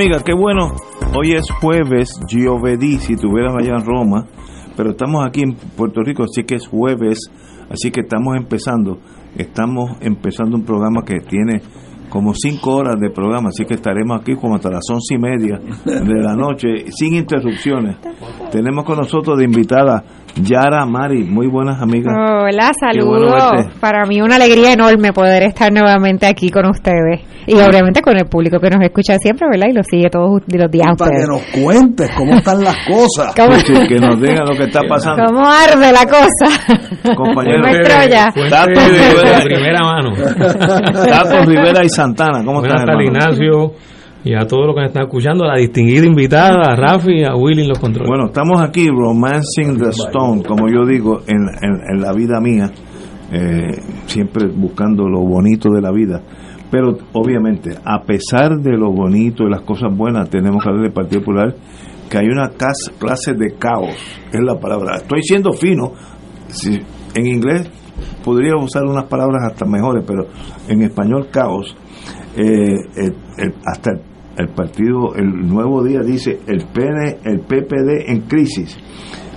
Amigas, qué bueno. Hoy es jueves, Giovedì, si tuvieras allá en Roma, pero estamos aquí en Puerto Rico, así que es jueves, así que estamos empezando. Estamos empezando un programa que tiene como cinco horas de programa, así que estaremos aquí como hasta las once y media de la noche, sin interrupciones. Tenemos con nosotros de invitada Yara Mari, muy buenas amigas. Hola, bueno saludos. Para mí una alegría enorme poder estar nuevamente aquí con ustedes y obviamente con el público que nos escucha siempre, ¿verdad? Y lo sigue todos los días para que nos cuentes cómo están las cosas. ¿Cómo, Sí, que nos diga lo que está pasando. cómo arde la cosa? Compañero. Fuente Tato de, Rivera. de primera mano. Tato Rivera y Santana, ¿cómo Buenas están? Ignacio, y a todos los que nos están escuchando, a la distinguida invitada, a Rafi a Willy en los controles. Bueno, estamos aquí romancing the stone, como yo digo en, en- en la vida mía, eh, siempre buscando lo bonito de la vida. Pero obviamente, a pesar de lo bonito y las cosas buenas, tenemos que hablar del Partido Popular, que hay una clase de caos, es la palabra. Estoy siendo fino, si- en inglés podría usar unas palabras hasta mejores, pero en español caos. Eh, el- el- hasta el, el partido, el nuevo día dice el PN, el PPD en crisis,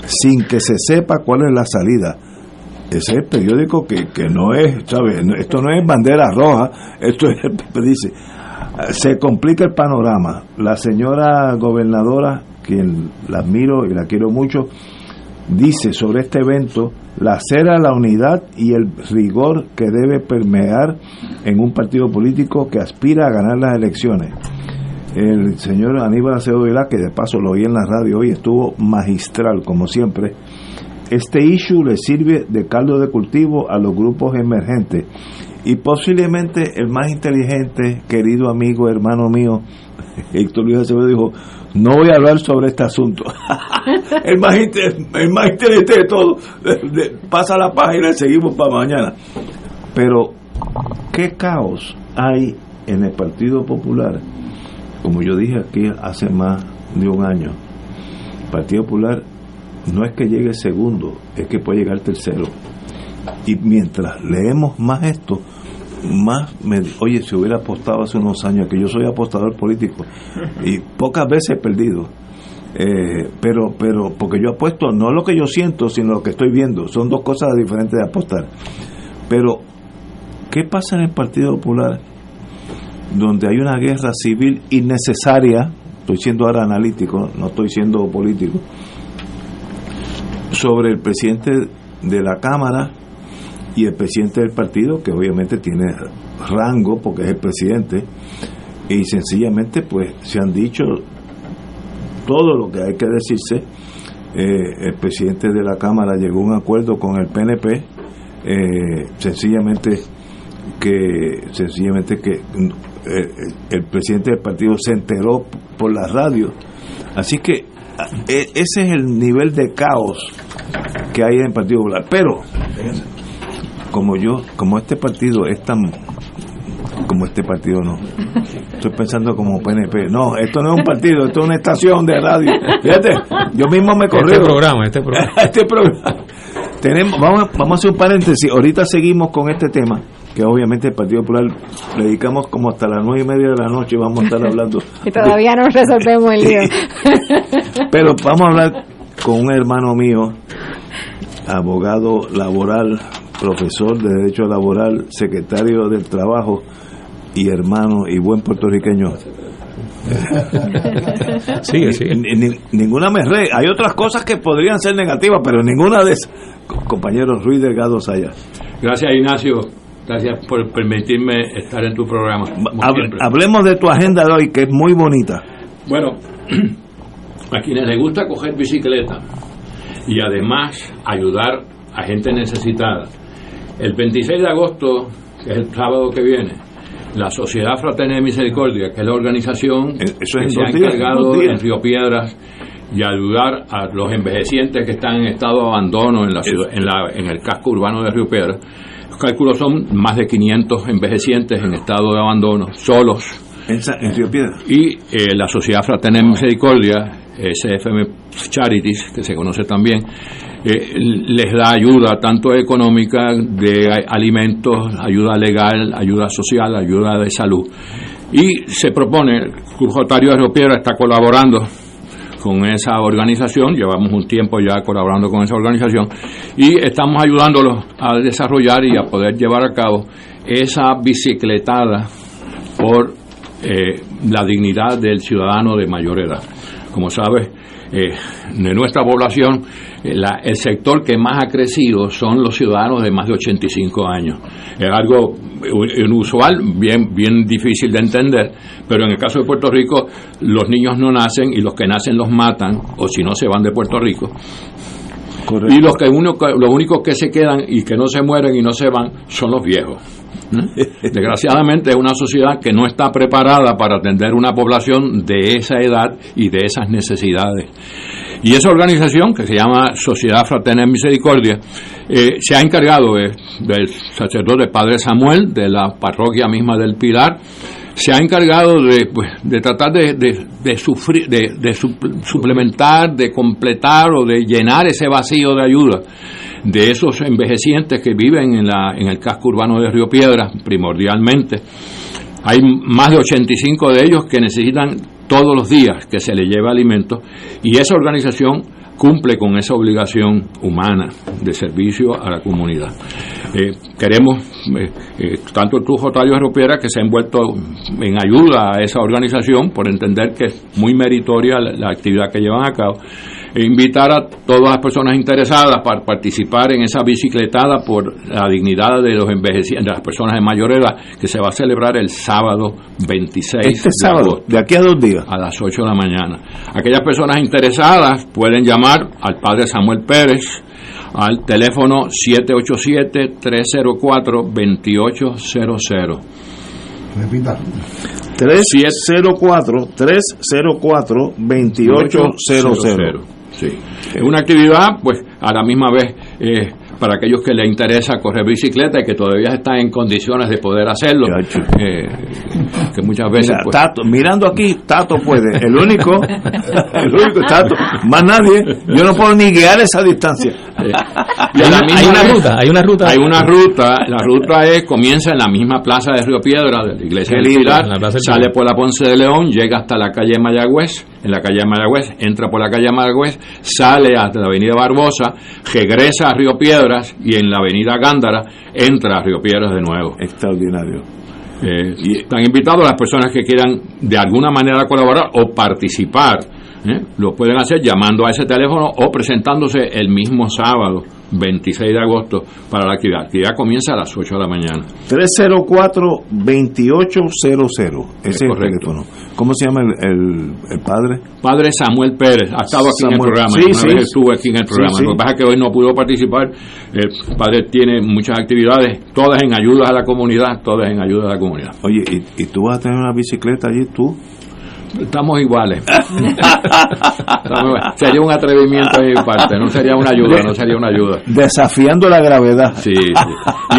sin que se sepa cuál es la salida. Ese es el periódico que, que no es, ¿sabes? Esto no es bandera roja, esto es, el dice, se complica el panorama. La señora gobernadora, quien la admiro y la quiero mucho, dice sobre este evento la cera, la unidad y el rigor que debe permear en un partido político que aspira a ganar las elecciones. El señor Aníbal Acevedo Vilá, que de paso lo oí en la radio hoy, estuvo magistral, como siempre. Este issue le sirve de caldo de cultivo a los grupos emergentes y posiblemente el más inteligente, querido amigo, hermano mío, Héctor Luis Acevedo dijo, no voy a hablar sobre este asunto. el, más más inteligente de todo, pasa la página y seguimos para mañana. Pero, ¿qué caos hay en el Partido Popular? Como yo dije aquí hace más de un año, el Partido Popular no es que llegue segundo, es que puede llegar tercero. Y mientras leemos más esto, más me oye si hubiera apostado hace unos años que yo soy apostador político y pocas veces he perdido Eh, pero pero porque yo apuesto no lo que yo siento sino lo que estoy viendo son dos cosas diferentes de apostar pero qué pasa en el Partido Popular donde hay una guerra civil innecesaria estoy siendo ahora analítico no estoy siendo político sobre el presidente de la Cámara y el presidente del partido, que obviamente tiene rango porque es el presidente, y sencillamente pues se han dicho todo lo que hay que decirse. Eh, el presidente de la Cámara llegó a un acuerdo con el PNP, eh, sencillamente que sencillamente que eh, el presidente del partido se enteró por la radio. Así que a- e- ese es el nivel de caos que hay en el Partido Popular. Pero como yo, como este partido es tan como este partido no. Estoy pensando como PNP. No, esto no es un partido, esto es una estación de radio. Fíjate, yo mismo me corrí. Este programa, este programa. este programa. Tenemos, vamos, vamos a hacer un paréntesis. Ahorita seguimos con este tema. Que obviamente el Partido Popular le dedicamos como hasta las nueve y media de la noche vamos a estar hablando. Y todavía no resolvemos el lío. Pero vamos a hablar con un hermano mío, abogado laboral, profesor de Derecho Laboral, secretario del Trabajo y hermano y buen puertorriqueño. Sigue, sigue. Ni- ni- ninguna me re. Hay otras cosas que podrían ser negativas, pero ninguna de esas. Co- Compañero Ruiz Delgado Saya. Gracias, Ignacio. Gracias por permitirme estar en tu programa. hablemos de tu agenda de hoy, que es muy bonita. Bueno, a quienes les gusta coger bicicleta y además ayudar a gente necesitada, el 26 de agosto, que es el sábado que viene, la Sociedad Fraterna de Misericordia, que es la organización eso es que se ha encargado en Río Piedras y ayudar a los envejecientes que están en estado de abandono en, la ciudad, en, la, en el casco urbano de Río Piedras. Los cálculos son más de 500 envejecientes en estado de abandono, solos, En, en Río Piedra. y eh, la Sociedad Fraterna de Misericordia, SFM Charities, que se conoce también, eh, les da ayuda tanto económica, de alimentos, ayuda legal, ayuda social, ayuda de salud. Y se propone, el Club de Río Piedra está colaborando con esa organización, llevamos un tiempo ya colaborando con esa organización y estamos ayudándolos a desarrollar y a poder llevar a cabo esa bicicletada por eh, la dignidad del ciudadano de mayor edad. Como sabes, eh, de nuestra población, eh, la- el sector que más ha crecido son los ciudadanos de más de 85 años. Es algo inusual, bien, bien difícil de entender, pero en el caso de Puerto Rico, los niños no nacen y los que nacen los matan, o si no se van de Puerto Rico. Correcto. Y los que uno, los únicos que se quedan y que no se mueren y no se van son los viejos. Desgraciadamente es una sociedad que no está preparada para atender una población de esa edad y de esas necesidades. Y esa organización, que se llama Sociedad Fraterna de Misericordia, eh, se ha encargado de- del sacerdote Padre Samuel, de la parroquia misma del Pilar, se ha encargado de, pues, de tratar de, de, de sufrir, de, de sup- suplementar, de completar o de llenar ese vacío de ayuda de esos envejecientes que viven en, la, en el casco urbano de Río Piedra, primordialmente. Hay más de 85 de ellos que necesitan todos los días que se les lleve alimento y esa organización cumple con esa obligación humana de servicio a la comunidad. Eh, queremos, eh, eh, tanto el Club Jotario Ropiera, que se ha envuelto en ayuda a esa organización por entender que es muy meritoria la, la actividad que llevan a cabo, e invitar a todas las personas interesadas para participar en esa bicicletada por la dignidad de los envejecientes, de las personas de mayor edad, que se va a celebrar el sábado 26 Este de sábado, agosto de aquí a dos días. a las 8 de la mañana. Aquellas personas interesadas pueden llamar al padre Samuel Pérez al teléfono 787-304-2800. Repita. 304-304-2800. Sí. Es una actividad, pues, a la misma vez, eh, para aquellos que les interesa correr bicicleta y que todavía están en condiciones de poder hacerlo, eh, que muchas veces... Mira, pues, Tato, mirando aquí, Tato puede. El único, el único Tato, más nadie. Yo no puedo ni guiar esa distancia. eh, y Hay a la una, misma hay una vez- ruta, hay una ruta. Hay una ruta, la ruta es, comienza en la misma plaza de Río Piedra, de la iglesia del Pilar, sale por la Ponce de León, llega hasta la calle Mayagüez, en la calle Mayagüez, entra por la calle Mayagüez, sale hasta la avenida Barbosa, regresa a Río Piedras y en la avenida Gándara entra a Río Piedras de nuevo. Extraordinario. Eh, y están invitados las personas que quieran de alguna manera colaborar o participar. ¿Eh? Lo pueden hacer llamando a ese teléfono o presentándose el mismo sábado, 26 de agosto, para la actividad. La actividad comienza a las 8 de la mañana. 304-2800. Ese es, el correcto. teléfono. ¿Cómo se llama el, el, el padre? Padre Samuel Pérez ha estado aquí en el programa. Sí, Una sí. vez estuvo aquí en el programa. Sí. Lo que pasa es que hoy no pudo participar. El padre tiene muchas actividades, todas en ayuda a la comunidad, todas en ayuda a la comunidad. Oye, ¿y, y tú vas a tener una bicicleta allí tú? Estamos iguales. Estamos iguales. sería un atrevimiento de mi parte, no sería una ayuda, no sería una ayuda. Desafiando la gravedad. Sí, sí.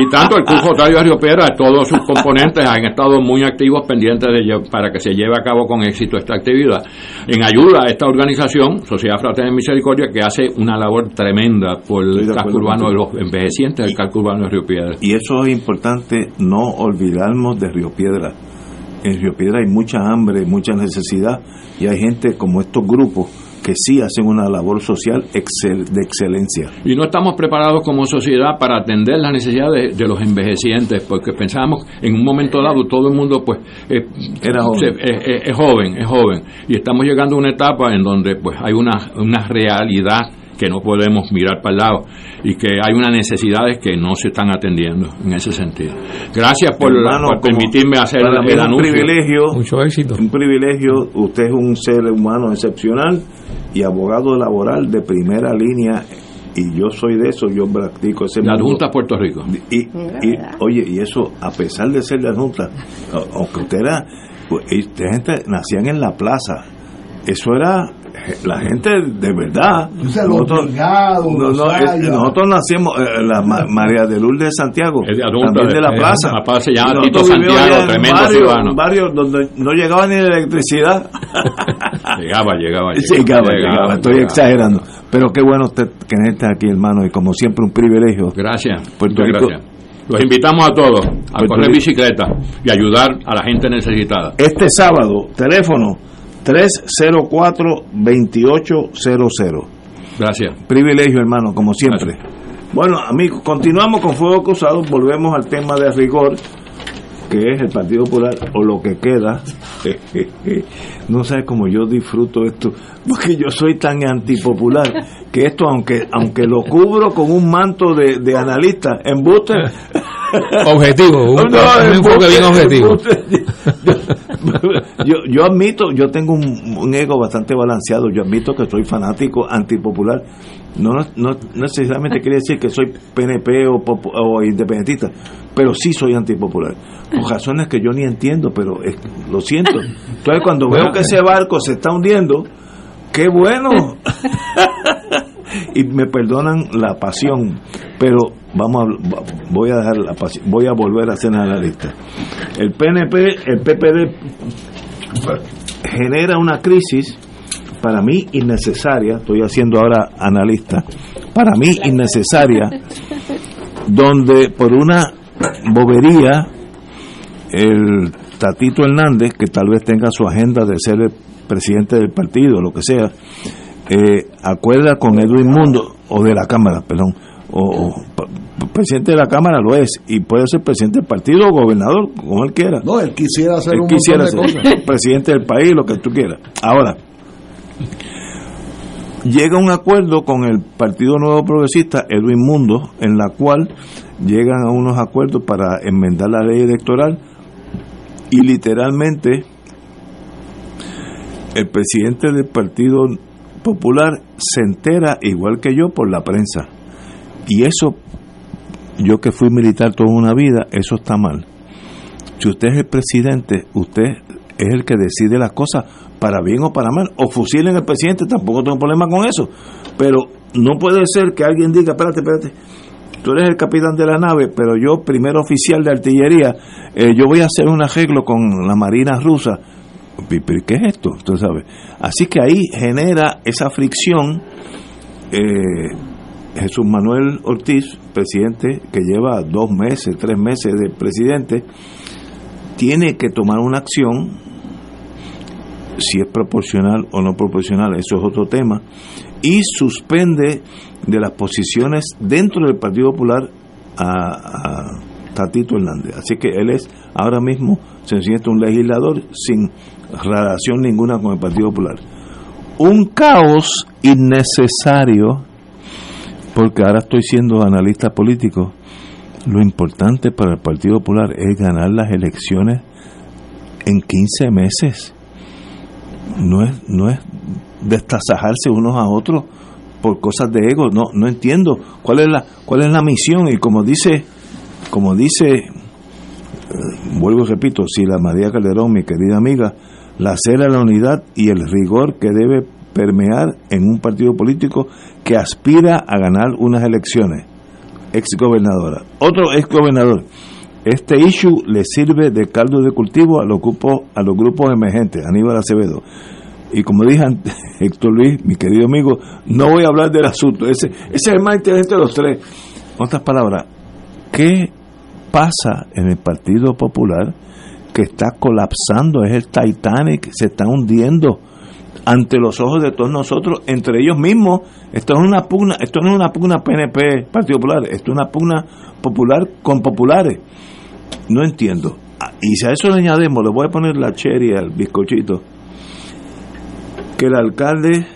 Y tanto el Club Rotario Río Piedra, todos sus componentes han estado muy activos pendientes de para que se lleve a cabo con éxito esta actividad. En ayuda a esta organización, Sociedad Fraterna de Misericordia, que hace una labor tremenda por el casco urbano de los envejecientes del casco urbano de Río Piedra. Y eso es importante, no olvidarnos de Río Piedra. En Río Piedra hay mucha hambre, mucha necesidad, y hay gente como estos grupos que sí hacen una labor social excel- de excelencia. Y no estamos preparados como sociedad para atender las necesidades de, de los envejecientes, porque pensábamos en un momento dado todo el mundo pues eh, Era joven. se- eh, eh, es joven, es joven, y estamos llegando a una etapa en donde pues hay una, una realidad que no podemos mirar para el lado y que hay unas necesidades que no se están atendiendo en ese sentido. Gracias por, Hermano, por como permitirme hacer para el un anuncio. privilegio, Mucho éxito. un privilegio, usted es un ser humano excepcional y abogado laboral de primera línea, y yo soy de eso, yo practico ese La. Junta Puerto Rico. Y, y, oye, y eso, a pesar de ser de la Junta, aunque usted era, pues, esta gente nacían en la plaza, eso era la gente de verdad. O sea, los Delgado, no, no, Rosaya. nosotros nacimos, eh, la Ma- María de Lourdes de Santiago, adulta, también de la eh, plaza. la plaza se llama Y Tito Santiago, tremendo barrio, ciudadano. un barrio donde no llegaba ni la electricidad. Llegaba, llegaba. Sí, llegaba, llegaba, estoy llegaba. exagerando. Pero qué bueno usted que esté aquí, hermano, y como siempre un privilegio. Gracias. Puerto muchas Rico- gracias. Los invitamos a todos a Puerto correr Rico- bicicleta y ayudar a la gente necesitada. este sábado, teléfono 304-2800. Gracias. Privilegio, hermano, como siempre. Bueno, amigos, continuamos con Fuego Cruzado, volvemos al tema de rigor, que es el Partido Popular, o lo que queda. No sabes cómo yo disfruto esto, porque yo soy tan antipopular, que esto, aunque aunque lo cubro con un manto de, de analista, embuste, Objetivo, un, No, un enfoque bien objetivo. yo, yo admito, yo tengo un, un ego bastante balanceado, yo admito que soy fanático antipopular. No, no necesariamente quiere decir que soy PNP o, o independentista, pero sí soy antipopular. Por razones que yo ni entiendo, pero es- lo siento. Entonces cuando veo que ese barco se está hundiendo, ¡qué bueno! Y me perdonan la pasión, pero vamos a, voy a dejar la pasión, voy a volver a ser analista. El PNP, el PPD genera una crisis para mí innecesaria, estoy haciendo ahora analista, para mí innecesaria, donde por una bobería el Tatito Hernández, que tal vez tenga su agenda de ser el presidente del partido, lo que sea, eh, acuerda con Edwin Mundo, o de la Cámara, perdón, o, presidente de la Cámara lo es, y puede ser presidente del partido o gobernador, como él quiera. No, él quisiera hacer Él un quisiera de ser cosas. presidente del país, lo que tú quieras. Ahora, llega un acuerdo con el Partido Nuevo Progresista, Edwin Mundo, en la cual llegan a unos acuerdos para enmendar la ley electoral y literalmente el presidente del Partido Popular se entera, igual que yo, por la prensa. Y eso, yo que fui militar toda una vida, eso está mal. Si usted es el presidente, usted es el que decide las cosas para bien o para mal. O fusilen al presidente, tampoco tengo problema con eso. Pero no puede ser que alguien diga, espérate, espérate, tú eres el capitán de la nave, pero yo, primer oficial de artillería, eh, yo voy a hacer un arreglo con la Marina rusa. Pi- ¿Pero qué es esto? Tú sabes. Así que ahí genera esa fricción. eh, Jesús Manuel Ortiz, presidente, que lleva dos meses, tres meses de presidente, tiene que tomar una acción, si es proporcional o no proporcional, eso es otro tema, y suspende de las posiciones dentro del Partido Popular a, a Tatito Hernández. Así que él es ahora mismo sencillamente un legislador sin relación ninguna con el Partido Popular. Un caos innecesario, porque ahora estoy siendo analista político, lo importante para el Partido Popular es ganar las elecciones en 15 meses. No es, no es destasajarse unos a otros por cosas de ego. No, no entiendo cuál es la, cuál es la misión. Y como dice, como dice, eh, vuelvo y repito, si la María Calderón, mi querida amiga, la cera, la unidad y el rigor que debe permear en un partido político que aspira a ganar unas elecciones. Ex gobernadora. Otro ex gobernador. Este issue le sirve de caldo de cultivo a los grupos, a los grupos emergentes, Aníbal Acevedo. Y como dije antes, Héctor Luis, mi querido amigo, no voy a hablar del asunto. Ese, ese es el más inteligente de los tres. En otras palabras, ¿qué pasa en el Partido Popular que está colapsando? Es el Titanic, se está hundiendo ante los ojos de todos nosotros, entre ellos mismos. Esto es una pugna, esto no es una pugna PNP Partido Popular, esto es una pugna popular con populares. No entiendo. Ah, Y si a eso le añadimos, le voy a poner la cherry al bizcochito, que el alcalde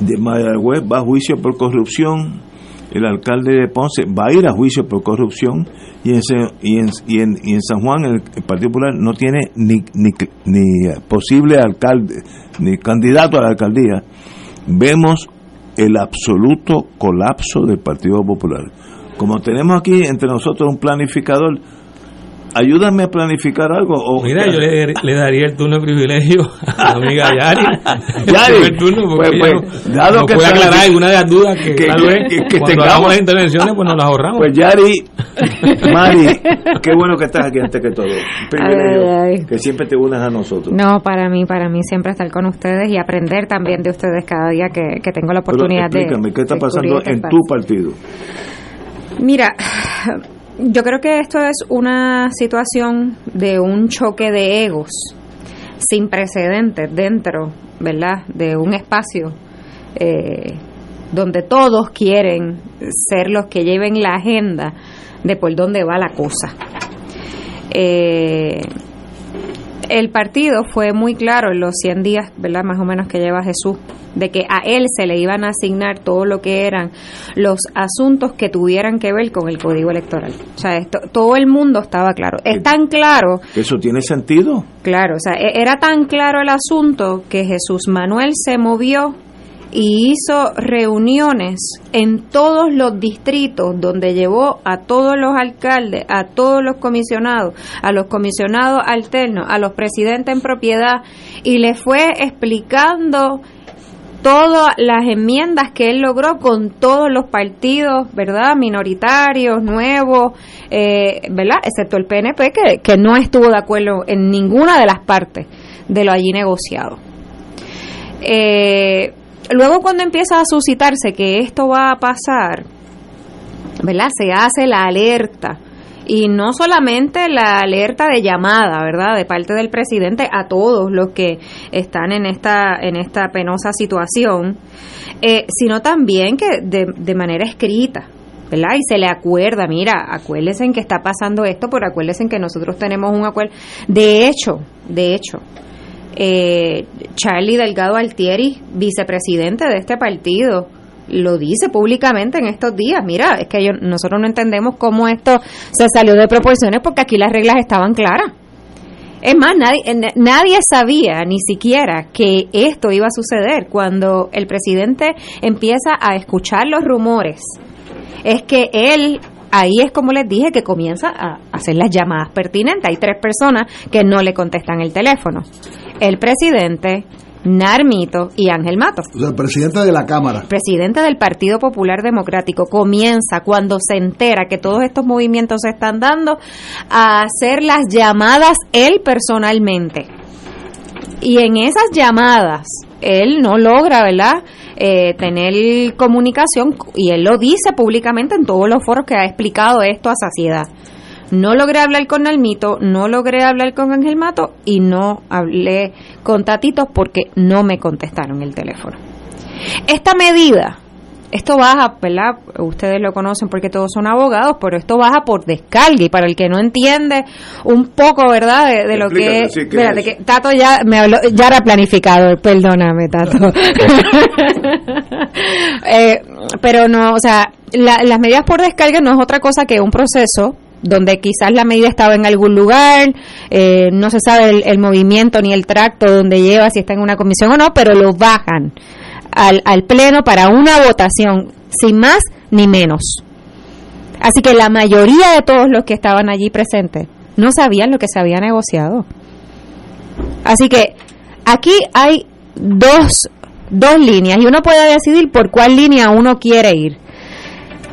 de Mayagüez va a juicio por corrupción, el alcalde de Ponce va a ir a juicio por corrupción y en, San Juan el, Partido Popular no tiene ni, ni posible alcalde, ni candidato a la alcaldía. Vemos el absoluto colapso del Partido Popular. Como tenemos aquí entre nosotros un planificador, ayúdame a planificar algo. O, Mira, yo le, le daría el turno de privilegio a la amiga Yari. Yari, el turno porque pues, pues, no- dado que puede aclarar alguna de las dudas que, que- tal vez que- que cuando tengamos. las intervenciones pues nos las ahorramos. Pues Yari, Mari, qué bueno que estás aquí antes que todo. Un privilegio Ay, ay. que siempre te unas a nosotros. No, para mí, para mí siempre estar con ustedes y aprender también de ustedes cada día que, que tengo la Pero oportunidad de. explícame, ¿qué está pasando descubrir en este tu partido? Mira, yo creo que esto es una situación de un choque de egos sin precedentes dentro, ¿verdad?, de un espacio eh, donde todos quieren ser los que lleven la agenda de por dónde va la cosa. Eh, el partido fue muy claro en los 100 días, ¿verdad? Más o menos que lleva Jesús, de que a él se le iban a asignar todo lo que eran los asuntos que tuvieran que ver con el código electoral. O sea, esto, todo el mundo estaba claro. Es tan claro, ¿Eso tiene sentido? claro, o sea, e- era tan claro el asunto que Jesús Manuel se movió y hizo reuniones en todos los distritos donde llevó a todos los alcaldes, a todos los comisionados, a los comisionados alternos, a los presidentes en propiedad y le fue explicando todas las enmiendas que él logró con todos los partidos, ¿verdad? Minoritarios, nuevos, eh, ¿verdad? Excepto el PNP, que, que no estuvo de acuerdo en ninguna de las partes de lo allí negociado. Eh, luego cuando empieza a suscitarse que esto va a pasar, ¿verdad? Se hace la alerta. Y no solamente la alerta de llamada, ¿verdad? De parte del presidente a todos los que están en esta, en esta penosa situación, eh, sino también que de, de manera escrita, ¿verdad? Y se le acuerda, mira, acuérdense en que está pasando esto, pero acuérdense en que nosotros tenemos un acuerdo. De hecho, de hecho, eh, Charlie Delgado Altieri, vicepresidente de este partido, lo dice públicamente en estos días. Mira, es que yo- nosotros no entendemos cómo esto se salió de proporciones porque aquí las reglas estaban claras. Es más, nadie, eh, nadie sabía ni siquiera que esto iba a suceder cuando el presidente empieza a escuchar los rumores. Es que él, ahí es como les dije, que comienza a hacer las llamadas pertinentes. Hay tres personas que no le contestan el teléfono. El presidente, Narmito y Ángel Mato O sea, el presidente de la Cámara. presidente del Partido Popular Democrático comienza cuando se entera que todos estos movimientos se están dando a hacer las llamadas él personalmente. Y en esas llamadas él no logra, ¿verdad? Eh, tener comunicación y él lo dice públicamente en todos los foros que ha explicado esto a saciedad. No logré hablar con Almito, no logré hablar con Ángel Mato y no hablé con Tatitos porque no me contestaron el teléfono. Esta medida, esto baja, ¿verdad? Ustedes lo conocen porque todos son abogados, pero esto baja por descarga y para el que no entiende un poco, ¿verdad? De, de lo que Explícame, es. sí, ¿qué espérate, es? que Tato ya me habló, ya era planificado, perdóname, Tato. Eh, pero no, o sea, la- las medidas por descarga no es otra cosa que un proceso donde quizás la medida estaba en algún lugar, eh, no se sabe el, el movimiento ni el tracto donde lleva, si está en una comisión o no, pero lo bajan al, al Pleno para una votación, sin más ni menos. Así que la mayoría de todos los que estaban allí presentes no sabían lo que se había negociado. Así que aquí hay dos, dos líneas y uno puede decidir por cuál línea uno quiere ir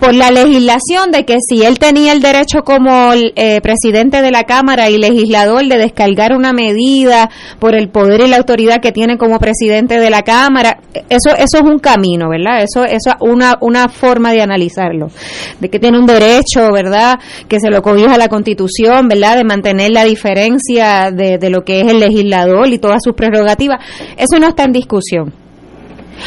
por la legislación de que si él tenía el derecho como eh, presidente de la Cámara y legislador de descargar una medida por el poder y la autoridad que tiene como presidente de la Cámara, eso eso es un camino, ¿verdad? Eso eso es una una forma de analizarlo, de que tiene un derecho, ¿verdad? Que se lo cobija la Constitución, ¿verdad? De mantener la diferencia de, de lo que es el legislador y todas sus prerrogativas. Eso no está en discusión.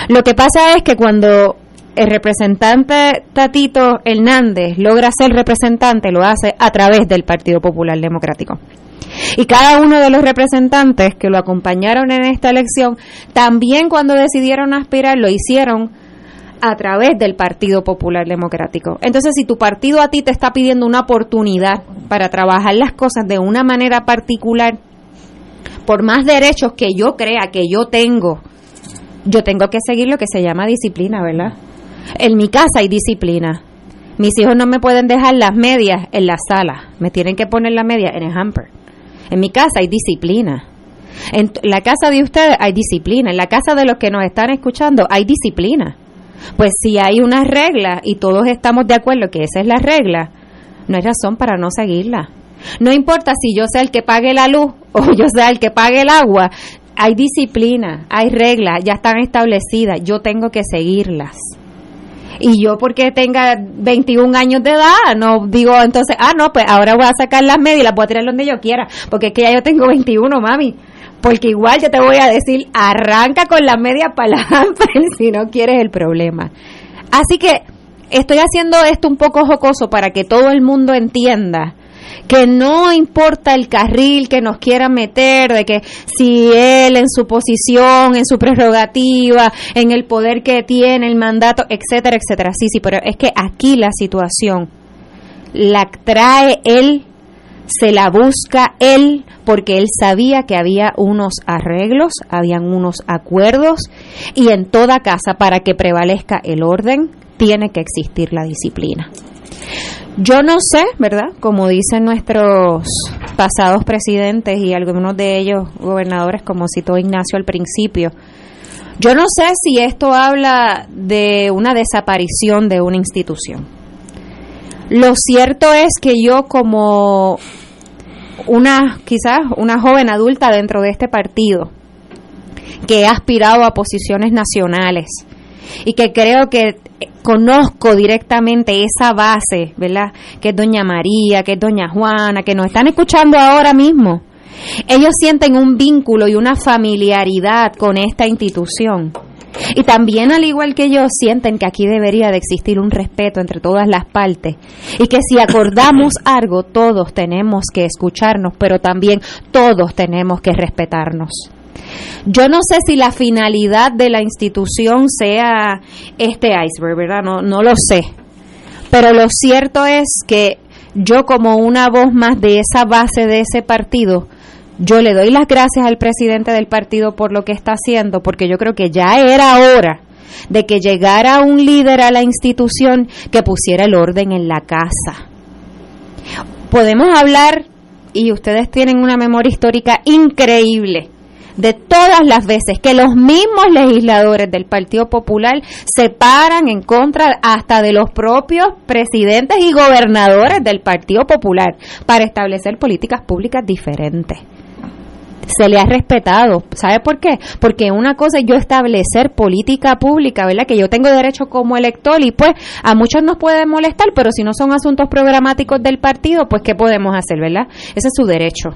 Lo que pasa es que cuando el representante Tatito Hernández logra ser representante, lo hace a través del Partido Popular Democrático. Y cada uno de los representantes que lo acompañaron en esta elección, también cuando decidieron aspirar, lo hicieron a través del Partido Popular Democrático. Entonces, si tu partido a ti te está pidiendo una oportunidad para trabajar las cosas de una manera particular, por más derechos que yo crea que yo tengo, yo tengo que seguir lo que se llama disciplina, ¿verdad? En mi casa hay disciplina. Mis hijos no me pueden dejar las medias en la sala. Me tienen que poner la media en el hamper. En mi casa hay disciplina. En la casa de ustedes hay disciplina. En la casa de los que nos están escuchando hay disciplina. Pues si hay una regla y todos estamos de acuerdo que esa es la regla, no hay razón para no seguirla. No importa si yo sea el que pague la luz o yo sea el que pague el agua, hay disciplina, hay reglas, ya están establecidas, yo tengo que seguirlas. Y yo porque tenga 21 años de edad, no digo entonces, ah, no, pues ahora voy a sacar las medias y las voy a tirar donde yo quiera, porque es que ya yo tengo 21, mami. Porque igual yo te voy a decir, arranca con las medias para la si no quieres el problema. Así que estoy haciendo esto un poco jocoso para que todo el mundo entienda que no importa el carril que nos quieran meter, de que si él en su posición, en su prerrogativa, en el poder que tiene, el mandato, etcétera, etcétera. Sí, sí, pero es que aquí la situación la trae él, se la busca él, porque él sabía que había unos arreglos, habían unos acuerdos, y en toda casa, para que prevalezca el orden, tiene que existir la disciplina. Yo no sé, ¿verdad? Como dicen nuestros pasados presidentes y algunos de ellos gobernadores, como citó Ignacio al principio, yo no sé si esto habla de una desaparición de una institución. Lo cierto es que yo como una, quizás una joven adulta dentro de este partido, que he aspirado a posiciones nacionales y que creo que conozco directamente esa base, ¿verdad? Que es doña María, que es doña Juana, que nos están escuchando ahora mismo. Ellos sienten un vínculo y una familiaridad con esta institución. Y también, al igual que ellos, sienten que aquí debería de existir un respeto entre todas las partes. Y que si acordamos algo, todos tenemos que escucharnos, pero también todos tenemos que respetarnos. Yo no sé si la finalidad de la institución sea este iceberg, ¿verdad? No, no lo sé. Pero lo cierto es que yo como una voz más de esa base de ese partido, yo le doy las gracias al presidente del partido por lo que está haciendo, porque yo creo que ya era hora de que llegara un líder a la institución que pusiera el orden en la casa. Podemos hablar, y ustedes tienen una memoria histórica increíble, de todas las veces que los mismos legisladores del Partido Popular se paran en contra hasta de los propios presidentes y gobernadores del Partido Popular para establecer políticas públicas diferentes se le ha respetado. ¿Sabe por qué? Porque una cosa es yo establecer política pública, ¿verdad? Que yo tengo derecho como elector y pues a muchos nos puede molestar, pero si no son asuntos programáticos del partido, pues ¿qué podemos hacer, ¿verdad? Ese es su derecho.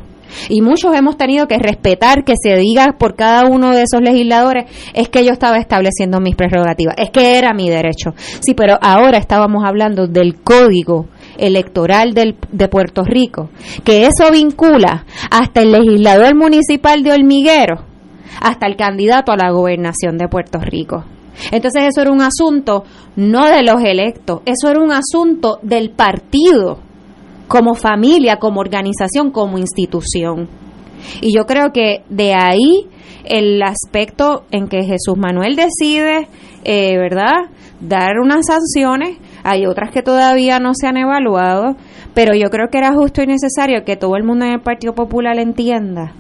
Y muchos hemos tenido que respetar que se diga por cada uno de esos legisladores, es que yo estaba estableciendo mis prerrogativas, es que era mi derecho. Sí, pero ahora estábamos hablando del código electoral del, de Puerto Rico, que eso vincula hasta el legislador municipal de Hormiguero, hasta el candidato a la gobernación de Puerto Rico. Entonces eso era un asunto no de los electos, eso era un asunto del partido como familia, como organización, como institución. Y yo creo que de ahí el aspecto en que Jesús Manuel decide, eh, ¿verdad?, dar unas sanciones, hay otras que todavía no se han evaluado, pero yo creo que era justo y necesario que todo el mundo en el Partido Popular entienda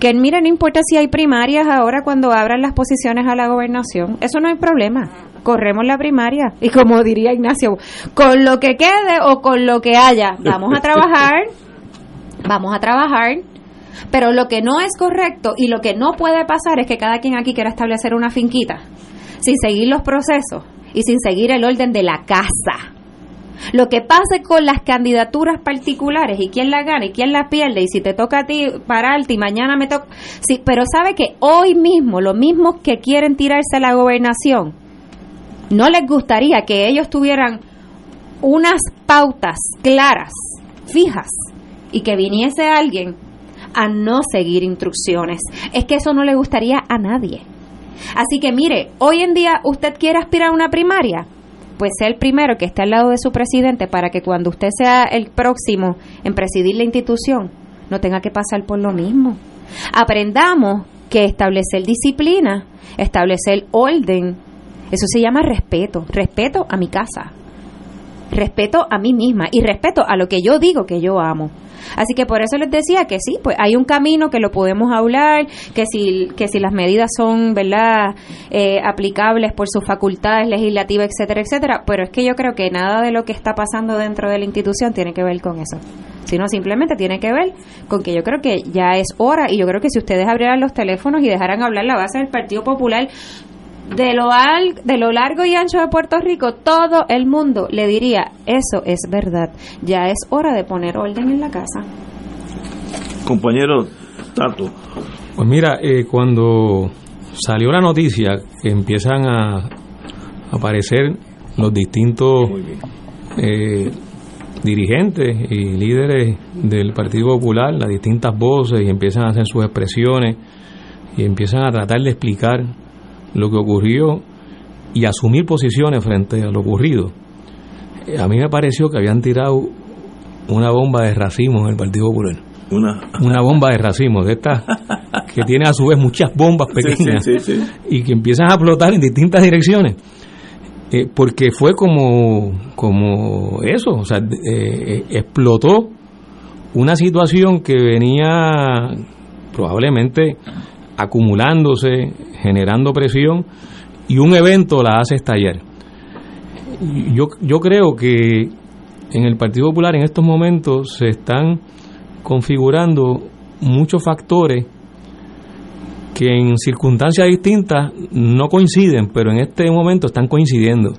Que mira, no importa si hay primarias ahora cuando abran las posiciones a la gobernación, eso no hay problema. Corremos la primaria y como diría Ignacio, con lo que quede o con lo que haya, vamos a trabajar, vamos a trabajar. Pero lo que no es correcto y lo que no puede pasar es que cada quien aquí quiera establecer una finquita sin seguir los procesos y sin seguir el orden de la casa. Lo que pase con las candidaturas particulares y quién la gana y quién la pierde y si te toca a ti pararte y mañana me toca... Sí, pero sabe que hoy mismo los mismos que quieren tirarse a la gobernación, no les gustaría que ellos tuvieran unas pautas claras, fijas, y que viniese alguien a no seguir instrucciones. Es que eso no le gustaría a nadie. Así que mire, hoy en día usted quiere aspirar a una primaria, pues sea el primero que esté al lado de su presidente para que cuando usted sea el próximo en presidir la institución, no tenga que pasar por lo mismo. Aprendamos que establecer disciplina, establecer orden, eso se llama respeto, respeto a mi casa, respeto a mí misma y respeto a lo que yo digo que yo amo. Así que por eso les decía que sí, pues hay un camino que lo podemos hablar, que si, que si las medidas son, ¿verdad?, eh, aplicables por sus facultades legislativas, etcétera, etcétera, pero es que yo creo que nada de lo que está pasando dentro de la institución tiene que ver con eso sino simplemente tiene que ver con que yo creo que ya es hora y yo creo que si ustedes abrieran los teléfonos y dejaran hablar la base del Partido Popular de lo, al, de lo largo y ancho de Puerto Rico, todo el mundo le diría, eso es verdad, ya es hora de poner orden en la casa. Compañero Tato. Pues mira, eh, cuando salió la noticia que empiezan a aparecer los distintos eh, dirigentes y líderes del Partido Popular, las distintas voces, y empiezan a hacer sus expresiones y empiezan a tratar de explicar lo que ocurrió y asumir posiciones frente a lo ocurrido. Eh, a mí me pareció que habían tirado una bomba de racismo en el Partido Popular. Una, una bomba de racismo, de estas que tiene a su vez muchas bombas pequeñas Sí, sí, sí, sí. y que empiezan a explotar en distintas direcciones. Eh, porque fue como, como eso, o sea, eh, explotó una situación que venía probablemente acumulándose, generando presión, y un evento la hace estallar. Yo, yo creo que en el Partido Popular en estos momentos se están configurando muchos factores que en circunstancias distintas no coinciden, pero en este momento están coincidiendo.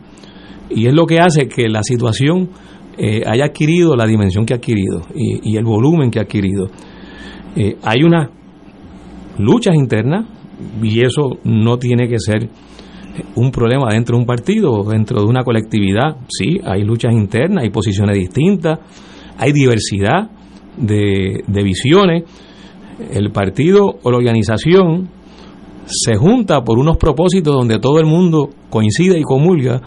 Y es lo que hace que la situación eh, haya adquirido la dimensión que ha adquirido y, el volumen que ha adquirido. Eh, hay unas luchas internas y eso no tiene que ser un problema dentro de un partido dentro de una colectividad. Sí, hay luchas internas, hay posiciones distintas, hay diversidad de, de visiones. El partido o la organización se junta por unos propósitos donde todo el mundo coincide y comulga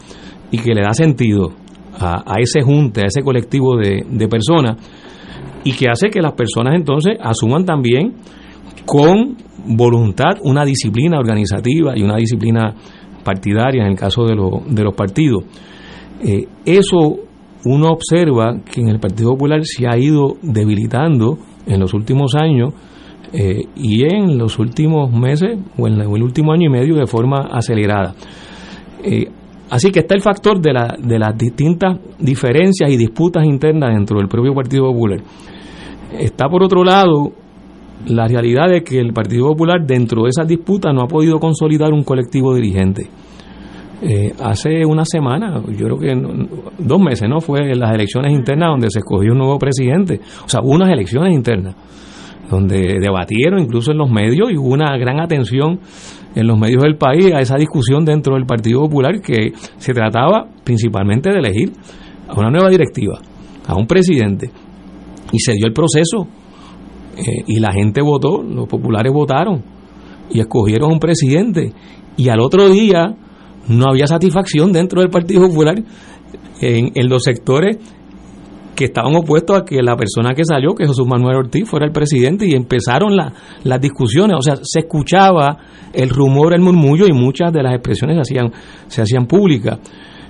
y que le da sentido a, a ese junte, a ese colectivo de, de personas y que hace que las personas entonces asuman también con voluntad una disciplina organizativa y una disciplina partidaria en el caso de, lo, de los partidos. Eh, eso uno observa que en el Partido Popular se ha ido debilitando en los últimos años eh, y en los últimos meses o en, el último año y medio de forma acelerada. Eh, así que está el factor de, la, de las distintas diferencias y disputas internas dentro del propio Partido Popular. Está por otro lado la realidad de que el Partido Popular dentro de esas disputas no ha podido consolidar un colectivo dirigente. Eh, hace una semana, yo creo que dos meses, ¿no? Fue en las elecciones internas donde se escogió un nuevo presidente. O sea, hubo unas elecciones internas donde debatieron incluso en los medios y hubo una gran atención en los medios del país a esa discusión dentro del Partido Popular que se trataba principalmente de elegir a una nueva directiva, a un presidente. Y se dio el proceso eh, y la gente votó, los populares votaron y escogieron un presidente. Y al otro día no había satisfacción dentro del Partido Popular en, en los sectores que estaban opuestos a que la persona que salió, que Jesús Manuel Ortiz, fuera el presidente y empezaron la, las discusiones, o sea, se escuchaba el rumor, el murmullo y muchas de las expresiones se hacían, se hacían públicas.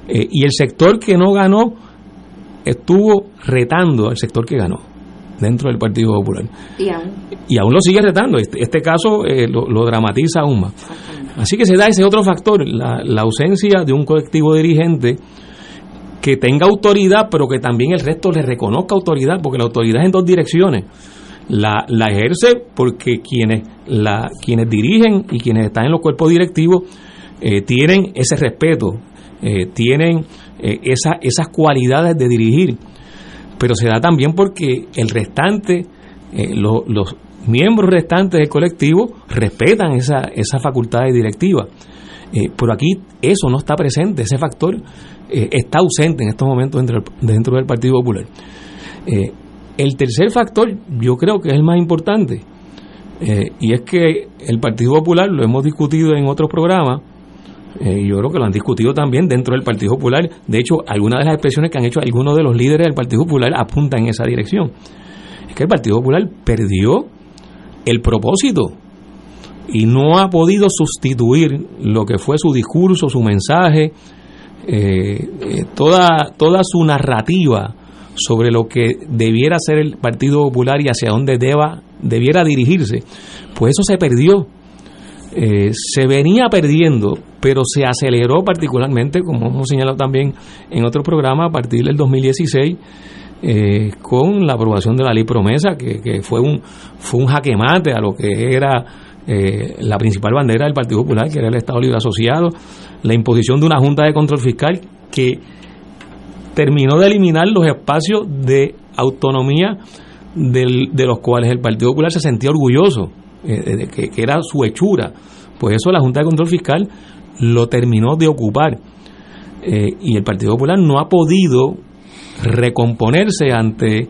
Eh, y el sector que no ganó estuvo retando al sector que ganó. Dentro del Partido Popular. Y aún. Y aún lo sigue retando. Este, este caso eh, lo, lo dramatiza aún más. Así que se da ese otro factor, la, la ausencia de un colectivo dirigente que tenga autoridad, pero que también el resto le reconozca autoridad, porque la autoridad es en dos direcciones. La, la ejerce porque quienes, la, quienes dirigen y quienes están en los cuerpos directivos eh, tienen ese respeto, eh, tienen eh, esa, esas cualidades de dirigir, pero se da también porque el restante, eh, lo- los miembros restantes del colectivo respetan esa, esa facultad directiva. Eh, pero aquí eso no está presente, ese factor eh, está ausente en estos momentos dentro, dentro del Partido Popular. Eh, el tercer factor yo creo que es el más importante, eh, y es que el Partido Popular, lo hemos discutido en otros programas, eh, yo creo que lo han discutido también dentro del Partido Popular. De hecho, algunas de las expresiones que han hecho algunos de los líderes del Partido Popular apuntan en esa dirección. Es que el Partido Popular perdió el propósito y no ha podido sustituir lo que fue su discurso, su mensaje, eh, eh, toda, toda su narrativa sobre lo que debiera ser el Partido Popular y hacia dónde deba, debiera dirigirse, pues eso se perdió. Eh, se venía perdiendo, pero se aceleró particularmente, como hemos señalado también en otro programa, a partir del 2016, eh, con la aprobación de la ley promesa, que, que fue un fue un jaque mate a lo que era eh, la principal bandera del Partido Popular, que era el Estado Libre Asociado, la imposición de una Junta de Control Fiscal que terminó de eliminar los espacios de autonomía del- de los cuales el Partido Popular se sentía orgulloso, eh, que, era su hechura. Pues eso la Junta de Control Fiscal lo terminó de ocupar. Eh, y el Partido Popular no ha podido recomponerse ante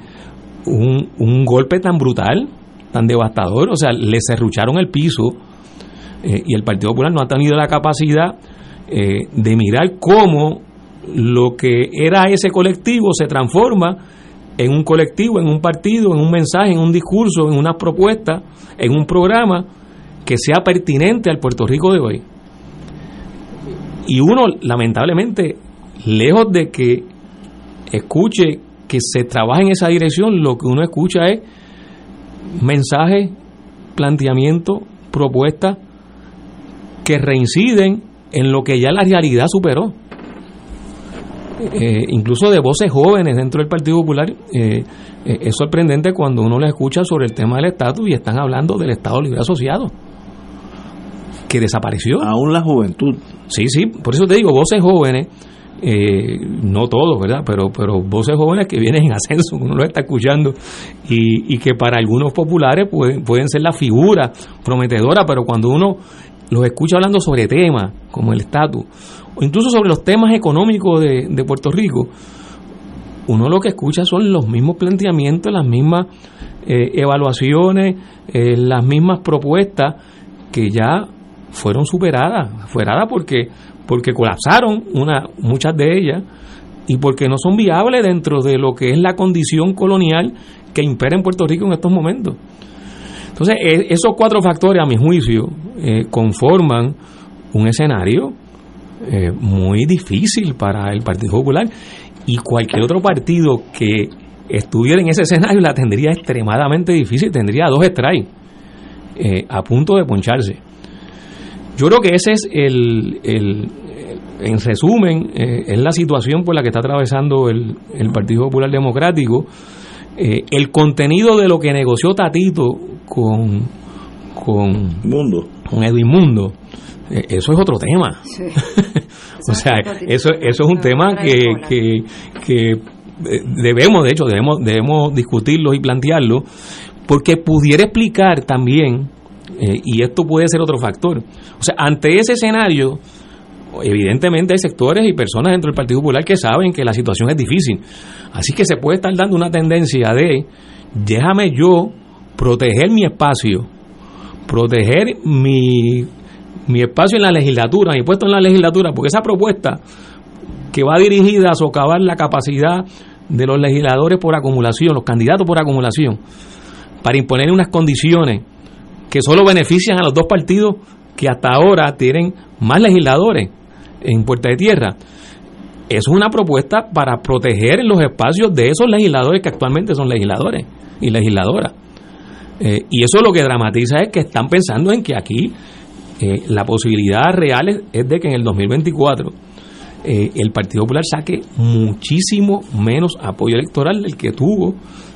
un, un golpe tan brutal, tan devastador. O sea, le serrucharon el piso eh, y el Partido Popular no ha tenido la capacidad eh, de mirar cómo lo que era ese colectivo se transforma en un colectivo, en un partido, en un mensaje, en un discurso, en una propuesta, en un programa que sea pertinente al Puerto Rico de hoy. Y uno, lamentablemente, lejos de que escuche que se trabaja en esa dirección, lo que uno escucha es mensajes, planteamientos, propuestas que reinciden en lo que ya la realidad superó. Eh, incluso de voces jóvenes dentro del Partido Popular, eh, eh, es sorprendente cuando uno les escucha sobre el tema del estatus y están hablando del Estado Libre Asociado, que desapareció. Aún la juventud. Sí, sí, por eso te digo, voces jóvenes, no todos, ¿verdad? Pero, pero voces jóvenes que vienen en ascenso, uno los está escuchando, y, y que para algunos populares pueden, pueden ser la figura prometedora, pero cuando uno los escucha hablando sobre temas como el estatus, o incluso sobre los temas económicos de, Puerto Rico, uno lo que escucha son los mismos planteamientos, las mismas eh, evaluaciones, eh, las mismas propuestas que ya fueron superadas, superadas porque porque colapsaron muchas de ellas y porque no son viables dentro de lo que es la condición colonial que impera en Puerto Rico en estos momentos. Entonces, e- esos cuatro factores, a mi juicio, eh, conforman un escenario eh, muy difícil para el Partido Popular y cualquier otro partido que estuviera en ese escenario la tendría extremadamente difícil, tendría dos strikes eh, a punto de poncharse. Yo creo que ese es el, el- en resumen, es la situación por la que está atravesando el, Partido Popular Democrático. El contenido de lo que negoció Tatito con, con, Mundo. con Edwin Mundo, eh, eso es otro tema. Sí. O sea, eso, eso es un tema que, que, que, eh, debemos, de hecho, debemos, debemos discutirlo y plantearlo, porque pudiera explicar también, eh, y esto puede ser otro factor, o sea, ante ese escenario, evidentemente hay sectores y personas dentro del Partido Popular que saben que la situación es difícil, así que se puede estar dando una tendencia de, déjame yo proteger mi espacio, proteger mi mi espacio en la legislatura, mi puesto en la legislatura, porque esa propuesta que va dirigida a socavar la capacidad de los legisladores por acumulación, los candidatos por acumulación, para imponer unas condiciones que solo benefician a los dos partidos que hasta ahora tienen más legisladores en Puerta de Tierra. Es una propuesta para proteger los espacios de esos legisladores que actualmente son legisladores. y legisladoras. Eh, y eso lo que dramatiza es que están pensando en que aquí eh, la posibilidad real es, de que en el 2024 eh, el Partido Popular saque muchísimo menos apoyo electoral del que tuvo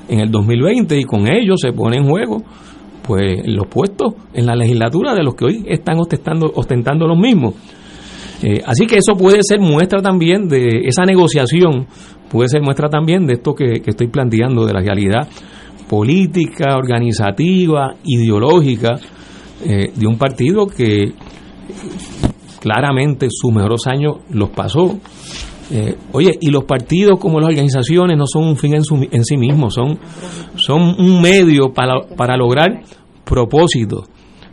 en el 2020 y con ello se pone en juego pues los puestos en la legislatura de los que hoy están ostentando, ostentando los mismos. así que eso puede ser muestra también de esa negociación, puede ser muestra también de esto que, que estoy planteando, de la realidad política, organizativa, ideológica eh, de un partido que claramente sus mejores años los pasó. Eh, oye, y los partidos como las organizaciones no son un fin en, en sí mismos, son, son un medio para, para lograr propósitos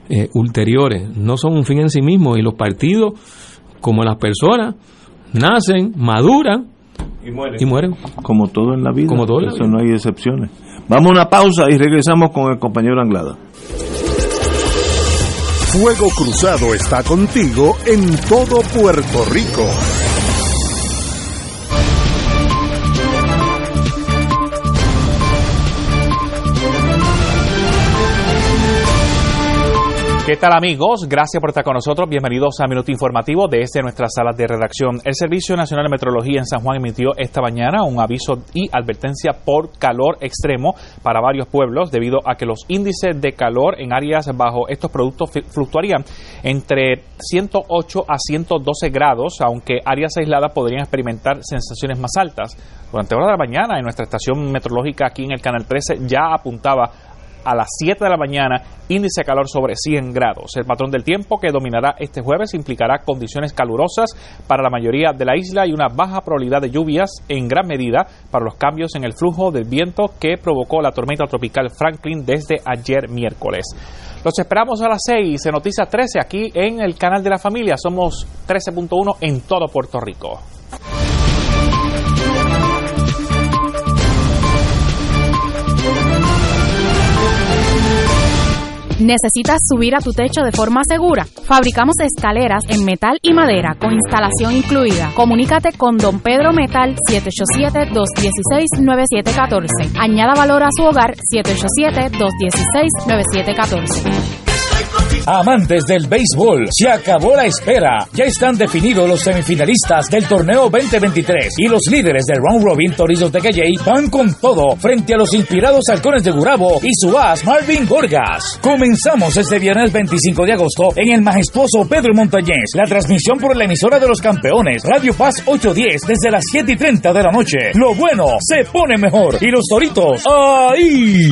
eh, ulteriores, no son un fin en sí mismos. Y los partidos, como las personas, nacen, maduran y mueren. Como todo en la vida, como todo eso no hay excepciones. Vamos a una pausa y regresamos con el compañero Anglada. Fuego Cruzado está contigo en todo Puerto Rico. ¿Qué tal amigos? Gracias por estar con nosotros. Bienvenidos a Minuto Informativo desde nuestras salas de redacción. El Servicio Nacional de Meteorología en San Juan emitió esta mañana un aviso y advertencia por calor extremo para varios pueblos debido a que los índices de calor en áreas bajo estos productos fluctuarían entre 108 a 112 grados, aunque áreas aisladas podrían experimentar sensaciones más altas. Durante hora de la mañana en nuestra estación meteorológica aquí en el Canal 13 ya apuntaba a las 7 de la mañana, índice de calor sobre 100 grados. El patrón del tiempo que dominará este jueves implicará condiciones calurosas para la mayoría de la isla y una baja probabilidad de lluvias en gran medida para los cambios en el flujo del viento que provocó la tormenta tropical Franklin desde ayer miércoles. Los esperamos a las 6 en Noticias 13 aquí en el canal de la familia. Somos 13.1 en todo Puerto Rico. ¿Necesitas subir a tu techo de forma segura? Fabricamos escaleras en metal y madera con instalación incluida. Comunícate con Don Pedro Metal 787-216-9714. Añada valor a su hogar 787-216-9714. Amantes del béisbol, se acabó la espera. Ya están definidos los semifinalistas del torneo 2023 y los líderes del round robin Torizos de Calley van con todo frente a los inspirados halcones de Gurabo y su as Marvin Gorgas. Comenzamos este viernes 25 de agosto en el majestuoso Pedro Montañez. La transmisión por la emisora de los campeones Radio Paz 810 desde las 7 y 30 de la noche. Lo bueno se pone mejor y los toritos ahí.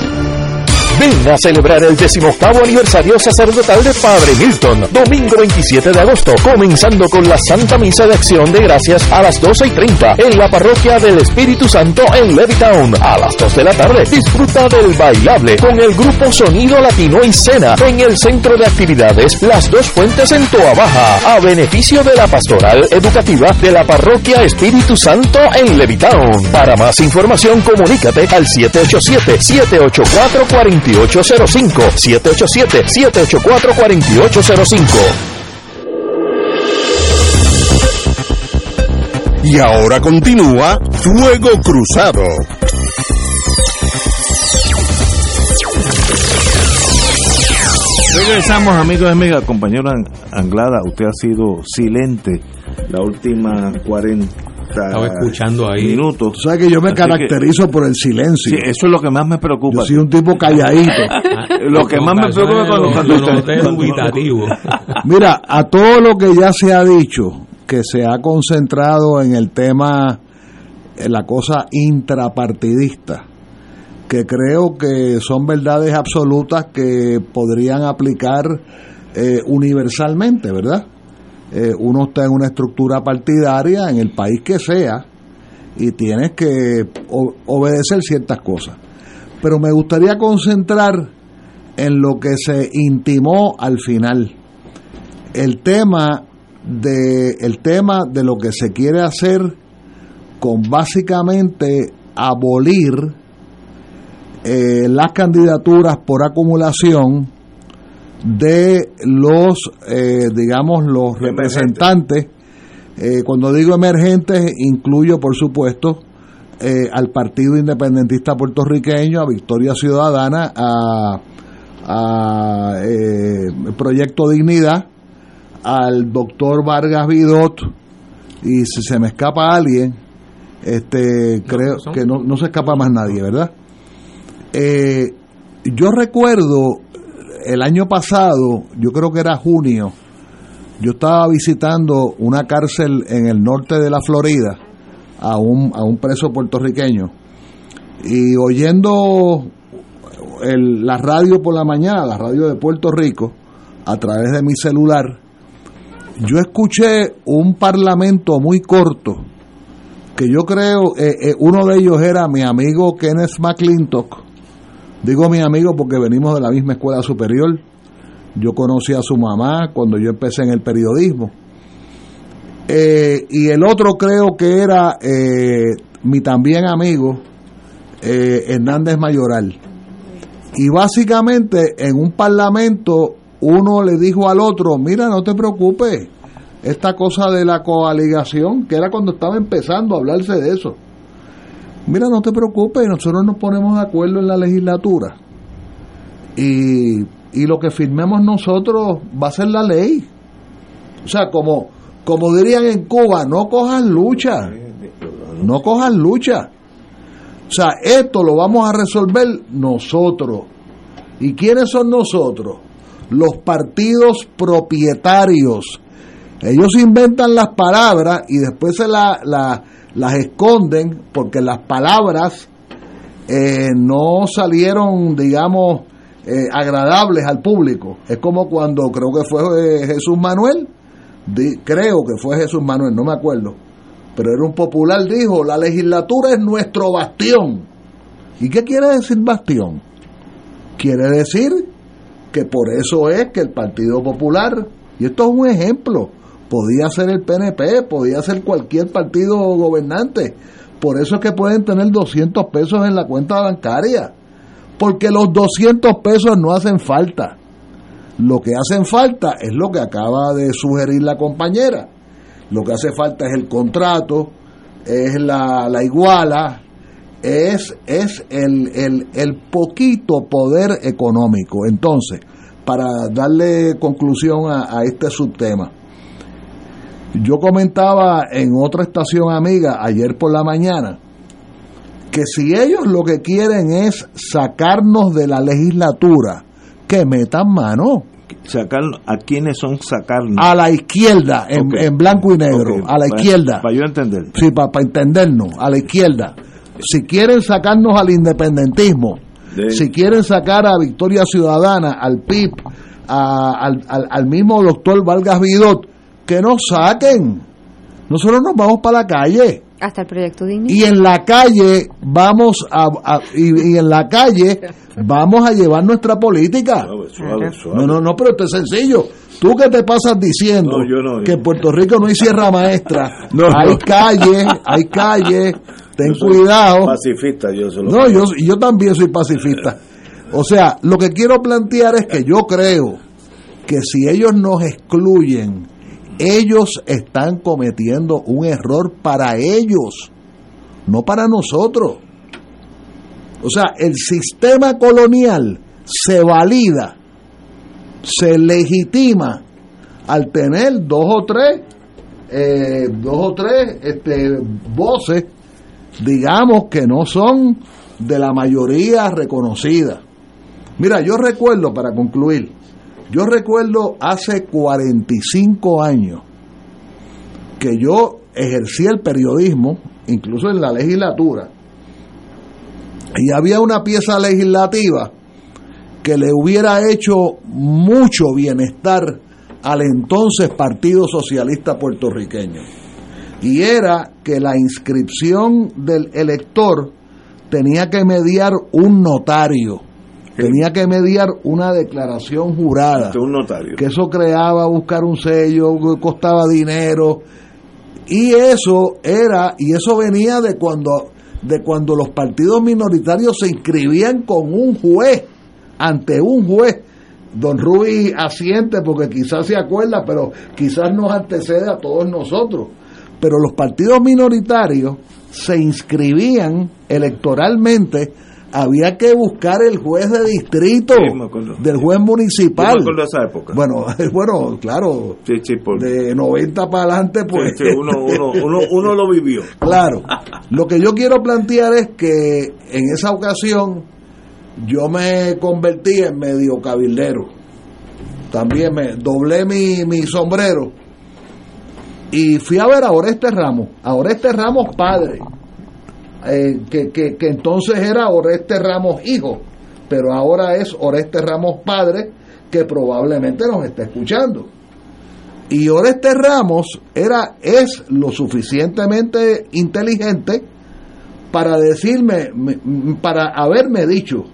Ven a celebrar el decimoctavo aniversario sacerdotal de Padre Milton, domingo 27 de agosto, comenzando con la Santa Misa de Acción de Gracias a las 12 y 30 en la parroquia del Espíritu Santo en Levittown. A las 2 de la tarde, disfruta del bailable con el grupo Sonido Latino y Cena en el centro de actividades Las Dos Fuentes en Toa Baja, a beneficio de la pastoral educativa de la parroquia Espíritu Santo en Levittown. Para más información, comunícate al 787 784 40 4805 787-784-4805. Y ahora continúa Fuego Cruzado. Regresamos amigos y amigas, compañero Anglada, usted ha sido silente la última 40 Estaba escuchando ahí. minutos. Tú sabes que yo me Así caracterizo por el silencio. Sí, eso es lo que más me preocupa. Yo soy un tipo calladito. lo que más me preocupa cuando, cuando. Mira, a todo lo que ya se ha dicho, que se ha concentrado en el tema, en la cosa intrapartidista, que creo que son verdades absolutas que podrían aplicar eh, universalmente, ¿verdad? Eh, uno está en una estructura partidaria en el país que sea y tienes que obedecer ciertas cosas. Pero me gustaría concentrar en lo que se intimó al final el tema de el tema de lo que se quiere hacer con básicamente abolir eh, las candidaturas por acumulación de los eh, digamos los representantes. Eh, cuando digo emergentes incluyo por supuesto eh, al Partido Independentista Puertorriqueño, a Victoria Ciudadana, a, a eh, Proyecto Dignidad, al doctor Vargas Vidot, y si se me escapa alguien, este creo son- que no, no se escapa más nadie, ¿verdad? Eh, yo recuerdo el año pasado, yo creo que era junio, yo estaba visitando una cárcel en el norte de la Florida a un, a un preso puertorriqueño. Y oyendo la radio por la mañana, la radio de Puerto Rico, a través de mi celular, yo escuché un parlamento muy corto, que yo creo, eh, eh, uno de ellos era mi amigo Kenneth McClintock, digo mi amigo porque venimos de la misma escuela superior, yo conocí a su mamá cuando yo empecé en el periodismo, eh, y el otro creo que era eh, mi también amigo eh, Hernández Mayoral. Y básicamente en un parlamento uno le dijo al otro, mira, no te preocupes, esta cosa de la coaligación, que era cuando estaba empezando a hablarse de eso. Mira, no te preocupes, nosotros nos ponemos de acuerdo en la legislatura. Y, y lo que firmemos nosotros va a ser la ley. O sea, como, como dirían en Cuba, no cojas lucha. No cojas lucha. O sea, esto lo vamos a resolver nosotros. ¿Y quiénes son nosotros? Los partidos propietarios. Ellos inventan las palabras y después se la- la- las esconden porque las palabras eh, no salieron, digamos, eh, agradables al público. Es como cuando creo que fue eh, Jesús Manuel, creo que fue Jesús Manuel, no me acuerdo, pero era un popular, dijo, la legislatura es nuestro bastión. ¿Y qué quiere decir bastión? Quiere decir que por eso es que el Partido Popular, y esto es un ejemplo, podía ser el PNP, podía ser cualquier partido gobernante, por eso es que pueden tener 200 pesos en la cuenta bancaria, porque los 200 pesos no hacen falta. Lo que hacen falta es lo que acaba de sugerir la compañera. Lo que hace falta es el contrato, es la, la iguala, es, es el, el, el poquito poder económico. Entonces, para darle conclusión a, a este subtema, yo comentaba en otra estación amiga ayer por la mañana que si ellos lo que quieren es sacarnos de la legislatura, que metan mano Sacar, ¿A quiénes son sacarnos? a la izquierda, en, blanco y negro, a la para- izquierda. Para yo entender. Sí, para entendernos, a la izquierda. Si quieren sacarnos al independentismo, De- si quieren sacar a Victoria Ciudadana, al PIB, a- al, al- al mismo doctor Vargas Vidot, que nos saquen. Nosotros nos vamos para la calle. Hasta el proyecto Dignidad. Y en la calle vamos a, a- y, y en la calle vamos a llevar nuestra política. Suave, suave. No, no, no, pero esto es sencillo. Tú que te pasas diciendo No, yo no. que en Puerto Rico no hay sierra maestra, No, hay no. calle, hay calle, ten Yo soy cuidado. Pacifista, yo se lo No, yo, yo también soy pacifista. O sea, lo que quiero plantear es que yo creo que si ellos nos excluyen, ellos están cometiendo un error para ellos, no para nosotros. O sea, el sistema colonial se valida, se legitima al tener dos o tres eh, dos o tres este, voces, digamos, que no son de la mayoría reconocida. Mira, yo recuerdo, para concluir, yo recuerdo hace 45 años que yo ejercí el periodismo, incluso en la legislatura, y había una pieza legislativa que le hubiera hecho mucho bienestar al entonces Partido Socialista Puertorriqueño. Y era que la inscripción del elector tenía que mediar un notario, tenía que mediar una declaración jurada. Un notario. Que eso creaba buscar un sello, costaba dinero. Y eso era, y eso venía de cuando, de cuando los partidos minoritarios se inscribían con un juez, ante un juez. Don Ruiz asiente porque quizás se acuerda, pero quizás nos antecede a todos nosotros. Pero los partidos minoritarios se inscribían electoralmente, había que buscar el juez de distrito, Sí, del juez municipal. Yo me esa época. Bueno, bueno, claro, Sí, sí, por- de 90 para adelante, pues. uno, uno, uno, uno lo vivió. Claro. Lo que yo quiero plantear es que en esa ocasión yo me convertí en medio cabildero. También me doblé mi, mi sombrero y fui a ver a Oreste Ramos, a Oreste Ramos padre, eh, que, que, entonces era Oreste Ramos hijo, pero ahora es Oreste Ramos padre, que probablemente nos está escuchando. Y Oreste Ramos era, es lo suficientemente inteligente para decirme, para haberme dicho,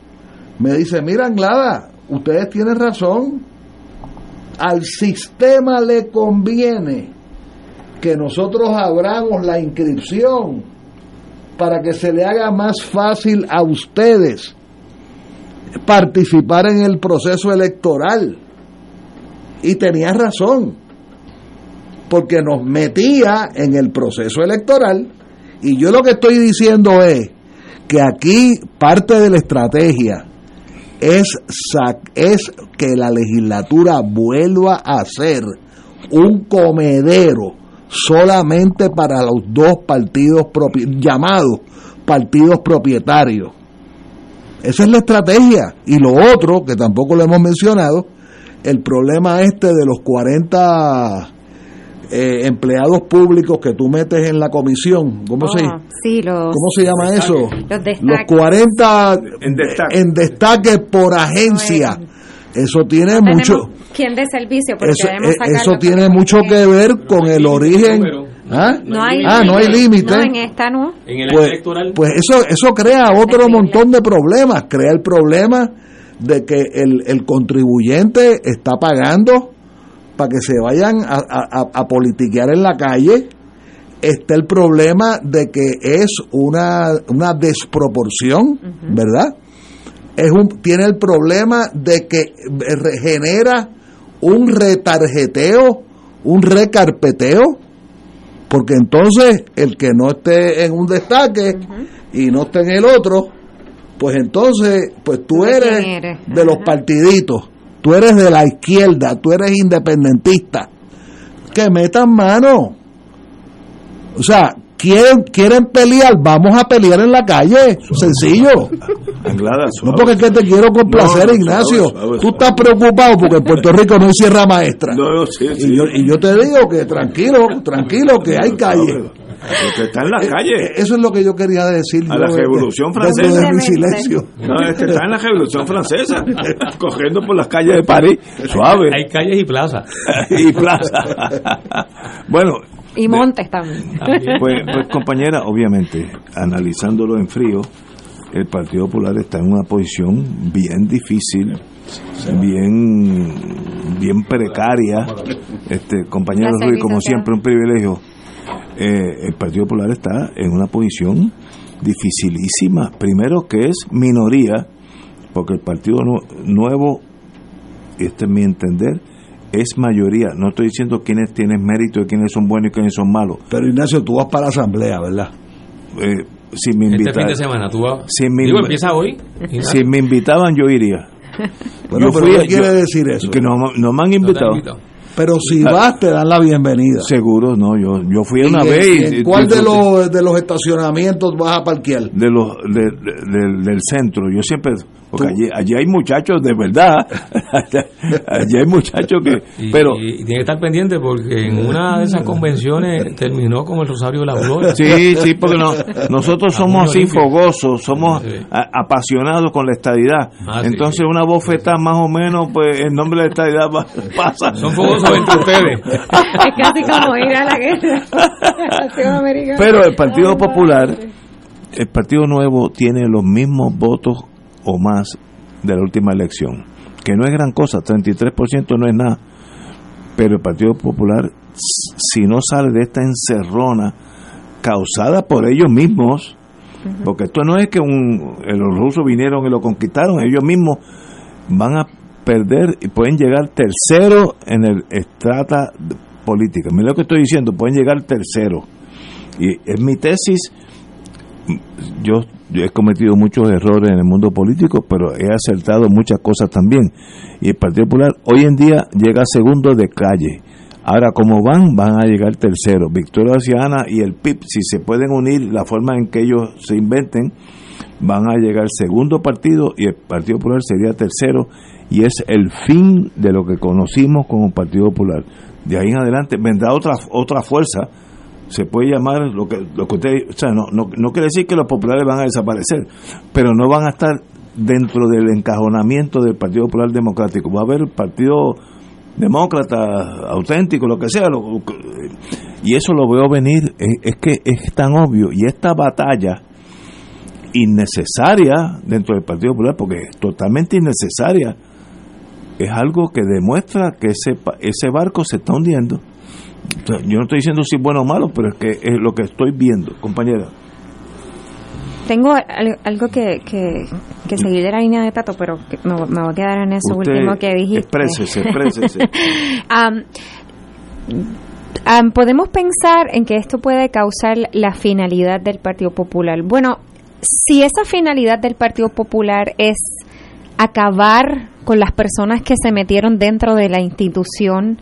me dice, mira Anglada, ustedes tienen razón, al sistema le conviene que nosotros abramos la inscripción para que se le haga más fácil a ustedes participar en el proceso electoral. Y tenía razón, porque nos metía en el proceso electoral. Y yo lo que estoy diciendo es que aquí parte de la estrategia es, que la legislatura vuelva a ser un comedero solamente para los dos partidos propi- llamados partidos propietarios. Esa es la estrategia. Y lo otro, que tampoco lo hemos mencionado, el problema este de los 40 eh, empleados públicos que tú metes en la comisión. ¿Cómo, se, sí, los, ¿cómo se llama eso? Los destaques. Los 40 En destaque. en destaque por agencia. Eso tiene mucho quien de servicio, porque eso, debemos eh, sacarlo eso tiene mucho que ver con el origen. ¿Ah? No hay ah, no hay límite. No, en esta no. En el Pues, año electoral. pues eso, eso crea otro montón de problemas. Crea el problema de que el, el contribuyente está pagando para que se vayan a, a- a- a politiquear en la calle. Está el problema de que es una, una desproporción, ¿verdad? Es un, tiene el problema de que eh, genera un retarjeteo, un recarpeteo, porque entonces el que no esté en un destaque y no esté en el otro, pues entonces, pues tú ¿De quién eres eres? de los partiditos, tú eres de la izquierda, tú eres independentista. Que metan mano. O sea, quieren, quieren pelear, vamos a pelear en la calle, sencillo. Anglada, No porque es que te quiero complacer, No, no, Ignacio. suave, suave, Tú estás preocupado porque en Puerto Rico no hay sierra maestra. No, no, sí, sí. Y yo, y yo te digo que tranquilo, tranquilo, que hay calle. Porque está en la Eh, calle. eh, Eso es lo que yo quería decir. A yo, la Revolución Francesa. de mi silencio. No, es que está en la Revolución Francesa, corriendo por las calles de París, suave, Hay calles y plazas. y plaza. Bueno, Y montes también. pues, pues compañera, obviamente, analizándolo en frío, el Partido Popular está en una posición bien difícil, bien, bien precaria. Este, compañero como siempre, un privilegio. Eh, el Partido Popular está en una posición dificilísima. Primero que es minoría, porque el Partido Nu- Nuevo, este es mi entender, es mayoría. No estoy diciendo quiénes tienen mérito y quiénes son buenos y quiénes son malos. Pero Ignacio, tú vas para la asamblea, ¿verdad? Eh, si me Este fin de semana tú vas. Si me Digo, empieza hoy. si me invitaban yo iría. Bueno, Yo pero fui- ¿qué quiere decir eso? Que no, no me han invitado. Pero si vas, te dan la bienvenida. Seguro, no, yo, yo fui ¿Y una vez. en y- ¿Cuál y- de los, de los estacionamientos vas a parquear? de los de- de- del- del centro yo siempre porque allí, allí hay muchachos de verdad allí hay muchachos que Y, pero y tiene que estar pendiente porque en una de esas convenciones terminó como el Rosario de la Gloria. sí sí porque no- nosotros somos así fogosos somos Sí. a- apasionados con la estadidad Ah, sí. entonces una bofeta más o menos pues en nombre de la estadidad va- pasa Son fogosos entre ustedes. Es casi como ir a la guerra. Pero el Partido Popular, el Partido Nuevo tiene los mismos votos o más de la última elección, que no es gran cosa, 33% no es nada. Pero el Partido Popular, si no sale de esta encerrona causada por ellos mismos, porque esto no es que un, eh, los rusos vinieron y lo conquistaron, ellos mismos van a perder y pueden llegar tercero en el estrata política. Mira lo que estoy diciendo, pueden llegar tercero. Y es mi tesis. Yo, yo he cometido muchos errores en el mundo político, pero he acertado muchas cosas también. Y el Partido Popular hoy en día llega segundo de calle. Ahora, como van, van a llegar tercero. Victoria Ciudadana y el PIB, si se pueden unir la forma en que ellos se inventen, van a llegar segundo partido y el Partido Popular sería tercero. Y es el fin de lo que conocimos como Partido Popular. De ahí en adelante vendrá otra, otra fuerza se puede llamar lo que lo que usted o sea no, no, no quiere decir que los populares van a desaparecer pero no van a estar dentro del encajonamiento del Partido Popular Democrático. Va a haber partido demócrata auténtico lo que sea lo- y eso lo veo venir es, que es tan obvio y esta batalla innecesaria dentro del Partido Popular porque es totalmente innecesaria es algo que demuestra que ese ese barco se está hundiendo yo no estoy diciendo si es bueno o malo, pero es que es lo que estoy viendo, compañera. Tengo al- algo que, que, que seguir de la línea de Tato, pero me, me voy a quedar en eso Usted último que dijiste. Exprésese, exprésese. Podemos pensar en que esto puede causar la finalidad del Partido Popular. Bueno, si esa finalidad del Partido Popular es acabar con las personas que se metieron dentro de la institución,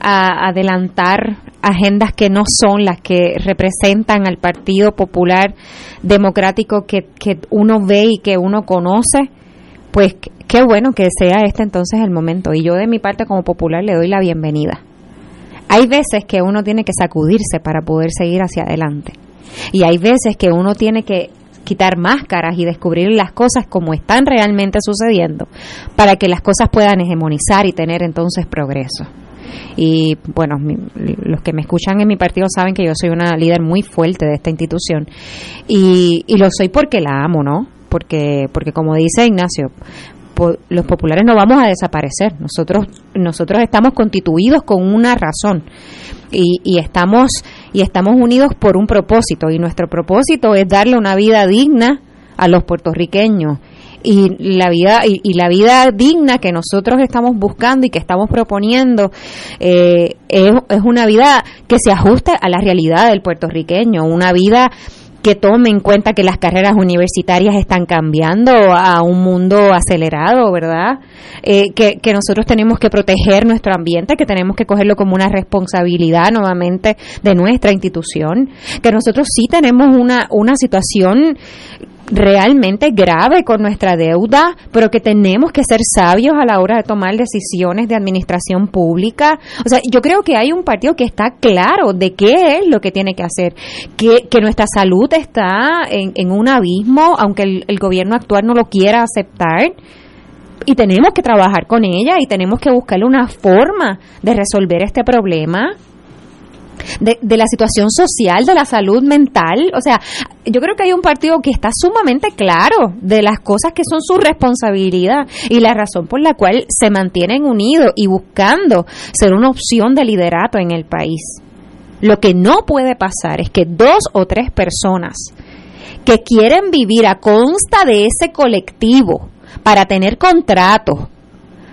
a adelantar agendas que no son las que representan al Partido Popular Democrático que, que uno ve y que uno conoce, pues qué- bueno que sea este entonces el momento. Y yo de mi parte como popular le doy la bienvenida. Hay veces que uno tiene que sacudirse para poder seguir hacia adelante. Y hay veces que uno tiene que quitar máscaras y descubrir las cosas como están realmente sucediendo para que las cosas puedan hegemonizar y tener entonces progreso. Y bueno, mi- los que me escuchan en mi partido saben que yo soy una líder muy fuerte de esta institución y, y lo soy porque la amo, ¿no? Porque, porque como dice Ignacio, los populares no vamos a desaparecer. Nosotros, nosotros estamos constituidos con una razón y, y estamos y estamos unidos por un propósito y nuestro propósito es darle una vida digna a los puertorriqueños y la vida y, y la vida digna que nosotros estamos buscando y que estamos proponiendo eh, es, una vida que se ajuste a la realidad del puertorriqueño una vida que tome en cuenta que las carreras universitarias están cambiando a un mundo acelerado, ¿verdad? Eh, que, que nosotros tenemos que proteger nuestro ambiente, que tenemos que cogerlo como una responsabilidad nuevamente de nuestra institución, que nosotros sí tenemos una, una situación realmente grave con nuestra deuda, pero que tenemos que ser sabios a la hora de tomar decisiones de administración pública. O sea, yo creo que hay un partido que está claro de qué es lo que tiene que hacer, que, que nuestra salud está en, en un abismo, aunque el, el gobierno actual no lo quiera aceptar. Y tenemos que trabajar con ella y tenemos que buscarle una forma de resolver este problema de, de la situación social, de la salud mental. O sea, yo creo que hay un partido que está sumamente claro de las cosas que son su responsabilidad y la razón por la cual se mantienen unidos y buscando ser una opción de liderato en el país. Lo que no puede pasar es que dos o tres personas que quieren vivir a consta de ese colectivo para tener contratos,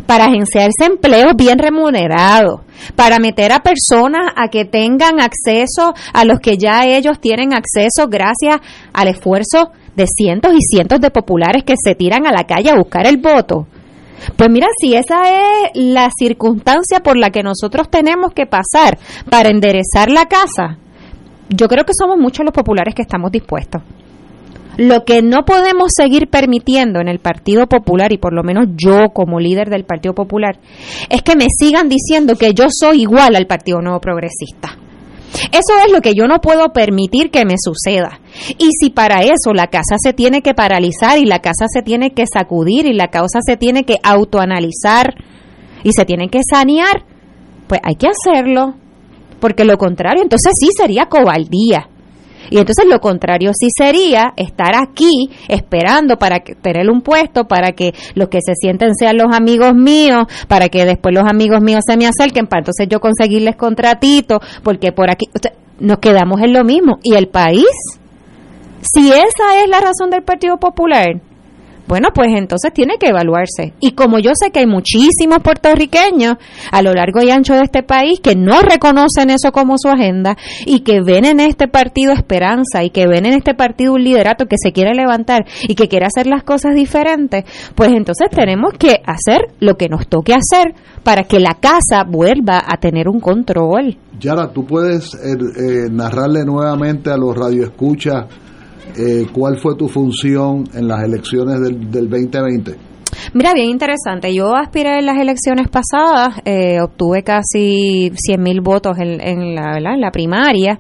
para agenciarse empleos bien remunerados, para meter a personas a que tengan acceso a los que ya ellos tienen acceso gracias al esfuerzo de cientos y cientos de populares que se tiran a la calle a buscar el voto. Pues mira, si esa es la circunstancia por la que nosotros tenemos que pasar para enderezar la casa, yo creo que somos muchos los populares que estamos dispuestos. Lo que no podemos seguir permitiendo en el Partido Popular, y por lo menos yo como líder del Partido Popular, es que me sigan diciendo que yo soy igual al Partido Nuevo Progresista. Eso es lo que yo no puedo permitir que me suceda. Y si para eso la casa se tiene que paralizar y la casa se tiene que sacudir y la causa se tiene que autoanalizar y se tiene que sanear, pues hay que hacerlo. Porque lo contrario, entonces sí sería cobardía. Y entonces lo contrario sí sería estar aquí esperando para que, tener un puesto, para que los que se sienten sean los amigos míos, para que después los amigos míos se me acerquen, para entonces yo conseguirles contratitos, porque por aquí nos quedamos en lo mismo. ¿Y el país? Si esa es la razón del Partido Popular, bueno, pues entonces tiene que evaluarse. Y como yo sé que hay muchísimos puertorriqueños a lo largo y ancho de este país que no reconocen eso como su agenda y que ven en este partido esperanza y que ven en este partido un liderato que se quiere levantar y que quiere hacer las cosas diferentes, pues entonces tenemos que hacer lo que nos toque hacer para que la casa vuelva a tener un control. Yara, tú puedes eh, eh, narrarle nuevamente a los radioescuchas eh, ¿cuál fue tu función en las elecciones del, del 2020? Mira, bien interesante. Yo aspiré en las elecciones pasadas, eh, obtuve casi 100 mil votos en, en, la, en, la, primaria.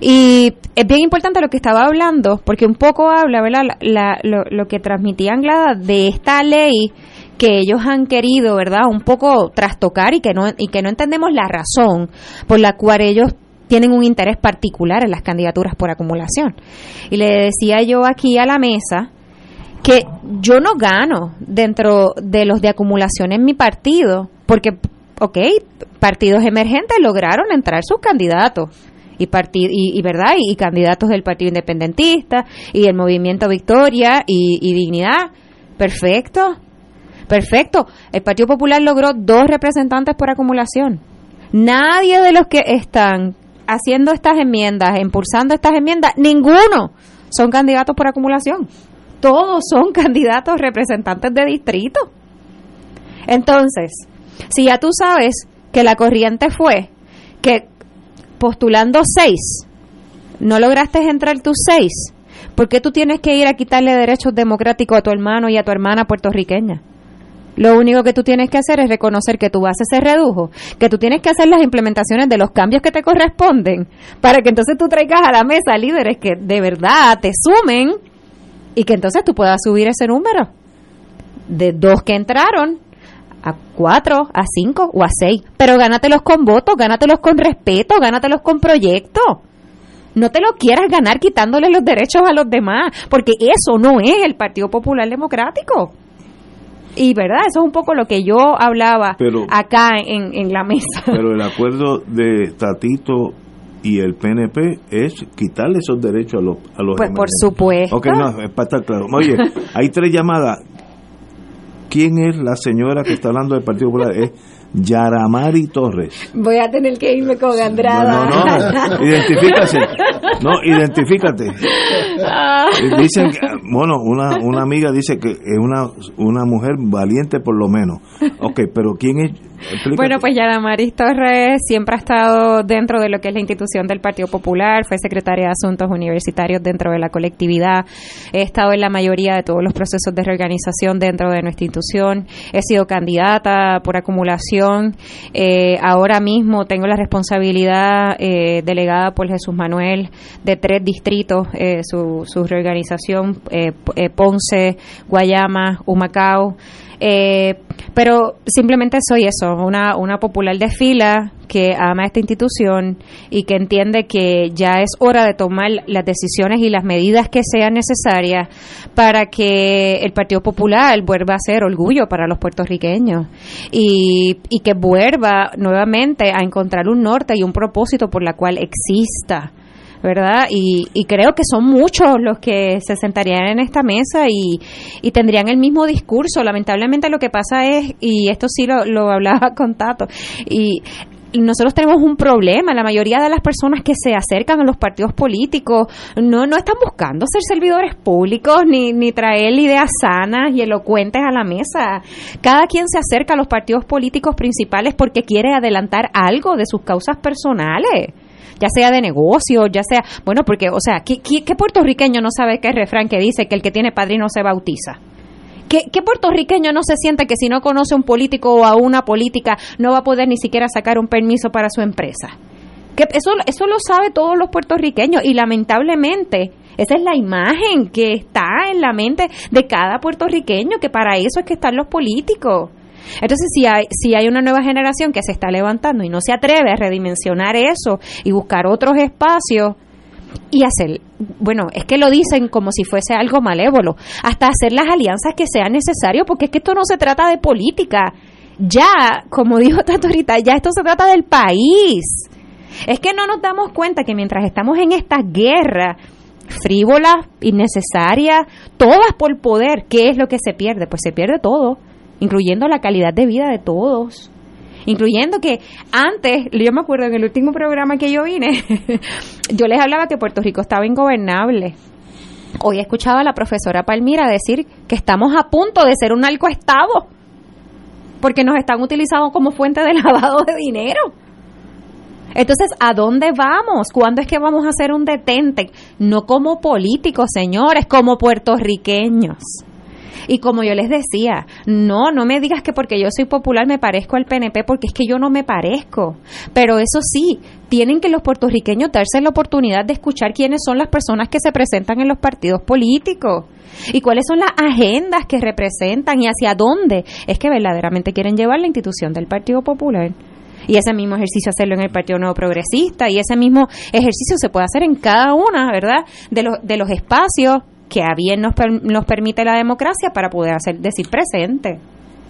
Y es bien importante lo que estaba hablando, porque un poco habla, ¿verdad? La, lo, lo, que transmitía Anglada de esta ley que ellos han querido, ¿verdad? Un poco trastocar y que no, y que no entendemos la razón por la cual ellos tienen un interés particular en las candidaturas por acumulación. Y le decía yo aquí a la mesa que yo no gano dentro de los de acumulación en mi partido, porque, ok, partidos emergentes lograron entrar sus candidatos. Y, y, y, verdad y, candidatos del Partido Independentista y el Movimiento Victoria y Dignidad perfecto perfecto el Partido Popular logró dos representantes por acumulación nadie de los que están haciendo estas enmiendas, impulsando estas enmiendas, ninguno son candidatos por acumulación. Todos son candidatos representantes de distrito. Entonces, si ya tú sabes que la corriente fue que postulando seis, no lograste entrar tus seis, ¿por qué tú tienes que ir a quitarle derechos democráticos a tu hermano y a tu hermana puertorriqueña? Lo único que tú tienes que hacer es reconocer que tu base se redujo, que tú tienes que hacer las implementaciones de los cambios que te corresponden, para que entonces tú traigas a la mesa líderes que de verdad te sumen y que entonces tú puedas subir ese número de dos que entraron a cuatro, a cinco o a seis. Pero gánatelos con votos, gánatelos con respeto, gánatelos con proyecto. No te lo quieras ganar quitándole los derechos a los demás, porque eso no es el Partido Popular Democrático. Y verdad, eso es un poco lo que yo hablaba acá en, en la mesa. Pero el acuerdo de Tatito y el PNP es quitarle esos derechos a los a los Pues por supuesto. Ok, no, es para estar claro. Oye, hay tres llamadas. ¿Quién es la señora que está hablando del Partido Popular? Es Yaramari Torres. Voy a tener que irme con Andrada. No, no, no. identifícase. No, identifícate. Dicen, que, bueno, una, una amiga dice que es una, una mujer valiente por lo menos. Ok, pero ¿quién es? Bueno, pues Yaramaris Torres siempre ha estado dentro de lo que es la institución del Partido Popular, fue secretaria de Asuntos Universitarios dentro de la colectividad, he estado en la mayoría de todos los procesos de reorganización dentro de nuestra institución, he sido candidata por acumulación, eh, ahora mismo tengo la responsabilidad eh, delegada por Jesús Manuel de tres distritos, eh, su, su, reorganización, eh, Ponce, Guayama, Humacao, eh, pero simplemente soy eso, una, una popular de fila que ama esta institución y que entiende que ya es hora de tomar las decisiones y las medidas que sean necesarias para que el Partido Popular vuelva a ser orgullo para los puertorriqueños y, y que vuelva nuevamente a encontrar un norte y un propósito por la cual exista ¿verdad? Y, y, creo que son muchos los que se sentarían en esta mesa y, y, tendrían el mismo discurso. Lamentablemente lo que pasa es, y esto sí lo, lo hablaba con Tato, y nosotros tenemos un problema. La mayoría de las personas que se acercan a los partidos políticos no, no están buscando ser servidores públicos ni, ni traer ideas sanas y elocuentes a la mesa. Cada quien se acerca a los partidos políticos principales porque quiere adelantar algo de sus causas personales ya sea de negocio, ya sea, bueno, porque, o sea, ¿qué, qué, puertorriqueño no sabe qué refrán que dice que el que tiene padrino se bautiza? ¿Qué, ¿Qué, puertorriqueño no se siente que si no conoce a un político o a una política no va a poder ni siquiera sacar un permiso para su empresa? Que eso, eso lo sabe todos los puertorriqueños y lamentablemente esa es la imagen que está en la mente de cada puertorriqueño, que para eso es que están los políticos. Entonces, si hay, si hay una nueva generación que se está levantando y no se atreve a redimensionar eso y buscar otros espacios y hacer, bueno, es que lo dicen como si fuese algo malévolo, hasta hacer las alianzas que sean necesarias, porque es que esto no se trata de política. Ya, como dijo Tato ahorita, ya esto se trata del país. Es que no nos damos cuenta que mientras estamos en esta guerra frívola, innecesaria, todas por poder, ¿qué es lo que se pierde? Pues se pierde todo incluyendo la calidad de vida de todos. Incluyendo que antes, yo me acuerdo en el último programa que yo vine, yo les hablaba que Puerto Rico estaba ingobernable. Hoy escuchaba a la profesora Palmira decir que estamos a punto de ser un narcoestado, porque nos están utilizando como fuente de lavado de dinero. Entonces, ¿a dónde vamos? ¿Cuándo es que vamos a hacer un detente? No como políticos, señores, como puertorriqueños. Y como yo les decía, no, no me digas que porque yo soy popular me parezco al PNP, porque es que yo no me parezco. Pero eso sí, tienen que los puertorriqueños darse la oportunidad de escuchar quiénes son las personas que se presentan en los partidos políticos y cuáles son las agendas que representan y hacia dónde es que verdaderamente quieren llevar la institución del Partido Popular. Y ese mismo ejercicio hacerlo en el Partido Nuevo Progresista y ese mismo ejercicio se puede hacer en cada una, ¿verdad? De los, de los espacios que a bien nos, nos permite la democracia para poder hacer decir presente.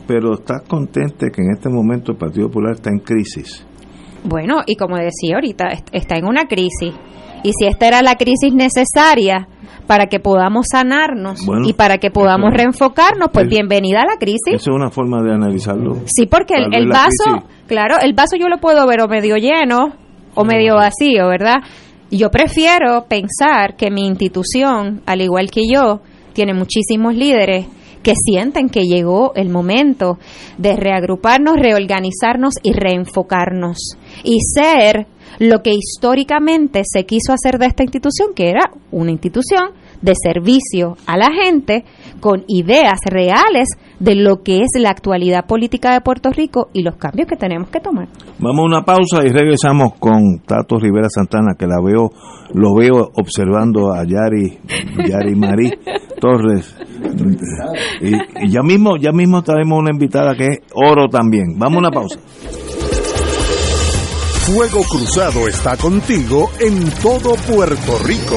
Pero ¿estás contente que en este momento el Partido Popular está en crisis? Bueno, y como decía ahorita, está en una crisis. Y si esta era la crisis necesaria para que podamos sanarnos y para que podamos reenfocarnos, pues bienvenida a la crisis. Esa es una forma de analizarlo. Sí, porque el, el vaso, claro, el vaso yo lo puedo ver o medio lleno o medio vacío, ¿verdad? Yo prefiero pensar que mi institución, al igual que yo, tiene muchísimos líderes que sienten que llegó el momento de reagruparnos, reorganizarnos y reenfocarnos. Y ser lo que históricamente se quiso hacer de esta institución, que era una institución de servicio a la gente con ideas reales de lo que es la actualidad política de Puerto Rico y los cambios que tenemos que tomar. Vamos a una pausa y regresamos con Tato Rivera Santana, que la veo, lo veo observando a Yari, Yari Marí Torres. Y, ya mismo, ya mismo traemos una invitada que es oro también. Vamos a una pausa. Fuego Cruzado está contigo en todo Puerto Rico.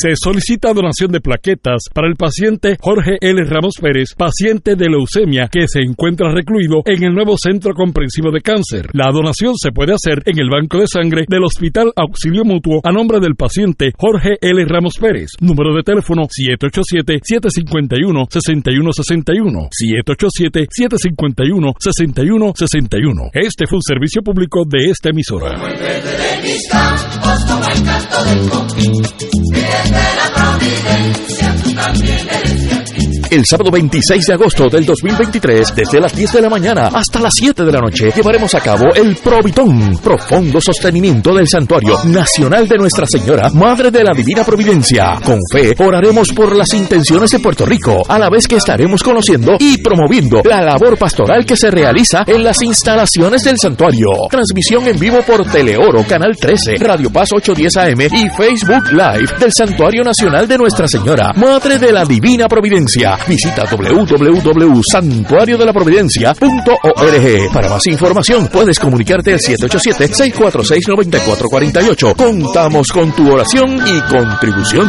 Se solicita donación de plaquetas para el paciente Jorge L. Ramos Pérez, paciente de leucemia que se encuentra recluido en el nuevo Centro Comprensivo de Cáncer. La donación se puede hacer en el Banco de Sangre del Hospital Auxilio Mutuo a nombre del paciente Jorge L. Ramos Pérez. Número de teléfono 787-751-6161. 787-751-6161. Este fue un servicio público de esta emisora. El de la providencia, tu también eres de aquí sábado 26 de agosto del 2023, desde las 10 de la mañana hasta las 7 de la noche, llevaremos a cabo el Provitón, profundo sostenimiento del Santuario Nacional de Nuestra Señora, Madre de la Divina Providencia. Con fe, oraremos por las intenciones de Puerto Rico, a la vez que estaremos conociendo y promoviendo la labor pastoral que se realiza en las instalaciones del santuario. Transmisión en vivo por Teleoro, Canal 13, Radio Paz 810 AM y Facebook Live del Santuario Nacional de Nuestra Señora, Madre de la Divina Providencia Visita www.santuariodelaprovidencia.org. Para más información puedes comunicarte al 787-646-9448. Contamos con tu oración y contribución.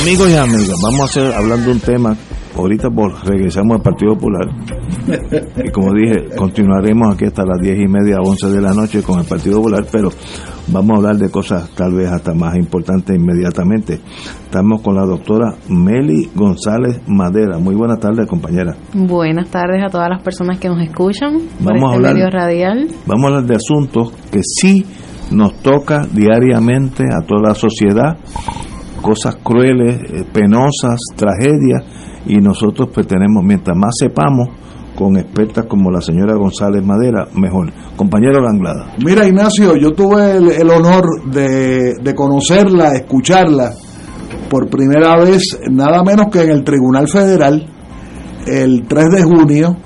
Amigos y amigas, vamos a hacer hablando de un tema. Ahorita por, regresamos al Partido Popular. Y como dije, continuaremos aquí hasta las diez y media, once de la noche con el Partido Popular, pero vamos a hablar de cosas tal vez hasta más importantes inmediatamente. Estamos con la doctora Meli González Madera. Muy buenas tardes, compañera. Buenas tardes a todas las personas que nos escuchan por Vamos a este hablar- medio radial. Vamos a hablar de asuntos que sí nos toca diariamente a toda la sociedad, cosas crueles, eh, penosas, tragedias, y nosotros pues tenemos, mientras más sepamos, con expertas como la señora González Madera, mejor. Compañero Langlada. Mira, Ignacio, yo tuve el, honor de conocerla, escucharla por primera vez, nada menos que en el Tribunal Federal, el 3 de junio,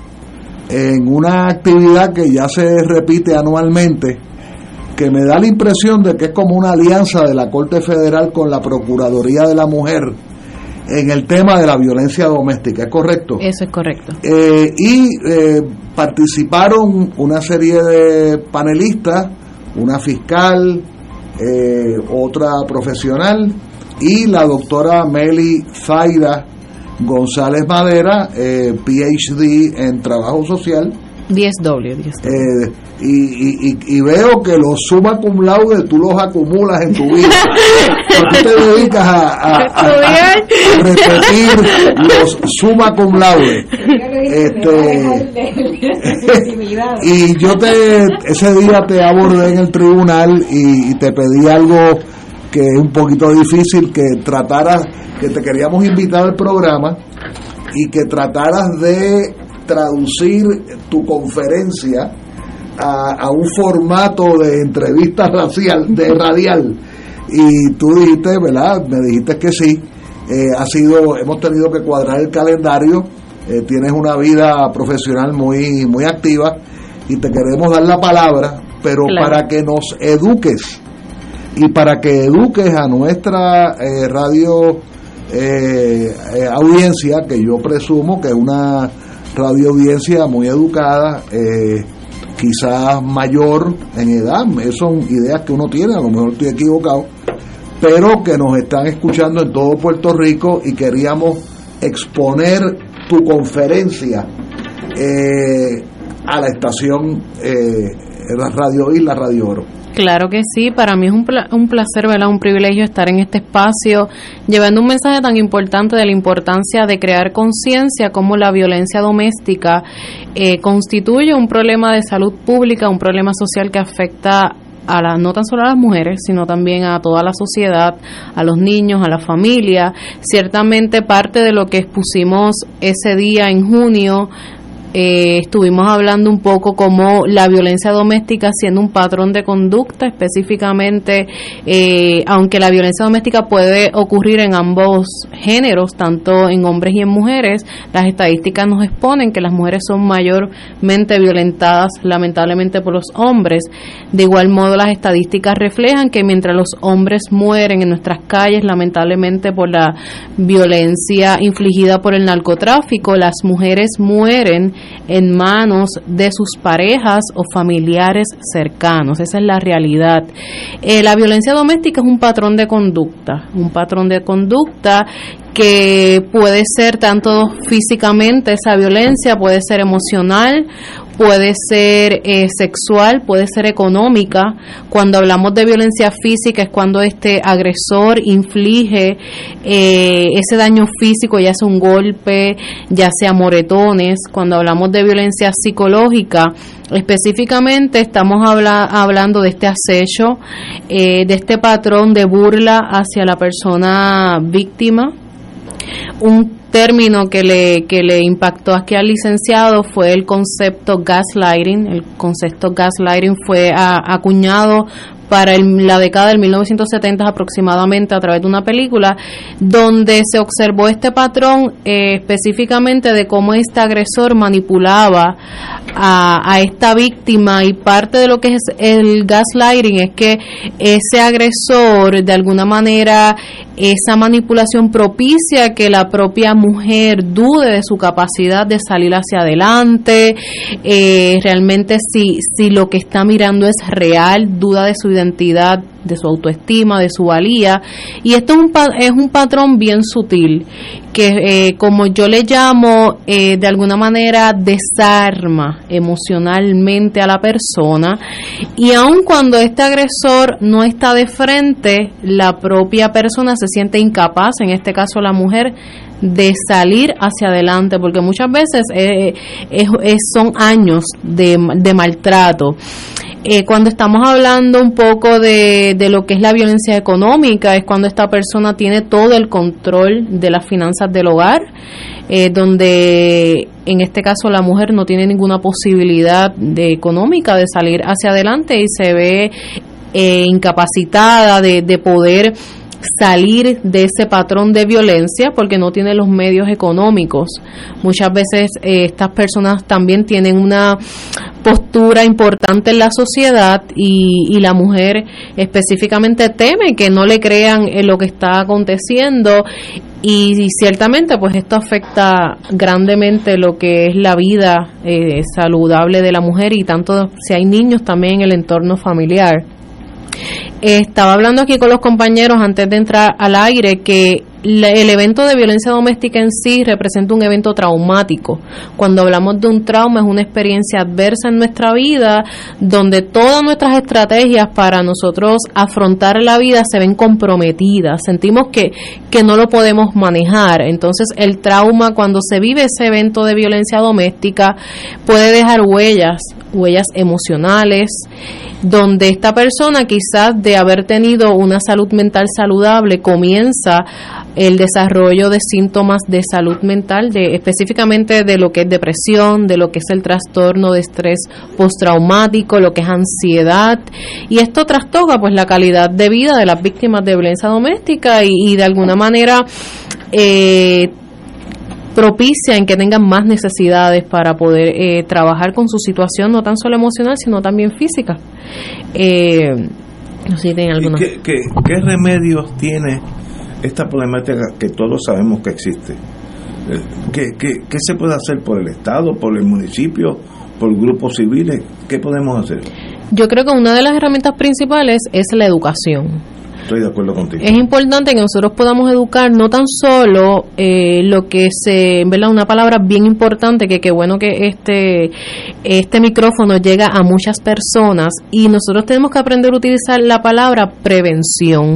en una actividad que ya se repite anualmente, que me da la impresión de que es como una alianza de la Corte Federal con la Procuraduría de la Mujer en el tema de la violencia doméstica, ¿es correcto? Eso es correcto. Eh, y eh, participaron una serie de panelistas, una fiscal, eh, otra profesional y la doctora Meli Zaira González Madera, eh, PhD en trabajo social. 10W, 10 Eh, y, y- veo que los suma cum laude tú los acumulas en tu vida. Porque tú te dedicas a, a- a- a- a repetir los suma cum laude. Este, y yo te ese día te abordé en el tribunal y, y te pedí algo que es un poquito difícil que trataras que te queríamos invitar al programa y que trataras de traducir tu conferencia a, a un formato de entrevista racial de radial. Y tú dijiste verdad me dijiste que sí. Eh, ha sido hemos tenido que cuadrar el calendario. Eh, tienes una vida profesional muy muy activa y te queremos dar la palabra pero Claro. para que nos eduques y para que eduques a nuestra eh, radio eh, eh, audiencia, que yo presumo que es una radio audiencia muy educada, eh, quizás mayor en edad, esas son ideas que uno tiene, a lo mejor estoy equivocado, pero que nos están escuchando en todo Puerto Rico y queríamos exponer tu conferencia eh, a la estación eh, Radio y la Radio Oro. Claro que sí, para mí es un, un placer, ¿verdad? un privilegio estar en este espacio llevando un mensaje tan importante de la importancia de crear conciencia como la violencia doméstica eh, constituye un problema de salud pública, un problema social que afecta a la, no tan solo a las mujeres, sino también a toda la sociedad, a los niños, a la familia. Ciertamente parte de lo que expusimos ese día en junio eh, estuvimos hablando un poco como la violencia doméstica siendo un patrón de conducta, específicamente, eh, aunque la violencia doméstica puede ocurrir en ambos géneros, tanto en hombres y en mujeres, las estadísticas nos exponen que las mujeres son mayormente violentadas lamentablemente por los hombres. De igual modo, las estadísticas reflejan que mientras los hombres mueren en nuestras calles, lamentablemente por la violencia infligida por el narcotráfico, las mujeres mueren en manos de sus parejas o familiares cercanos. Esa es la realidad. Eh, la violencia doméstica es un patrón de conducta, un patrón de conducta que puede ser tanto físicamente esa violencia, puede ser emocional puede ser eh, sexual, puede ser económica. Cuando hablamos de violencia física es cuando este agresor inflige eh, ese daño físico, ya sea un golpe, ya sea moretones. Cuando hablamos de violencia psicológica, específicamente estamos hablando de este acecho, eh, de este patrón de burla hacia la persona víctima. Un término que le, que le impactó aquí al licenciado fue el concepto gaslighting. El concepto gaslighting fue acuñado para la década del 1970 aproximadamente a través de una película donde se observó este patrón eh, específicamente de cómo este agresor manipulaba a, esta víctima. Y parte de lo que es el gaslighting es que ese agresor de alguna manera esa manipulación propicia que la propia mujer dude de su capacidad de salir hacia adelante, eh, realmente si, si lo que está mirando es real, duda de su identidad, identidad de su autoestima, de su valía. Y esto es un, es un patrón bien sutil que, eh, como yo le llamo, eh, de alguna manera desarma emocionalmente a la persona. Y aun cuando este agresor no está de frente, la propia persona se siente incapaz, en este caso la mujer, de salir hacia adelante, porque muchas veces eh, son años de, maltrato. Cuando estamos hablando un poco de, de, lo que es la violencia económica, es cuando esta persona tiene todo el control de las finanzas del hogar, eh, donde en este caso la mujer no tiene ninguna posibilidad de económica de salir hacia adelante y se ve eh, incapacitada de, de poder salir de ese patrón de violencia porque no tiene los medios económicos. Muchas veces eh, estas personas también tienen una postura importante en la sociedad y, la mujer específicamente teme que no le crean en lo que está aconteciendo y, ciertamente pues esto afecta grandemente lo que es la vida eh, saludable de la mujer y tanto si hay niños también en el entorno familiar. Estaba hablando aquí con los compañeros antes de entrar al aire que el evento de violencia doméstica en sí representa un evento traumático. Cuando hablamos de un trauma es una experiencia adversa en nuestra vida donde todas nuestras estrategias para nosotros afrontar la vida se ven comprometidas. Sentimos que, que no lo podemos manejar. Entonces el trauma cuando se vive ese evento de violencia doméstica puede dejar huellas, huellas emocionales, donde esta persona quizás de haber tenido una salud mental saludable comienza el desarrollo de síntomas de salud mental, de, específicamente de lo que es depresión, de lo que es el trastorno de estrés postraumático, lo que es ansiedad, y esto trastoca pues la calidad de vida de las víctimas de violencia doméstica y, de alguna manera eh, propicia en que tengan más necesidades para poder eh, trabajar con su situación, no tan solo emocional, sino también física. Eh, no sé si tienen alguna. ¿Qué, qué, qué remedios tiene esta problemática que todos sabemos que existe? Eh, ¿Qué, qué, qué se puede hacer por el Estado, por el municipio, por grupos civiles? ¿Qué podemos hacer? Yo creo que una de las herramientas principales es la educación Estoy de acuerdo contigo. Es importante que nosotros podamos educar no tan solo eh, lo que se, verdad, una palabra bien importante, que qué bueno que este, este micrófono llega a muchas personas y nosotros tenemos que aprender a utilizar la palabra prevención.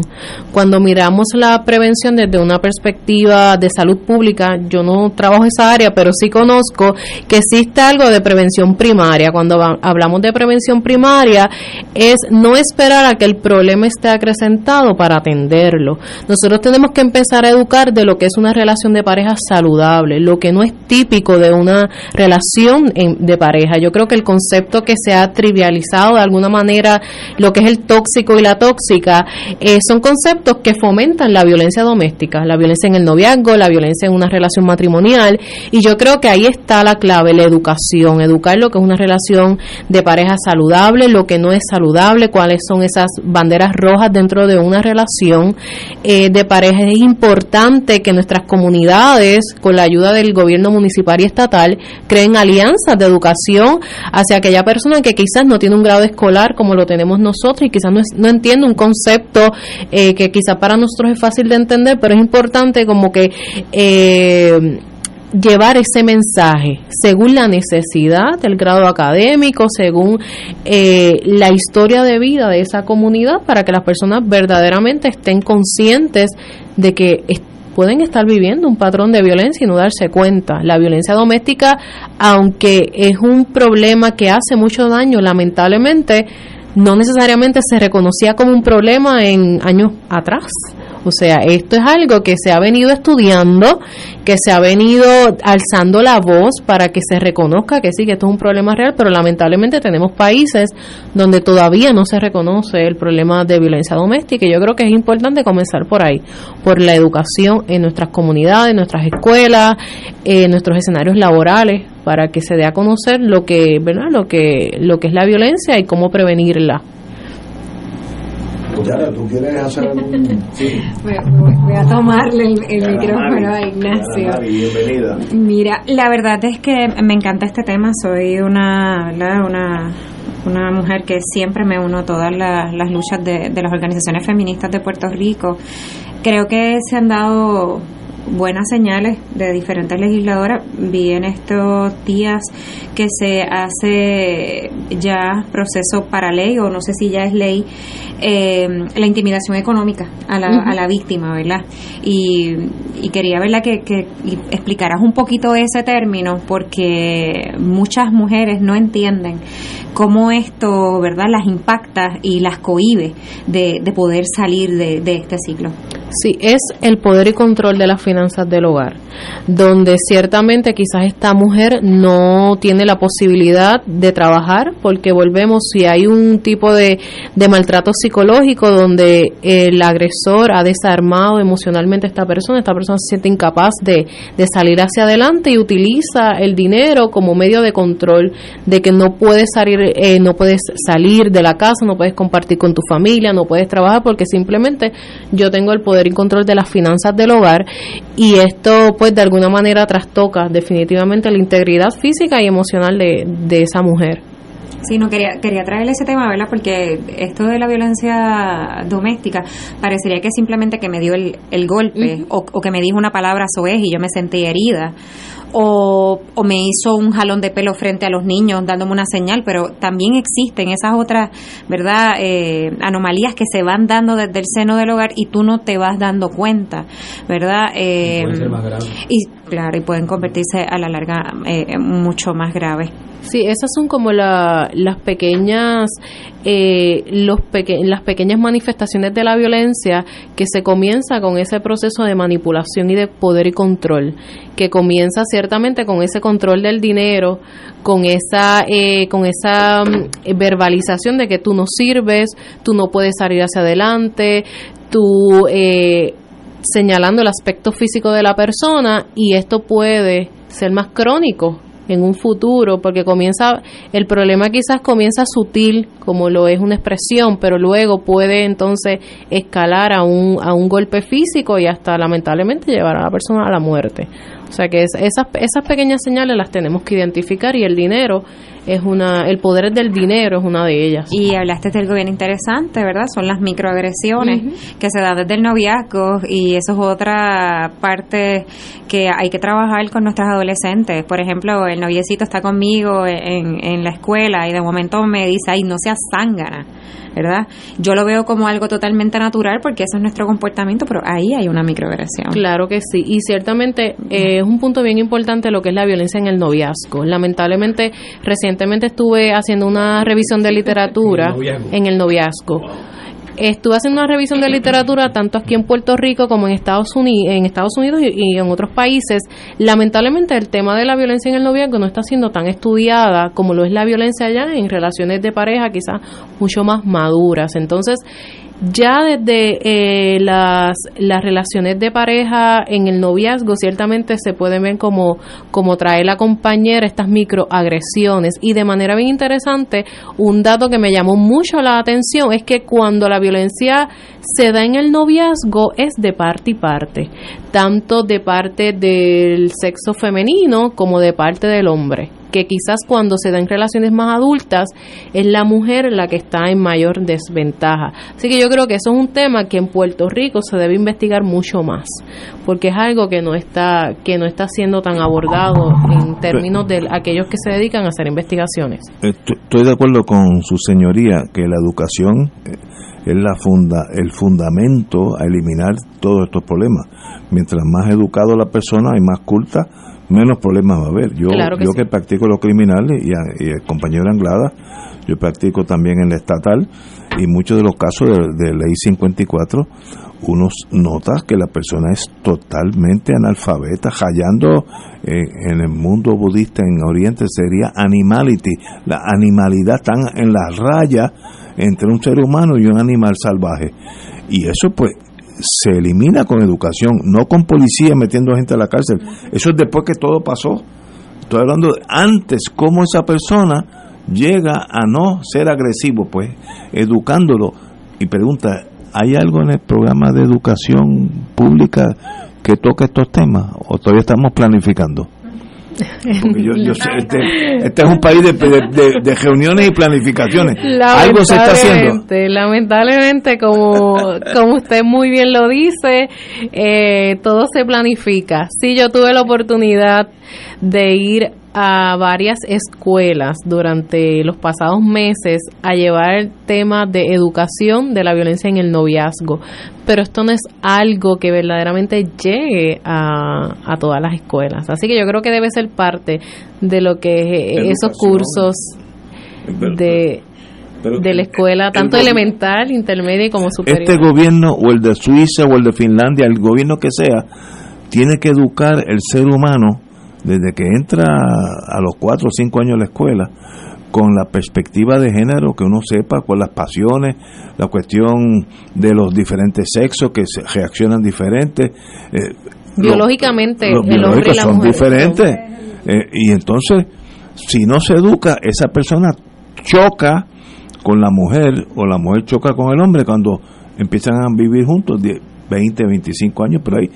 Cuando miramos la prevención desde una perspectiva de salud pública, yo no trabajo esa área, pero sí conozco que existe algo de prevención primaria. Cuando hablamos de prevención primaria, es no esperar a que el problema esté acrecentado para atenderlo. Nosotros tenemos que empezar a educar de lo que es una relación de pareja saludable, lo que no es típico de una relación en- de pareja. Yo creo que el concepto que se ha trivializado de alguna manera, lo que es el tóxico y la tóxica, eh, son conceptos que fomentan la violencia doméstica, la violencia en el noviazgo, la violencia en una relación matrimonial. Y yo creo que ahí está la clave, la educación, educar lo que es una relación de pareja saludable, lo que no es saludable, cuáles son esas banderas rojas dentro de una relación eh, de pareja. Es importante que nuestras comunidades, con la ayuda del gobierno municipal y estatal, creen alianzas de educación hacia aquella persona que quizás no tiene un grado escolar como lo tenemos nosotros y quizás no, es- no entiende un concepto eh, que quizás para nosotros es fácil de entender, pero es importante como que... Eh, llevar ese mensaje según la necesidad del grado académico, según eh, la historia de vida de esa comunidad, para que las personas verdaderamente estén conscientes de que pueden estar viviendo un patrón de violencia y no darse cuenta. La violencia doméstica, aunque es un problema que hace mucho daño, lamentablemente, no necesariamente se reconocía como un problema en años atrás. O sea, esto es algo que se ha venido estudiando, que se ha venido alzando la voz para que se reconozca que sí, que esto es un problema real, pero lamentablemente tenemos países donde todavía no se reconoce el problema de violencia doméstica y yo creo que es importante comenzar por ahí, por la educación en nuestras comunidades, en nuestras escuelas, en nuestros escenarios laborales, para que se dé a conocer lo que, ¿verdad? Lo que, lo que es la violencia y cómo prevenirla. Yara, ¿tú quieres hacer algún...? Sí. Voy, voy- a tomarle el, el micrófono a Ignacio. bienvenida. Mira, la verdad es que me encanta este tema. Soy una, ¿verdad? una, una mujer que siempre me uno a todas las, las luchas de, de las organizaciones feministas de Puerto Rico. Creo que se han dado buenas señales de diferentes legisladoras. Vi en estos días que se hace ya proceso para ley, o no sé si ya es ley, eh, la intimidación económica a la, a la víctima, ¿verdad? Y, y quería, ¿verdad?, que, que explicaras un poquito ese término, porque muchas mujeres no entienden cómo esto, ¿verdad?, las impacta y las cohíbe de, de poder salir de, de este ciclo. Sí, es el poder y control de las finanzas del hogar, donde ciertamente quizás esta mujer no tiene la posibilidad de trabajar, porque volvemos, si hay un tipo de, de maltrato psicológico donde el agresor ha desarmado emocionalmente a esta persona, esta persona se siente incapaz de, de salir hacia adelante y utiliza el dinero como medio de control, de que no puedes salir, eh, no puedes salir de la casa, no puedes compartir con tu familia, no puedes trabajar porque simplemente yo tengo el poder y control de las finanzas del hogar y esto pues de alguna manera trastoca definitivamente la integridad física y emocional de, de esa mujer. Sí, no quería, quería traerle ese tema, ¿verdad? Porque esto de la violencia doméstica parecería que simplemente que me dio el, el golpe o, o que me dijo una palabra soez y yo me sentí herida. O, o me hizo un jalón de pelo frente a los niños dándome una señal, pero también existen esas otras, ¿verdad? Eh, anomalías que se van dando desde el seno del hogar y tú no te vas dando cuenta, ¿verdad? Eh, ser más grave. y claro, y pueden convertirse a la larga eh, mucho más graves. Sí, esas son como la- las pequeñas, eh, los peque- las pequeñas manifestaciones de la violencia que se comienza con ese proceso de manipulación y de poder y control, que comienza ciertamente con ese control del dinero, con esa, eh, con esa mm, verbalización de que tú no sirves, tú no puedes salir hacia adelante, tú eh, señalando el aspecto físico de la persona y esto puede ser más crónico en un futuro, porque comienza, el problema quizás comienza sutil, como lo es una expresión, pero luego puede entonces escalar a un, a un golpe físico y hasta lamentablemente llevar a la persona a la muerte. O sea que es- esas, esas pequeñas señales las tenemos que identificar y el dinero es una, el poder del dinero es una de ellas. Y hablaste de algo bien interesante, ¿verdad? Son las microagresiones que se dan desde el noviazgo y eso es otra parte que hay que trabajar con nuestras adolescentes. Por ejemplo, el noviecito está conmigo en, en la escuela y de momento me dice, ay, no seas zángana, ¿verdad? Yo lo veo como algo totalmente natural porque eso es nuestro comportamiento, pero ahí hay una microagresión. Claro que sí, y ciertamente eh, es un punto bien importante lo que es la violencia en el noviazgo. Lamentablemente, recientemente estuve haciendo una revisión de literatura En el noviazgo. Estuve haciendo una revisión de literatura tanto aquí en Puerto Rico como en Estados Unidos, en Estados Unidos y, y en otros países. Lamentablemente el tema de la violencia en el noviazgo no está siendo tan estudiada como lo es la violencia allá en relaciones de pareja, quizás mucho más maduras. Entonces, ya desde eh, las, las relaciones de pareja en el noviazgo ciertamente se pueden ver como, como trae la compañera estas microagresiones. Y de manera bien interesante un dato que me llamó mucho la atención es que cuando la violencia se da en el noviazgo es de parte y parte tanto de parte del sexo femenino como de parte del hombre que quizás cuando se dan relaciones más adultas es la mujer la que está en mayor desventaja. Así que yo creo que eso es un tema que en Puerto Rico se debe investigar mucho más, porque es algo que no está que no está siendo tan abordado en términos de aquellos que se dedican a hacer investigaciones. Estoy estoy de acuerdo con su señoría que la educación eh, es la funda, el fundamento a eliminar todos estos problemas. Mientras más educado la persona y más culta, menos problemas va a haber. Yo, Claro que yo sí. que practico los criminales y, a- y el compañero Anglada, yo practico también en la estatal y muchos de los casos de, de ley 54 uno nota que la persona es totalmente analfabeta, hallando eh, en el mundo budista en Oriente sería animality, la animalidad tan en la raya entre un ser humano y un animal salvaje. Y eso pues se elimina con educación, no con policía metiendo gente a la cárcel. Eso es después que todo pasó. Estoy hablando de antes, cómo esa persona llega a no ser agresivo, pues educándolo. Y pregunta, ¿hay algo en el programa de educación pública que toque estos temas? ¿O todavía estamos planificando? Porque yo, yo sé, este, este es un país de, de- reuniones y planificaciones. Algo se está haciendo. Lamentablemente, Lamentablemente, como, como usted muy bien lo dice, eh, todo se planifica. Sí, yo tuve la oportunidad de ir a varias escuelas durante los pasados meses a llevar temas de educación de la violencia en el noviazgo, pero esto no es algo que verdaderamente llegue a, a todas las escuelas. Así que yo creo que debe ser parte de lo que eh, esos Educación. cursos de, pero- de la escuela, tanto el elemental, intermedia como superior. Este gobierno o el de Suiza o el de Finlandia, el gobierno que sea, tiene que educar el ser humano desde que entra a los cuatro o cinco años a la escuela con la perspectiva de género, que uno sepa cuáles las pasiones, la cuestión de los diferentes sexos que se reaccionan diferentes. eh, Biológicamente, los el hombre y la son mujer diferentes. Eh, y entonces, si no se educa, esa persona choca con la mujer o la mujer choca con el hombre cuando empiezan a vivir juntos 10, 20, 25 años, pero ahí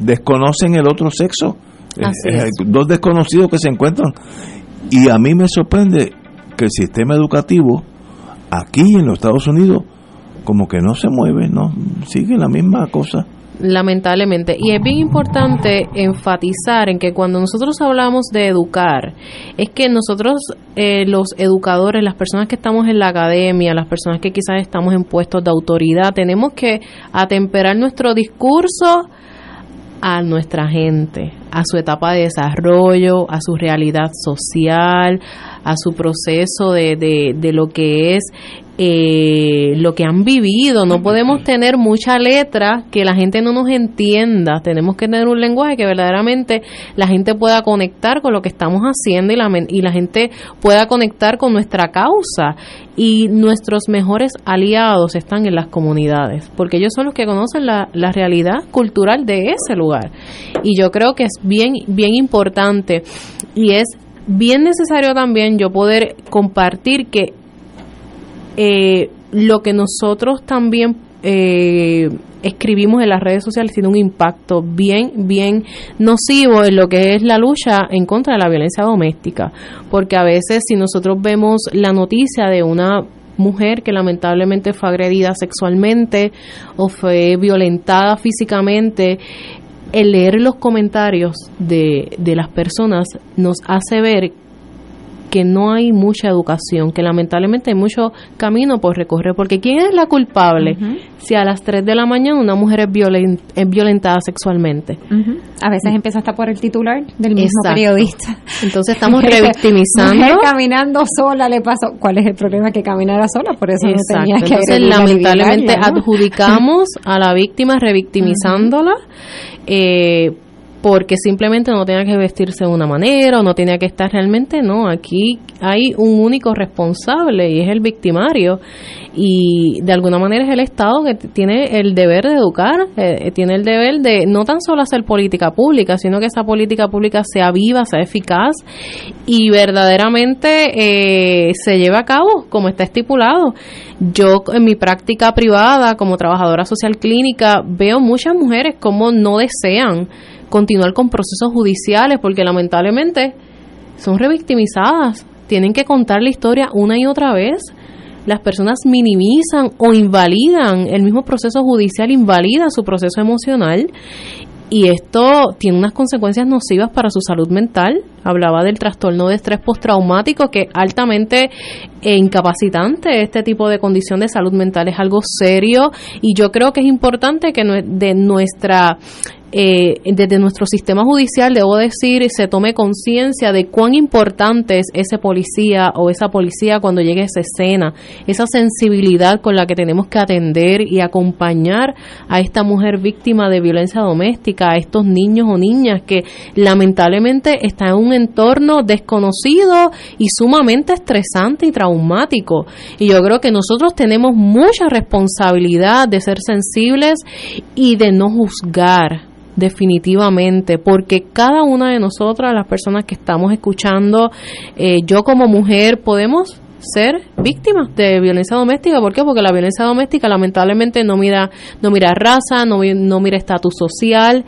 desconocen el otro sexo. Eh. Dos desconocidos que se encuentran. Y a mí me sorprende que el sistema educativo aquí en los Estados Unidos como que no se mueve, no sigue la misma cosa. lamentablemente. Y es bien importante enfatizar en que cuando nosotros hablamos de educar, es que nosotros, eh, los educadores, las personas que estamos en la academia, las personas que quizás estamos en puestos de autoridad, tenemos que atemperar nuestro discurso a nuestra gente, a su etapa de desarrollo, a su realidad social, a su proceso de, de, de lo que es eh, lo que han vivido. No podemos tener mucha letra que la gente no nos entienda. Tenemos que tener un lenguaje que verdaderamente la gente pueda conectar con lo que estamos haciendo y la, y la gente pueda conectar con nuestra causa. Y nuestros mejores aliados están en las comunidades, porque ellos son los que conocen la, la realidad cultural de ese lugar. Y yo creo que es bien, bien importante y es bien necesario también yo poder compartir que eh, lo que nosotros también eh, escribimos en las redes sociales tiene un impacto bien, bien nocivo en lo que es la lucha en contra de la violencia doméstica. Porque a veces si nosotros vemos la noticia de una mujer que lamentablemente fue agredida sexualmente o fue violentada físicamente, el leer los comentarios de, de las personas nos hace ver que no hay mucha educación, que lamentablemente hay mucho camino por recorrer, porque ¿quién es la culpable si a las 3 de la mañana una mujer es, es violentada sexualmente? A veces empieza hasta por el titular del mismo periodista. Entonces estamos revictimizando. Mujer caminando sola le pasó. ¿Cuál es el problema que caminara sola? Por eso no tenía que Entonces lamentablemente adjudicamos a la víctima revictimizándola. eh, porque simplemente no tenía que vestirse de una manera o no tenía que estar realmente, no, aquí hay un único responsable y es el victimario y de alguna manera es el Estado que tiene el deber de educar, eh, tiene el deber de no tan solo hacer política pública, sino que esa política pública sea viva, sea eficaz y verdaderamente eh, se lleve a cabo como está estipulado. Yo en mi práctica privada como trabajadora social clínica veo muchas mujeres como no desean continuar con procesos judiciales porque lamentablemente son revictimizadas, tienen que contar la historia una y otra vez. Las personas minimizan o invalidan el mismo proceso judicial, invalida su proceso emocional y esto tiene unas consecuencias nocivas para su salud mental. Hablaba del trastorno de estrés postraumático que altamente eh, incapacitante. Este tipo de condición de salud mental es algo serio y yo creo que es importante que de nuestra eh, desde nuestro sistema judicial, debo decir, se tome conciencia de cuán importante es ese policía o esa policía cuando llegue a esa escena, esa sensibilidad con la que tenemos que atender y acompañar a esta mujer víctima de violencia doméstica, a estos niños o niñas que lamentablemente están en un entorno desconocido y sumamente estresante y traumático. Y yo creo que nosotros tenemos mucha responsabilidad de ser sensibles y de no juzgar definitivamente, porque cada una de nosotras, las personas que estamos escuchando, eh, yo como mujer, podemos ser víctimas de violencia doméstica. ¿Por qué? Porque la violencia doméstica lamentablemente no mira, no mira raza, no, no mira estatus social,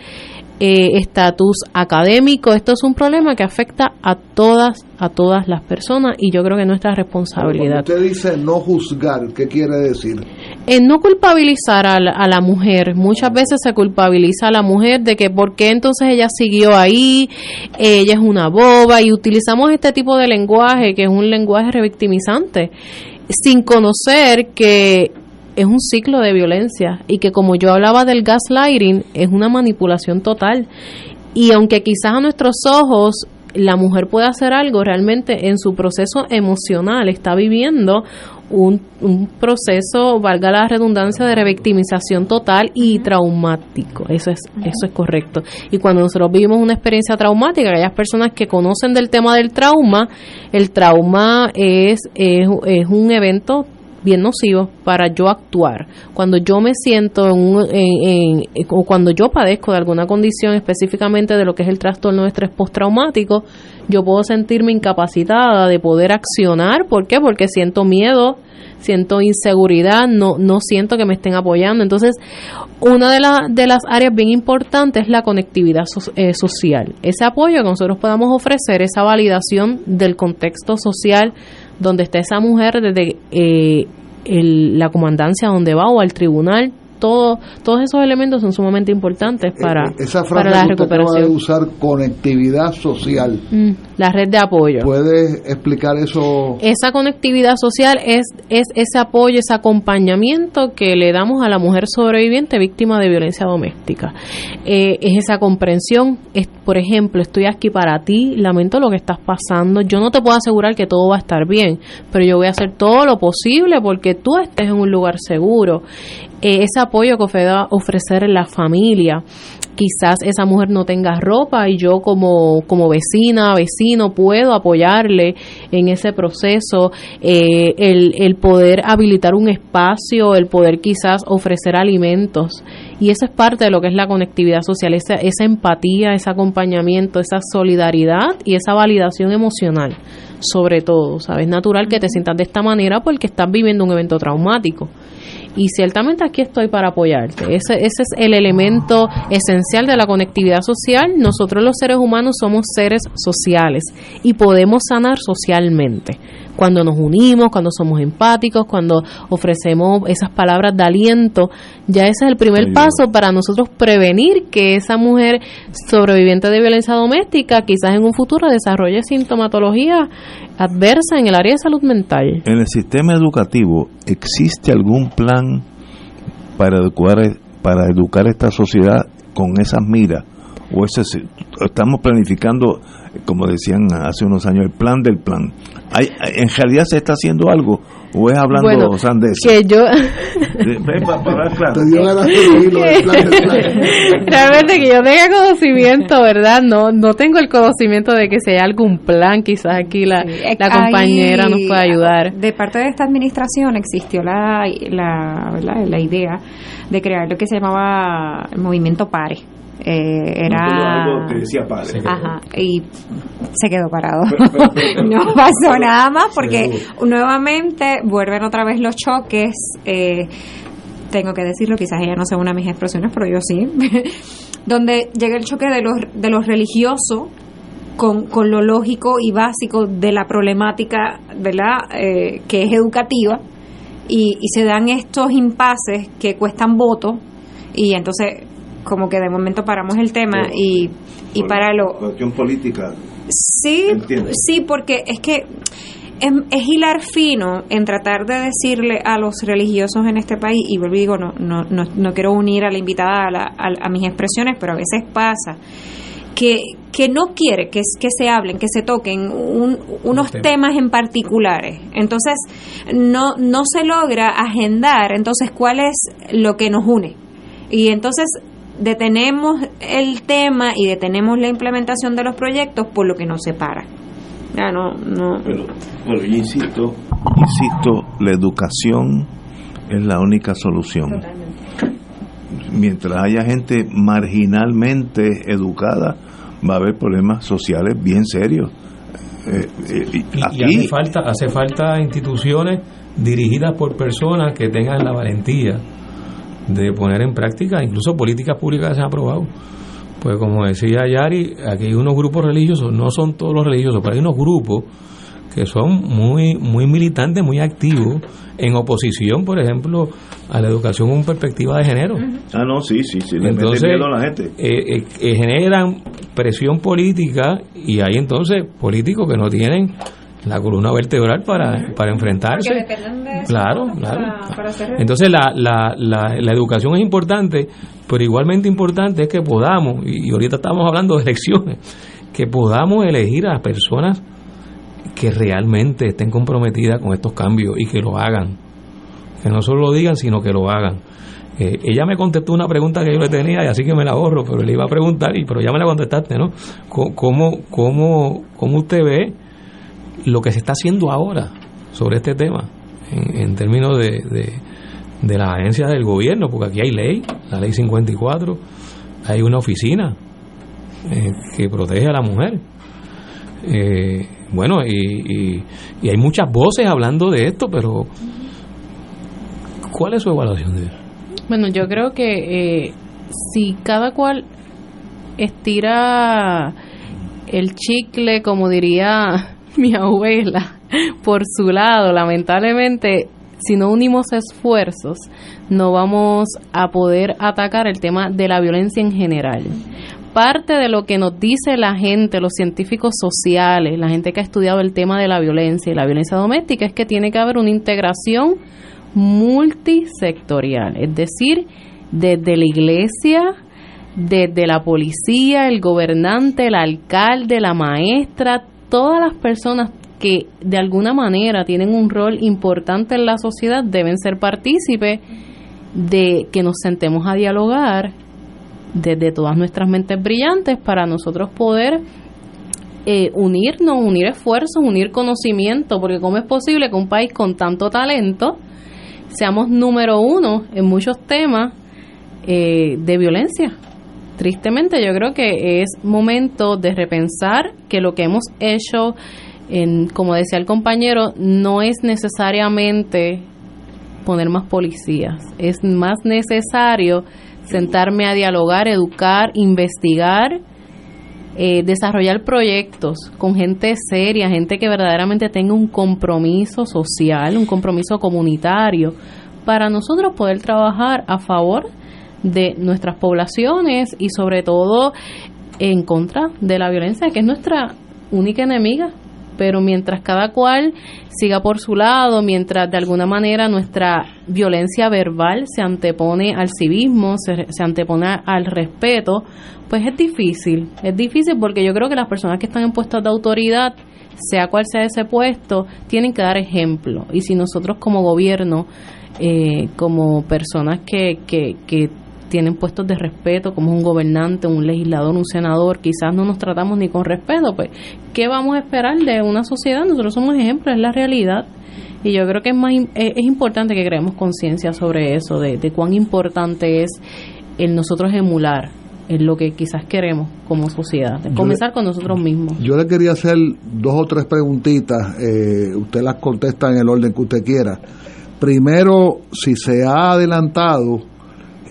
eh, estatus académico. Esto es un problema que afecta a todas, a todas las personas y yo creo que es nuestra responsabilidad. usted dice no juzgar, ¿qué quiere decir? En no culpabilizar a la, a la, mujer. Muchas veces se culpabiliza a la mujer de que por qué entonces ella siguió ahí, ella es una boba y utilizamos este tipo de lenguaje que es un lenguaje revictimizante sin conocer que es un ciclo de violencia y que como yo hablaba del gaslighting es una manipulación total y aunque quizás a nuestros ojos la mujer puede hacer algo, realmente en su proceso emocional está viviendo un, un, proceso, valga la redundancia, de revictimización total y traumático. Eso es, eso es correcto. Y cuando nosotros vivimos una experiencia traumática, aquellas personas que conocen del tema del trauma, el trauma es, es, es un evento bien nocivo para yo actuar. Cuando yo me siento en, en, o cuando yo padezco de alguna condición específicamente de lo que es el trastorno de estrés postraumático, yo puedo sentirme incapacitada de poder accionar. ¿Por qué? Porque siento miedo, siento inseguridad, no, no siento que me estén apoyando. Entonces, una de, de las áreas bien importantes es la conectividad eh, social. Ese apoyo que nosotros podamos ofrecer, esa validación del contexto social donde está esa mujer desde eh, el, la comandancia donde va o al tribunal. Todo, todos esos elementos son sumamente importantes para, Esa frase para la que usted acaba recuperación. de usar conectividad social. Mm, la red de apoyo. ¿Puedes explicar eso? Esa conectividad social es, es ese apoyo, ese acompañamiento que le damos a la mujer sobreviviente víctima de violencia doméstica. Eh, es esa comprensión, es, por ejemplo, estoy aquí para ti, lamento lo que estás pasando, yo no te puedo asegurar que todo va a estar bien, pero yo voy a hacer todo lo posible porque tú estés en un lugar seguro. Eh, ese apoyo que ofrece ofrecer la familia, quizás esa mujer no tenga ropa y yo como, como vecina, vecino, puedo apoyarle en ese proceso, eh, el, el poder habilitar un espacio, el poder quizás ofrecer alimentos. Y eso es parte de lo que es la conectividad social, esa, esa empatía, ese acompañamiento, esa solidaridad y esa validación emocional, sobre todo, ¿sabes? natural que te sientas de esta manera porque estás viviendo un evento traumático y ciertamente aquí estoy para apoyarte. Ese, ese es el elemento esencial de la conectividad social. Nosotros los seres humanos somos seres sociales y podemos sanar socialmente cuando nos unimos, cuando somos empáticos, cuando ofrecemos esas palabras de aliento, ya ese es el primer paso para nosotros prevenir que esa mujer sobreviviente de violencia doméstica quizás en un futuro desarrolle sintomatología adversa en el área de salud mental. En el sistema educativo, ¿existe algún plan para educar, para educar esta sociedad con esas miras? ¿O ese, estamos planificando como decían hace unos años, el plan del plan. ¿Hay, ¿En realidad se está haciendo algo? ¿O es hablando bueno, que yo realmente que yo tenga conocimiento verdad no no tengo el conocimiento de que sea algún plan quizás aquí la, la compañera nos pueda ayudar. De parte de esta administración existió la la, la idea de crear lo que se llamaba el movimiento PARE eh, era que decía padre. Ajá, y se quedó parado. no pasó nada más porque nuevamente vuelven otra vez los choques. Eh, tengo que decirlo, quizás ella no se una a mis expresiones, pero yo sí. donde llega el choque de los, de los religiosos con, con lo lógico y básico de la problemática, ¿verdad?, eh, que es educativa. Y, y se dan estos impases que cuestan votos y entonces como que de momento paramos el tema y, y para lo... Cuestión política. Sí, sí, porque es que es, es, hilar fino en tratar de decirle a los religiosos en este país, y vuelvo digo, no, no, no, no quiero unir a la invitada a, a, mis expresiones, pero a veces pasa, que, que no quiere que, que se hablen, que se toquen unos temas en particulares. Entonces, no, no se logra agendar, entonces, cuál es lo que nos une. Y entonces detenemos el tema y detenemos la implementación de los proyectos por lo que nos separa. Ya no, no. Pero, bueno, yo insisto, insisto, la educación es la única solución. Mientras haya gente marginalmente educada, va a haber problemas sociales bien serios. Eh, eh, y, hace falta, hace falta instituciones dirigidas por personas que tengan la valentía de poner en práctica incluso políticas públicas que se han aprobado. Pues como decía Yari, aquí hay unos grupos religiosos, no son todos los religiosos, pero hay unos grupos que son muy muy militantes, muy activos en oposición, por ejemplo, a la educación con perspectiva de género. Ah, no, sí, sí, sí, entonces, a la gente. Eh, eh, eh, generan presión política y hay entonces políticos que no tienen la columna vertebral para, para enfrentarse. claro, claro. Entonces la, la, la, educación es importante, pero igualmente importante es que podamos, y ahorita estamos hablando de elecciones, que podamos elegir a personas que realmente estén comprometidas con estos cambios y que lo hagan. Que no solo lo digan, sino que lo hagan. Eh, ella me contestó una pregunta que yo le tenía y así que me la ahorro, pero le iba a preguntar, y pero ya me la contestaste, ¿no? ¿Cómo, cómo, cómo usted ve lo que se está haciendo ahora sobre este tema en, términos de, de, las agencias del gobierno, porque aquí hay ley, la ley 54, hay una oficina eh, que protege a la mujer. Eh, bueno, y, y, hay muchas voces hablando de esto, pero ¿cuál es su evaluación de eso? Bueno, yo creo que eh, si cada cual estira el chicle, como diría mi abuela por su lado, lamentablemente, si no unimos esfuerzos, no vamos a poder atacar el tema de la violencia en general. Parte de lo que nos dice la gente, los científicos sociales, la gente que ha estudiado el tema de la violencia y la violencia doméstica, es que tiene que haber una integración multisectorial, es decir, desde la iglesia, desde la policía, el gobernante, el alcalde, la maestra, todas las personas que de alguna manera tienen un rol importante en la sociedad deben ser partícipes de que nos sentemos a dialogar desde todas nuestras mentes brillantes para nosotros poder eh, unirnos, unir esfuerzos, unir conocimiento, porque cómo es posible que un país con tanto talento seamos número uno en muchos temas eh, de violencia tristemente yo creo que es momento de repensar que lo que hemos hecho, en, como decía el compañero, no es necesariamente poner más policías. Es más necesario sentarme a dialogar, educar, investigar, eh, desarrollar proyectos con gente seria, gente que verdaderamente tenga un compromiso social, un compromiso comunitario, para nosotros poder trabajar a favor de nuestras poblaciones y sobre todo en contra de la violencia, que es nuestra única enemiga. Pero mientras cada cual siga por su lado, mientras de alguna manera nuestra violencia verbal se antepone al civismo, se, se antepone al respeto, pues es difícil. Es difícil porque yo creo que las personas que están en puestos de autoridad, sea cual sea ese puesto, tienen que dar ejemplo. Y si nosotros como gobierno, eh, como personas que, que, que tienen puestos de respeto, como un gobernante, un legislador, un senador, quizás no nos tratamos ni con respeto, pues, ¿qué vamos a esperar de una sociedad? Nosotros somos ejemplos, es la realidad. Y yo creo que es, más, es, importante que creemos conciencia sobre eso, de, de cuán importante es el nosotros emular en lo que quizás queremos como sociedad, comenzar con nosotros mismos. Yo le quería hacer dos o tres preguntitas, eh, usted las contesta en el orden que usted quiera. Primero, si se ha adelantado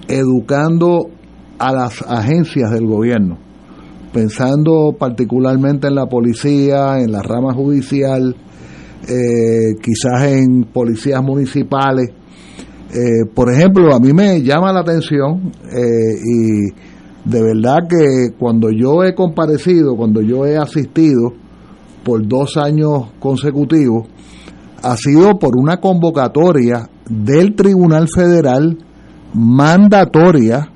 educando a las agencias del gobierno, pensando particularmente en la policía, en la rama judicial, eh, quizás en policías municipales. Eh, por ejemplo, a mí me llama la atención eh, y de verdad que cuando yo he comparecido, cuando yo he asistido por dos años consecutivos, ha sido por una convocatoria del Tribunal Federal mandatoria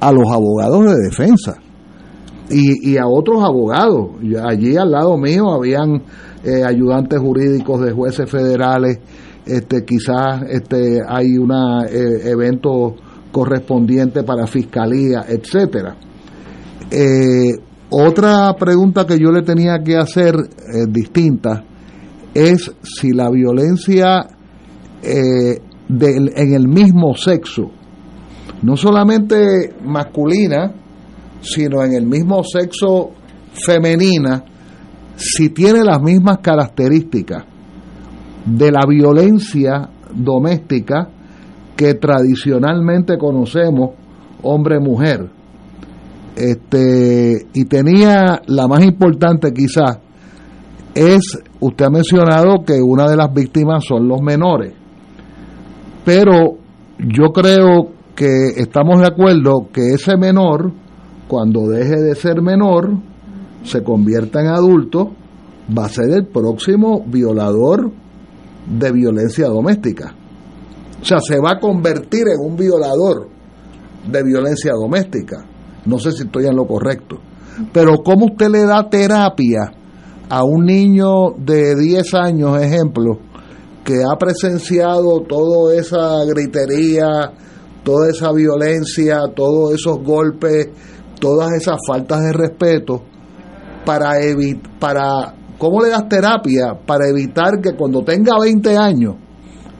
a los abogados de defensa y, a otros abogados. Allí al lado mío habían eh, ayudantes jurídicos de jueces federales, este, quizás este, hay un eh, evento correspondiente para fiscalía, etcétera. Eh, otra pregunta que yo le tenía que hacer distinta es si la violencia en el mismo sexo no solamente masculina, sino en el mismo sexo femenina, si tiene las mismas características de la violencia doméstica que tradicionalmente conocemos hombre-mujer. Este, y tenía la más importante quizás, es, usted ha mencionado que una de las víctimas son los menores, pero yo creo que estamos de acuerdo que ese menor, cuando deje de ser menor, se convierta en adulto, va a ser el próximo violador de violencia doméstica. O sea, se va a convertir en un violador de violencia doméstica. No sé si estoy en lo correcto. Pero ¿cómo usted le da terapia a un niño de 10 años, ejemplo, que ha presenciado toda esa gritería, toda esa violencia, todos esos golpes, todas esas faltas de respeto, para evitar, ¿cómo le das terapia? Para evitar que cuando tenga 20 años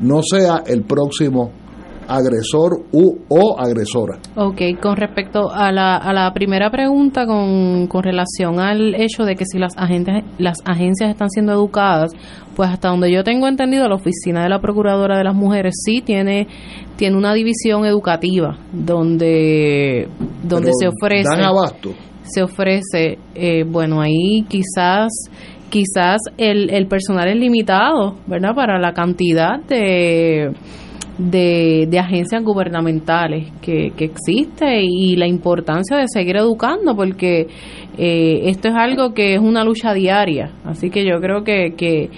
no sea el próximo agresor u, o agresora. Ok, con respecto a la, a la primera pregunta con, con relación al hecho de que si las, agentes, las agencias están siendo educadas, pues hasta donde yo tengo entendido, la oficina de la Procuradora de las Mujeres sí tiene, tiene una división educativa donde, donde se ofrece... Dan abasto. Se ofrece, eh, bueno, ahí quizás quizás el, el personal es limitado, ¿verdad? Para la cantidad de de, agencias gubernamentales que, que, existe y la importancia de seguir educando porque eh, esto es algo que es una lucha diaria. Así que yo creo que, que,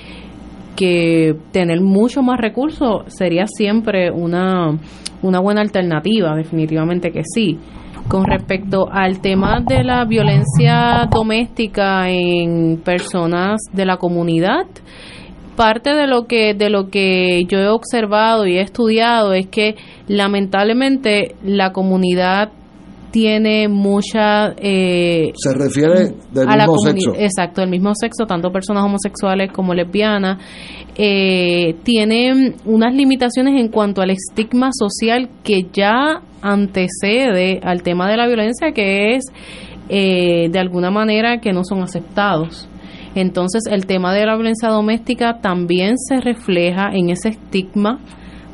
que tener mucho más recursos sería siempre una, una buena alternativa definitivamente que sí. Con respecto al tema de la violencia doméstica en personas de la comunidad parte de lo que de lo que yo he observado y he estudiado es que lamentablemente la comunidad tiene mucha eh, se refiere del mismo sexo. exacto del mismo sexo tanto personas homosexuales como lesbianas eh, tienen unas limitaciones en cuanto al estigma social que ya antecede al tema de la violencia que es eh, de alguna manera que no son aceptados entonces el tema de la violencia doméstica también se refleja en ese estigma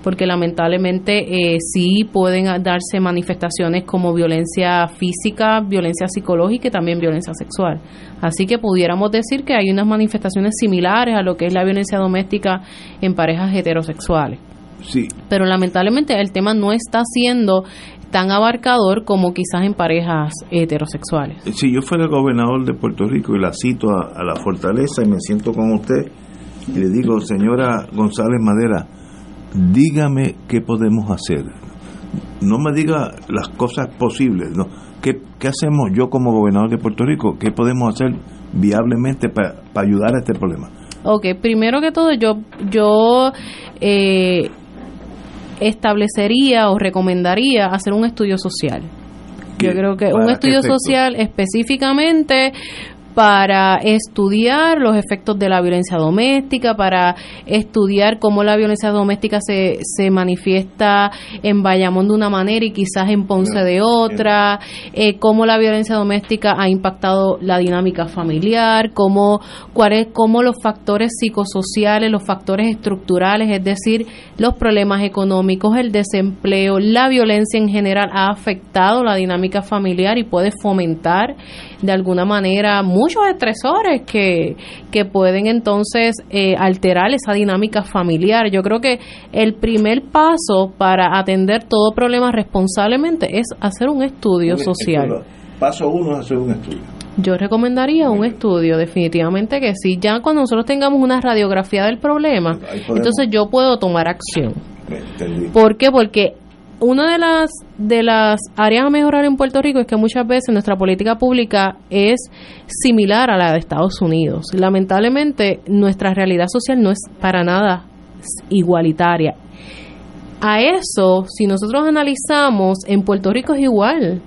porque lamentablemente eh, sí pueden darse manifestaciones como violencia física, violencia psicológica y también violencia sexual. Así que pudiéramos decir que hay unas manifestaciones similares a lo que es la violencia doméstica en parejas heterosexuales. Sí. Pero lamentablemente el tema no está siendo tan abarcador como quizás en parejas heterosexuales. Si yo fuera el gobernador de Puerto Rico y la cito a, a la fortaleza y me siento con usted y le digo, señora González Madera, dígame qué podemos hacer. No me diga las cosas posibles, no. ¿Qué, qué hacemos yo como gobernador de Puerto Rico? ¿Qué podemos hacer viablemente para ayudar a este problema? Ok, primero que todo yo, yo eh, establecería o recomendaría hacer un estudio social. Yo creo que un estudio social específicamente para estudiar los efectos de la violencia doméstica, para estudiar cómo la violencia doméstica se, se manifiesta en Bayamón de una manera y quizás en Ponce de otra, eh, cómo la violencia doméstica ha impactado la dinámica familiar, cómo, cuáles, cómo los factores psicosociales, los factores estructurales, es decir, los problemas económicos, el desempleo, la violencia en general ha afectado la dinámica familiar y puede fomentar de alguna manera muchos estresores que, que pueden entonces eh, alterar esa dinámica familiar. Yo creo que el primer paso para atender todo problema responsablemente es hacer un estudio social. Paso uno es hacer un estudio. Yo recomendaría un estudio, definitivamente que sí. Ya cuando nosotros tengamos una radiografía del problema, entonces yo puedo tomar acción. ¿Por qué? Porque una de las de las áreas a mejorar en Puerto Rico es que muchas veces nuestra política pública es similar a la de Estados Unidos. Lamentablemente, nuestra realidad social no es para nada igualitaria. A eso, si nosotros analizamos, en Puerto Rico es igual.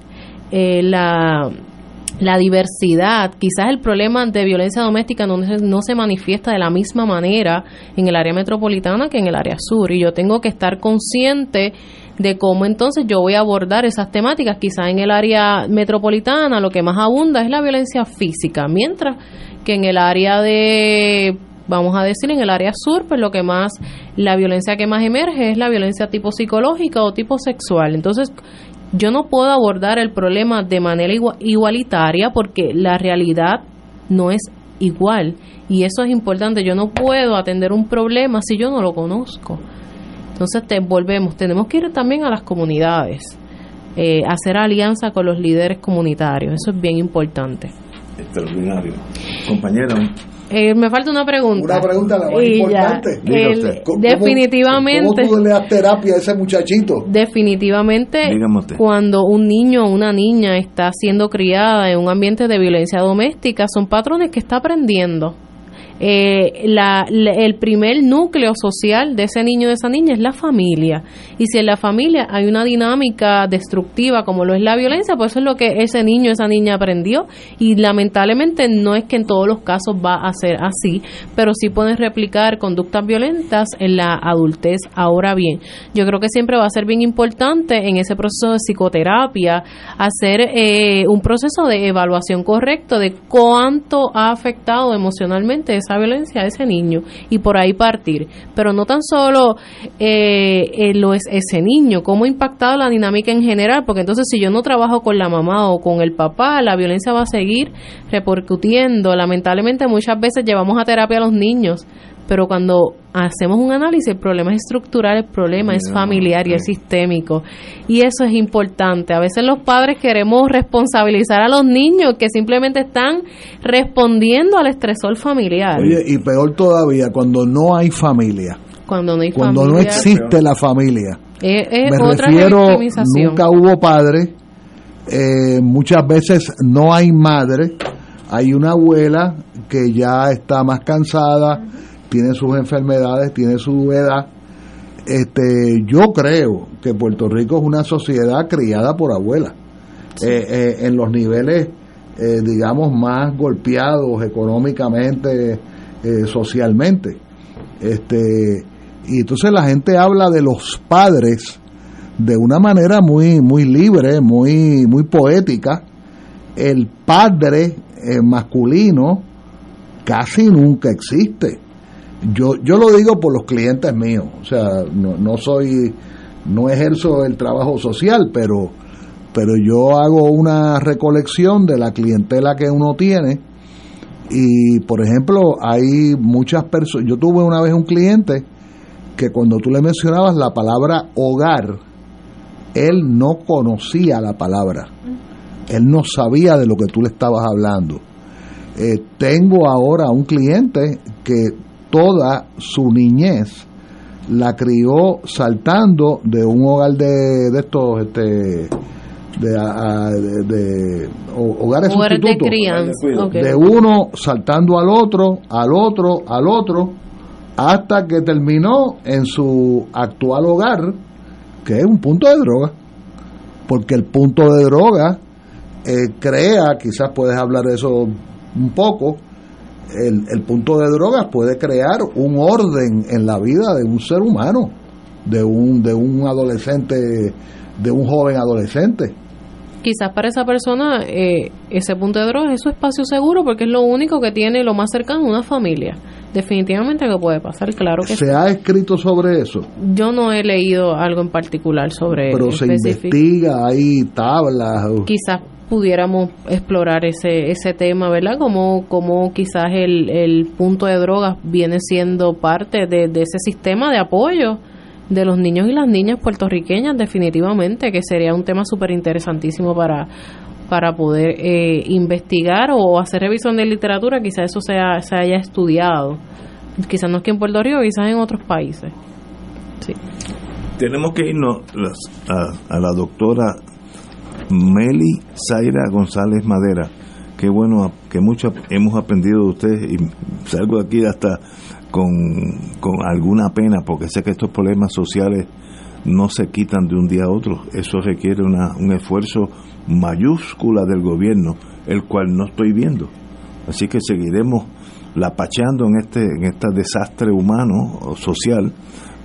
Eh, la, la diversidad, quizás el problema de violencia doméstica no, no se manifiesta de la misma manera en el área metropolitana que en el área sur. Y yo tengo que estar consciente de cómo entonces yo voy a abordar esas temáticas. Quizá en el área metropolitana lo que más abunda es la violencia física, mientras que en el área de vamos a decir en el área sur, pues lo que más la violencia que más emerge es la violencia tipo psicológica o tipo sexual. Entonces, yo no puedo abordar el problema de manera igualitaria porque la realidad no es igual y eso es importante. Yo no puedo atender un problema si yo no lo conozco. Entonces te volvemos, tenemos que ir también a las comunidades, eh, hacer alianza con los líderes comunitarios, eso es bien importante. Extraordinario. Compañera. Eh, me falta una pregunta. Una pregunta la más importante. definitivamente. ¿Cómo, tú le das terapia a ese muchachito? Definitivamente, cuando un niño o una niña está siendo criada en un ambiente de violencia doméstica, son patrones que está aprendiendo eh, la, el primer núcleo social de ese niño o de esa niña es la familia. Y si en la familia hay una dinámica destructiva como lo es la violencia, pues eso es lo que ese niño o esa niña aprendió. Y lamentablemente no es que en todos los casos va a ser así, pero sí pueden replicar conductas violentas en la adultez. Ahora bien, yo creo que siempre va a ser bien importante en ese proceso de psicoterapia hacer eh, un proceso de evaluación correcto de cuánto ha afectado emocionalmente esa violencia a ese niño y por ahí partir. Pero no tan solo eh, eh, lo es ese niño, cómo ha impactado la dinámica en general, porque entonces si yo no trabajo con la mamá o con el papá, la violencia va a seguir repercutiendo. Lamentablemente muchas veces llevamos a terapia a los niños, pero cuando hacemos un análisis, el problema es estructural, el problema es familiar y es sistémico. Y eso es importante. A veces los padres queremos responsabilizar a los niños que simplemente están respondiendo al estresor familiar. Oye, y peor todavía, cuando no hay familia. Cuando no hay Cuando familia, no existe la familia. Es, es Me otra refiero, nunca hubo padre, eh, muchas veces no hay madre, hay una abuela que ya está más cansada, tiene sus enfermedades, tiene su edad. Este, yo creo que Puerto Rico es una sociedad criada por abuelas. Eh, eh, en los niveles, eh, digamos, más golpeados económicamente, socialmente. Este, y entonces la gente habla de los padres de una manera muy, muy libre, muy, muy poética. El padre masculino casi nunca existe. Yo, yo lo digo por los clientes míos, o sea, no, no soy, no ejerzo el trabajo social, pero, pero yo hago una recolección de la clientela que uno tiene y, por ejemplo, hay muchas personas, yo tuve una vez un cliente que cuando tú le mencionabas la palabra hogar, él no conocía la palabra, él no sabía de lo que tú le estabas hablando. Eh, tengo ahora un cliente que toda su niñez la crió saltando de un hogar de, de estos este de, a- de- de ho- hogares de sustitutos crianza, ok. de uno saltando al otro al otro al otro hasta que terminó en su actual hogar que es un punto de droga porque el punto de droga eh, crea quizás puedes hablar de eso un poco el, el punto de drogas puede crear un orden en la vida de un ser humano, de un, de un adolescente, de un joven adolescente. Quizás para esa persona eh, ese punto de droga es su espacio seguro porque es lo único que tiene lo más cercano a una familia. Definitivamente que puede pasar, claro que sí. Se ha escrito sobre eso, Yo no he leído algo en particular sobre pero se específico. investiga, hay tablas. Quizás pudiéramos explorar ese ese tema, ¿verdad? Como como quizás el, el punto de drogas viene siendo parte de, de ese sistema de apoyo de los niños y las niñas puertorriqueñas, definitivamente, que sería un tema súper interesantísimo para para poder eh, investigar o hacer revisión de literatura, quizás eso sea, se haya estudiado. Quizás no aquí en Puerto Rico, quizás en otros países. Sí. Tenemos que irnos a, a la doctora Meli Zaira González Madera. Qué bueno que mucho hemos aprendido de usted y salgo aquí hasta con, con alguna pena porque sé que estos problemas sociales no se quitan de un día a otro. Eso requiere una, un esfuerzo mayúscula del gobierno, el cual no estoy viendo. Así que seguiremos lapachando en este en este desastre humano o social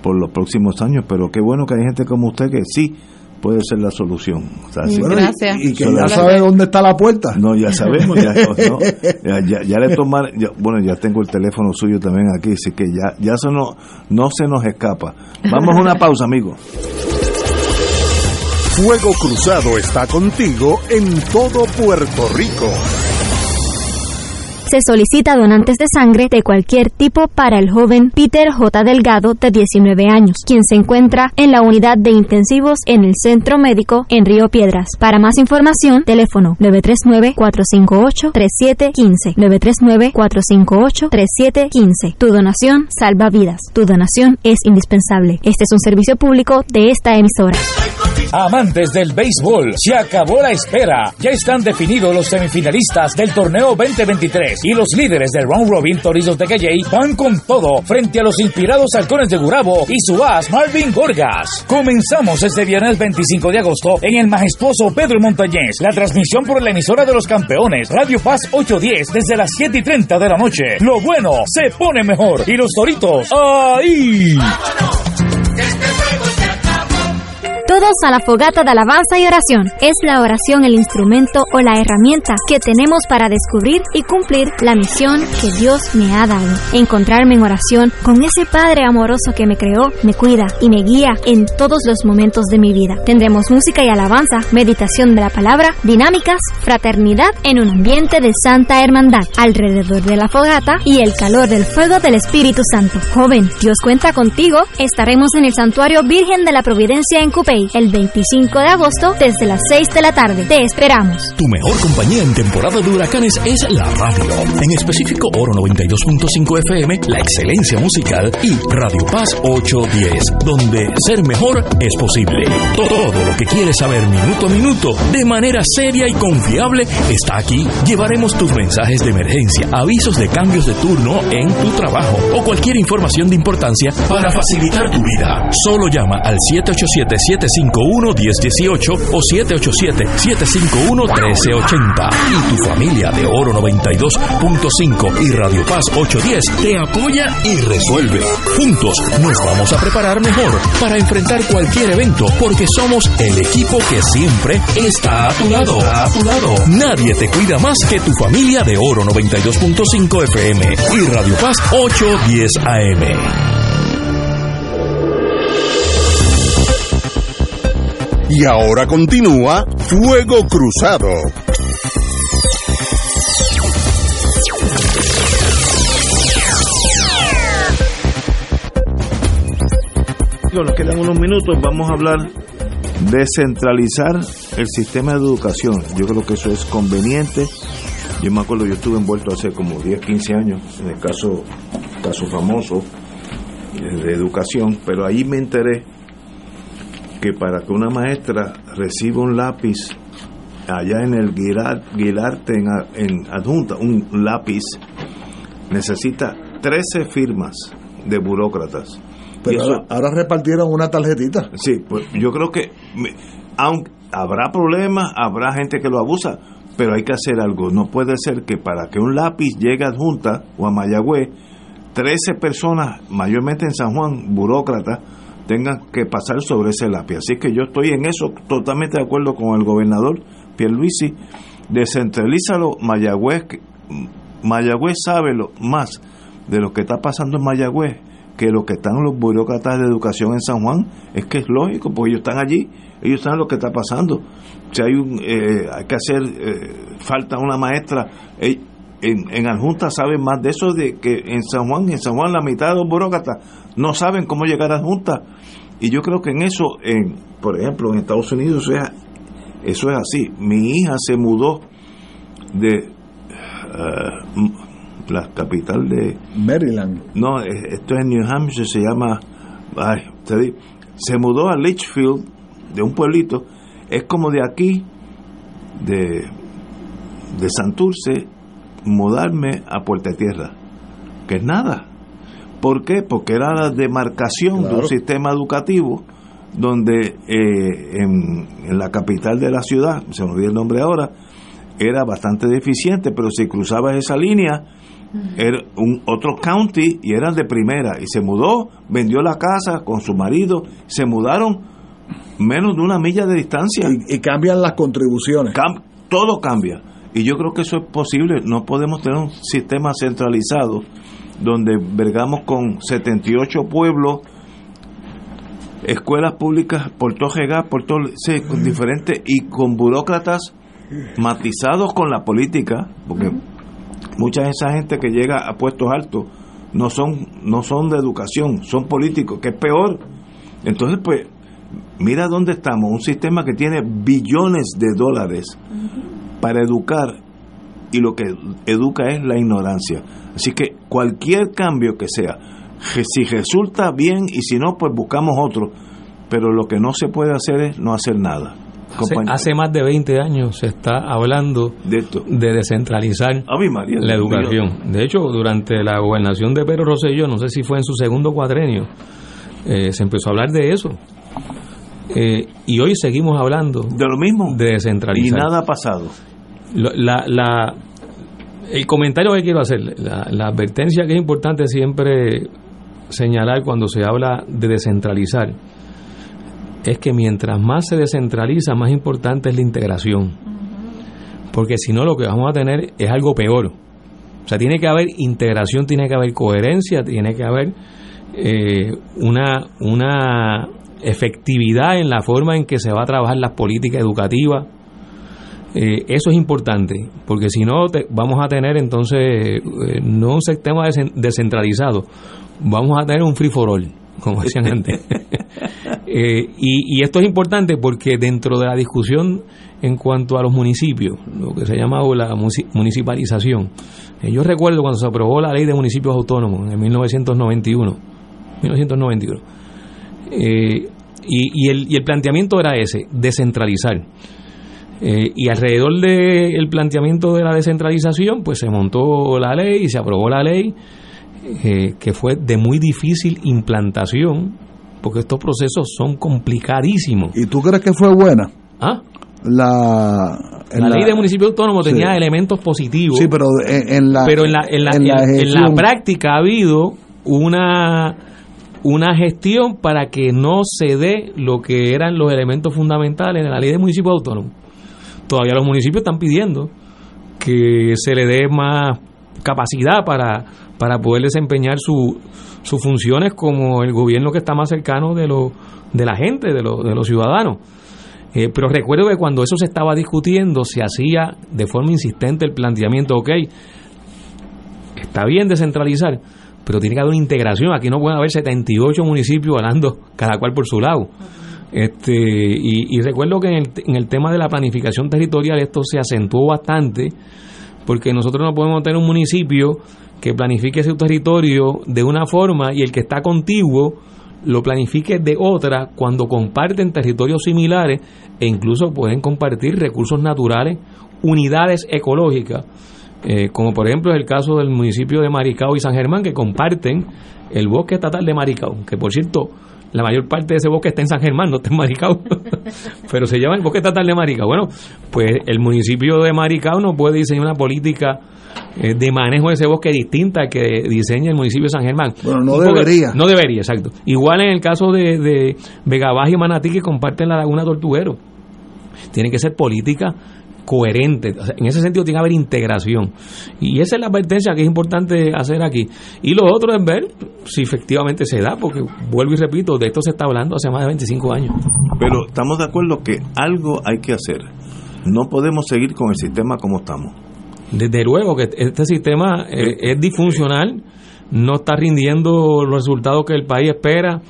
por los próximos años, pero qué bueno que hay gente como usted que sí puede ser la solución. O sea, sí- Bueno, y- Gracias. Y, que Solo- ya sabe dónde está la puerta. no, ya sabemos, ya, no, ya, ya- ya le tomar, ya- bueno, ya tengo el teléfono suyo también aquí, así que ya, ya se no, no se nos escapa. Vamos a una pausa, amigos. Fuego Cruzado está contigo en todo Puerto Rico. Se solicita donantes de sangre de cualquier tipo para el joven Peter J. Delgado, de 19 años, quien se encuentra en la unidad de intensivos en el Centro Médico en Río Piedras. Para más información, teléfono 939-458-3715. 939-458-3715. Tu donación salva vidas. Tu donación es indispensable. Este es un servicio público de esta emisora. Amantes del béisbol, se acabó la espera. Ya están definidos los semifinalistas del torneo 2023 y los líderes del round robin Torizos de Calley van con todo frente a los inspirados halcones de Gurabo y su as Marvin Gorgas. Comenzamos este viernes 25 de agosto en el majestuoso Pedro Montañez. La transmisión por la emisora de los campeones Radio Paz 810 desde las 7 y 30 de la noche. Lo bueno se pone mejor y los toritos ahí. Todos a la fogata de alabanza y oración. Es la oración el instrumento o la herramienta que tenemos para descubrir y cumplir la misión que Dios me ha dado. Encontrarme en oración con ese Padre amoroso que me creó, me cuida y me guía en todos los momentos de mi vida. Tendremos música y alabanza, meditación de la palabra, dinámicas, fraternidad en un ambiente de santa hermandad, alrededor de la fogata y el calor del fuego del Espíritu Santo. Joven, Dios cuenta contigo. Estaremos en el Santuario Virgen de la Providencia en Cupey el 25 de agosto desde las 6 de la tarde. Te esperamos. Tu mejor compañía en temporada de huracanes es la radio. En específico Oro 92.5 FM, la excelencia musical y Radio Paz 810, donde ser mejor es posible. Todo lo que quieres saber minuto a minuto, de manera seria y confiable, está aquí. Llevaremos tus mensajes de emergencia, avisos de cambios de turno en tu trabajo o cualquier información de importancia para facilitar tu vida. Solo llama al 787 751-1018 o 787-751-1380. Y tu familia de Oro 92.5 y Radio Paz 810 te apoya y resuelve. Juntos nos vamos a preparar mejor para enfrentar cualquier evento porque somos el equipo que siempre está a tu lado. A tu lado. Nadie te cuida más que tu familia de Oro 92.5 FM y Radio Paz 810 AM. Y ahora continúa Fuego Cruzado. Nos quedan unos minutos, vamos a hablar de centralizar el sistema de educación. Yo creo que eso es conveniente. Yo me acuerdo, yo estuve envuelto hace como 10, 15 años en el caso, caso famoso de educación, pero ahí me enteré que para que una maestra reciba un lápiz allá en el Guilarte en, en adjunta, un lápiz, necesita 13 firmas de burócratas. Pero ahora, ahora repartieron una tarjetita. Sí, pues yo creo que aunque habrá problemas, habrá gente que lo abusa, pero hay que hacer algo. No puede ser que para que un lápiz llegue a adjunta o a Mayagüez, 13 personas, mayormente en San Juan, burócratas, tengan que pasar sobre ese lápiz. Así que yo estoy en eso totalmente de acuerdo con el gobernador Pierluisi. Descentralízalo, Mayagüez. Mayagüez sabe lo más de lo que está pasando en Mayagüez que lo que están los burócratas de educación en San Juan. Es que es lógico, porque ellos están allí, ellos saben lo que está pasando. Si hay, un, eh, hay que hacer, eh, falta una maestra. Eh, en, en Adjunta saben más de eso de que en San Juan, en San Juan la mitad de los burócratas no saben cómo llegar a Adjunta. Y yo creo que en eso, en, por ejemplo, en Estados Unidos eso es, eso es así. Mi hija se mudó de uh, la capital de Maryland. No, esto es en New Hampshire, se llama, ay, te se mudó a Litchfield, de un pueblito, es como de aquí, de, de Santurce, mudarme a Puerta Tierra, que es nada. ¿Por qué? Porque era la demarcación de un sistema educativo donde eh, en, en, la capital de la ciudad, se me olvidó el nombre ahora, era bastante deficiente, pero si cruzabas esa línea, era un otro county y eran de primera. Y se mudó, vendió la casa con su marido, se mudaron menos de una milla de distancia. Y, y cambian las contribuciones. Cam todo cambia. Y yo creo que eso es posible. No podemos tener un sistema centralizado donde vergamos con 78 pueblos, escuelas públicas por todo Jegar, por todo, sí, con diferentes y con burócratas matizados con la política, porque mucha de esa gente que llega a puestos altos no son no son de educación, son políticos, que es peor. Entonces, pues mira dónde estamos, un sistema que tiene billones de dólares para educar y lo que educa es la ignorancia. Así que cualquier cambio que sea, si resulta bien y si no, pues buscamos otro. Pero lo que no se puede hacer es no hacer nada. Hace, hace, más de 20 años se está hablando de, esto. de descentralizar María, la educación. De hecho, durante la gobernación de Pedro Rosselló, no sé si fue en su segundo cuadrenio, eh, se empezó a hablar de eso. Eh, y hoy seguimos hablando de lo mismo de descentralizar. Y nada ha pasado. La, la, el comentario que quiero hacer, la, la advertencia que es importante siempre señalar cuando se habla de descentralizar, es que mientras más se descentraliza, más importante es la integración. Porque si no, lo que vamos a tener es algo peor. O sea, tiene que haber integración, tiene que haber coherencia, tiene que haber eh, una, una efectividad en la forma en que se va a trabajar las políticas educativas. Eh, eso es importante, porque si no, te, vamos a tener entonces eh, no un sistema descentralizado, vamos a tener un free for all, como decían antes. eh, y, y, esto es importante porque dentro de la discusión en cuanto a los municipios, lo que se llama la municipalización, yo recuerdo cuando se aprobó la ley de municipios autónomos en 1991, 1991 eh, y, y, el, y el planteamiento era ese, descentralizar. Eh, y alrededor del el planteamiento de la descentralización, pues se montó la ley y se aprobó la ley, eh, que fue de muy difícil implantación, porque estos procesos son complicadísimos. ¿Y tú crees que fue buena? ¿Ah? La, la ley de municipio autónomo tenía elementos positivos. Sí, pero en, en la, pero en la, en la, en la en- práctica ha habido una una gestión para que no se dé lo que eran los elementos fundamentales de la ley de municipios autónomos. Todavía los municipios están pidiendo que se le dé más capacidad para, para poder desempeñar su- sus funciones como el gobierno que está más cercano de, lo, de la gente, de, lo- de los ciudadanos. Eh, pero recuerdo que cuando eso se estaba discutiendo, se hacía de forma insistente el planteamiento, ok, está bien descentralizar, pero tiene que haber una integración. Aquí no pueden haber 78 municipios hablando cada cual por su lado. Este, y, y recuerdo que en el, en el tema de la planificación territorial esto se acentuó bastante, porque nosotros no podemos tener un municipio que planifique su territorio de una forma y el que está contiguo lo planifique de otra cuando comparten territorios similares e incluso pueden compartir recursos naturales, unidades ecológicas, eh, como por ejemplo es el caso del municipio de Maricao y San Germán, que comparten el bosque estatal de Maricao, que por cierto, la mayor parte de ese bosque está en San Germán, no está en Maricao, pero se llama el bosque estatal de Maricao. Bueno, pues el municipio de Maricao no puede diseñar una política eh, de manejo de ese bosque distinta al que diseña el municipio de San Germán. Bueno, no debería. No debería, exacto. Igual en el caso de, de Vega Baja y Manatí, que comparten la laguna Tortuguero. Tiene que ser política coherente. O sea, en ese sentido tiene que haber integración. Y esa es la advertencia que es importante hacer aquí. Y lo otro es ver si efectivamente se da, porque vuelvo y repito, de esto se está hablando hace más de 25 años. Pero estamos de acuerdo que algo hay que hacer. No podemos seguir con el sistema como estamos. Desde luego que este sistema eh, es disfuncional, no está rindiendo los resultados que el país espera,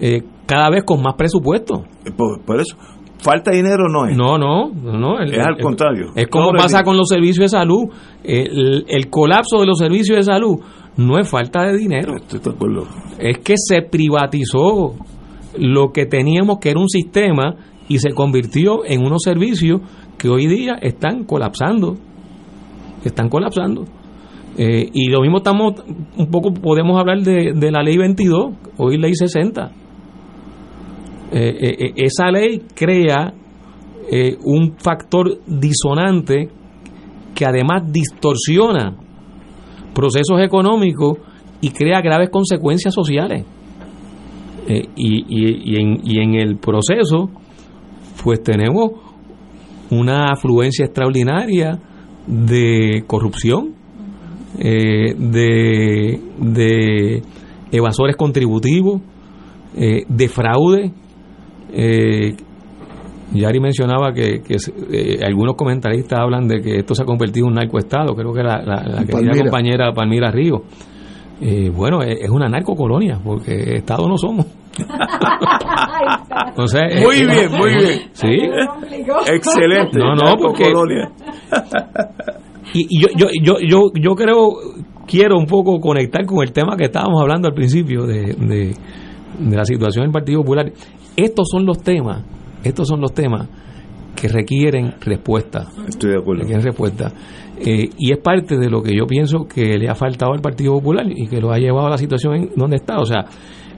eh, cada vez con más presupuesto. Por, por eso, falta dinero no es. No, no, no. el- Es al contrario. Es como pasa con los servicios de salud. El, el colapso de los servicios de salud no es falta de dinero. Estoy de acuerdo. Es que se privatizó lo que teníamos que era un sistema y se convirtió en unos servicios que hoy día están colapsando. Están colapsando. Eh, y lo mismo estamos, un poco podemos hablar de, de la ley 22, hoy ley 60. Eh, eh, eh, esa ley crea un factor disonante que además distorsiona procesos económicos y crea graves consecuencias sociales. Y, y- y en, y en el proceso, pues tenemos una afluencia extraordinaria de corrupción, de, de evasores contributivos, eh, de fraude. Eh, Yari mencionaba que, que, eh, algunos comentaristas hablan de que esto se ha convertido en un narcoestado, creo que la, la, la querida Palmira. compañera Palmira Río. Eh, bueno, es, es una narcocolonia, porque Estado no somos. Es- Muy bien, muy bien. Sí. Excelente. No, no, porque- Colonia. Y, y yo, yo, yo, yo, yo creo, quiero un poco conectar con el tema que estábamos hablando al principio de, de, de la situación del Partido Popular. Estos son los temas, estos son los temas que requieren respuesta. Estoy de acuerdo. Requieren respuesta. Eh, y es parte de lo que yo pienso que le ha faltado al Partido Popular y que lo ha llevado a la situación en donde está. O sea,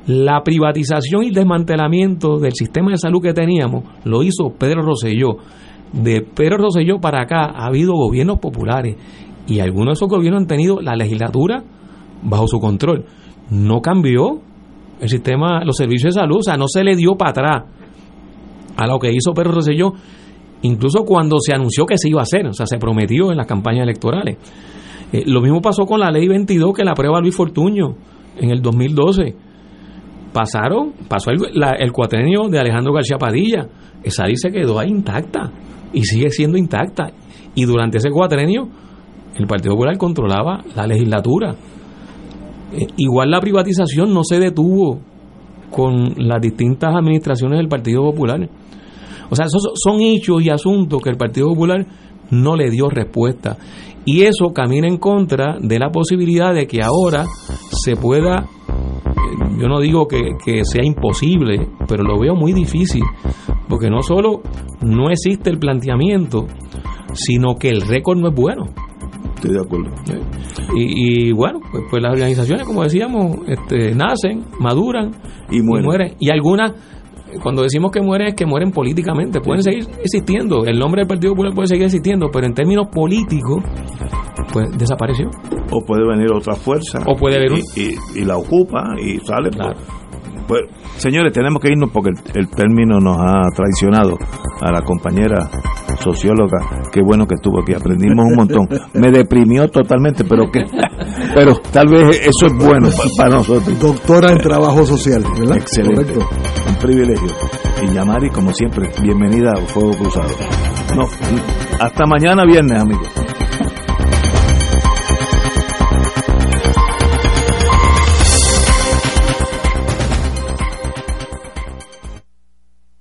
la privatización y desmantelamiento del sistema de salud que teníamos lo hizo Pedro Rosselló. De Pedro Rosselló para acá ha habido gobiernos populares y algunos de esos gobiernos han tenido la legislatura bajo su control. No cambió el sistema, los servicios de salud, o sea, no se le dio para atrás a lo que hizo Pedro Rosselló, incluso cuando se anunció que se iba a hacer, o sea, se prometió en las campañas electorales. Eh, lo mismo pasó con la ley 22 que la aprueba Luis Fortuño en el 2012. Pasaron, pasó el, el cuatrenio de Alejandro García Padilla, esa ley se quedó ahí intacta y sigue siendo intacta. Y durante ese cuatrenio el Partido Popular controlaba la legislatura. Eh, igual la privatización no se detuvo con las distintas administraciones del Partido Popular. O sea, esos son hechos y asuntos que el Partido Popular no le dio respuesta. Y eso camina en contra de la posibilidad de que ahora se pueda, eh, yo no digo que, que sea imposible, pero lo veo muy difícil, porque no solo no existe el planteamiento, sino que el récord no es bueno. Estoy de acuerdo. Y, y bueno, pues, pues, las organizaciones, como decíamos, este, nacen, maduran y mueren. Y, algunas, cuando decimos que mueren, es que mueren políticamente. Pueden seguir existiendo. El nombre del Partido Popular puede seguir existiendo, pero en términos políticos, pues desapareció. O puede venir otra fuerza. O puede haber y, la ocupa y sale. Pues, señores, tenemos que irnos porque el, término nos ha traicionado a la compañera socióloga. Qué bueno que estuvo aquí, aprendimos un montón. Me deprimió totalmente, pero que, pero tal vez eso es bueno para, nosotros. Doctora en trabajo social, ¿verdad? Excelente. Un privilegio. Y Yamari, como siempre, bienvenida a Fuego Cruzado. No, hasta mañana viernes, amigos.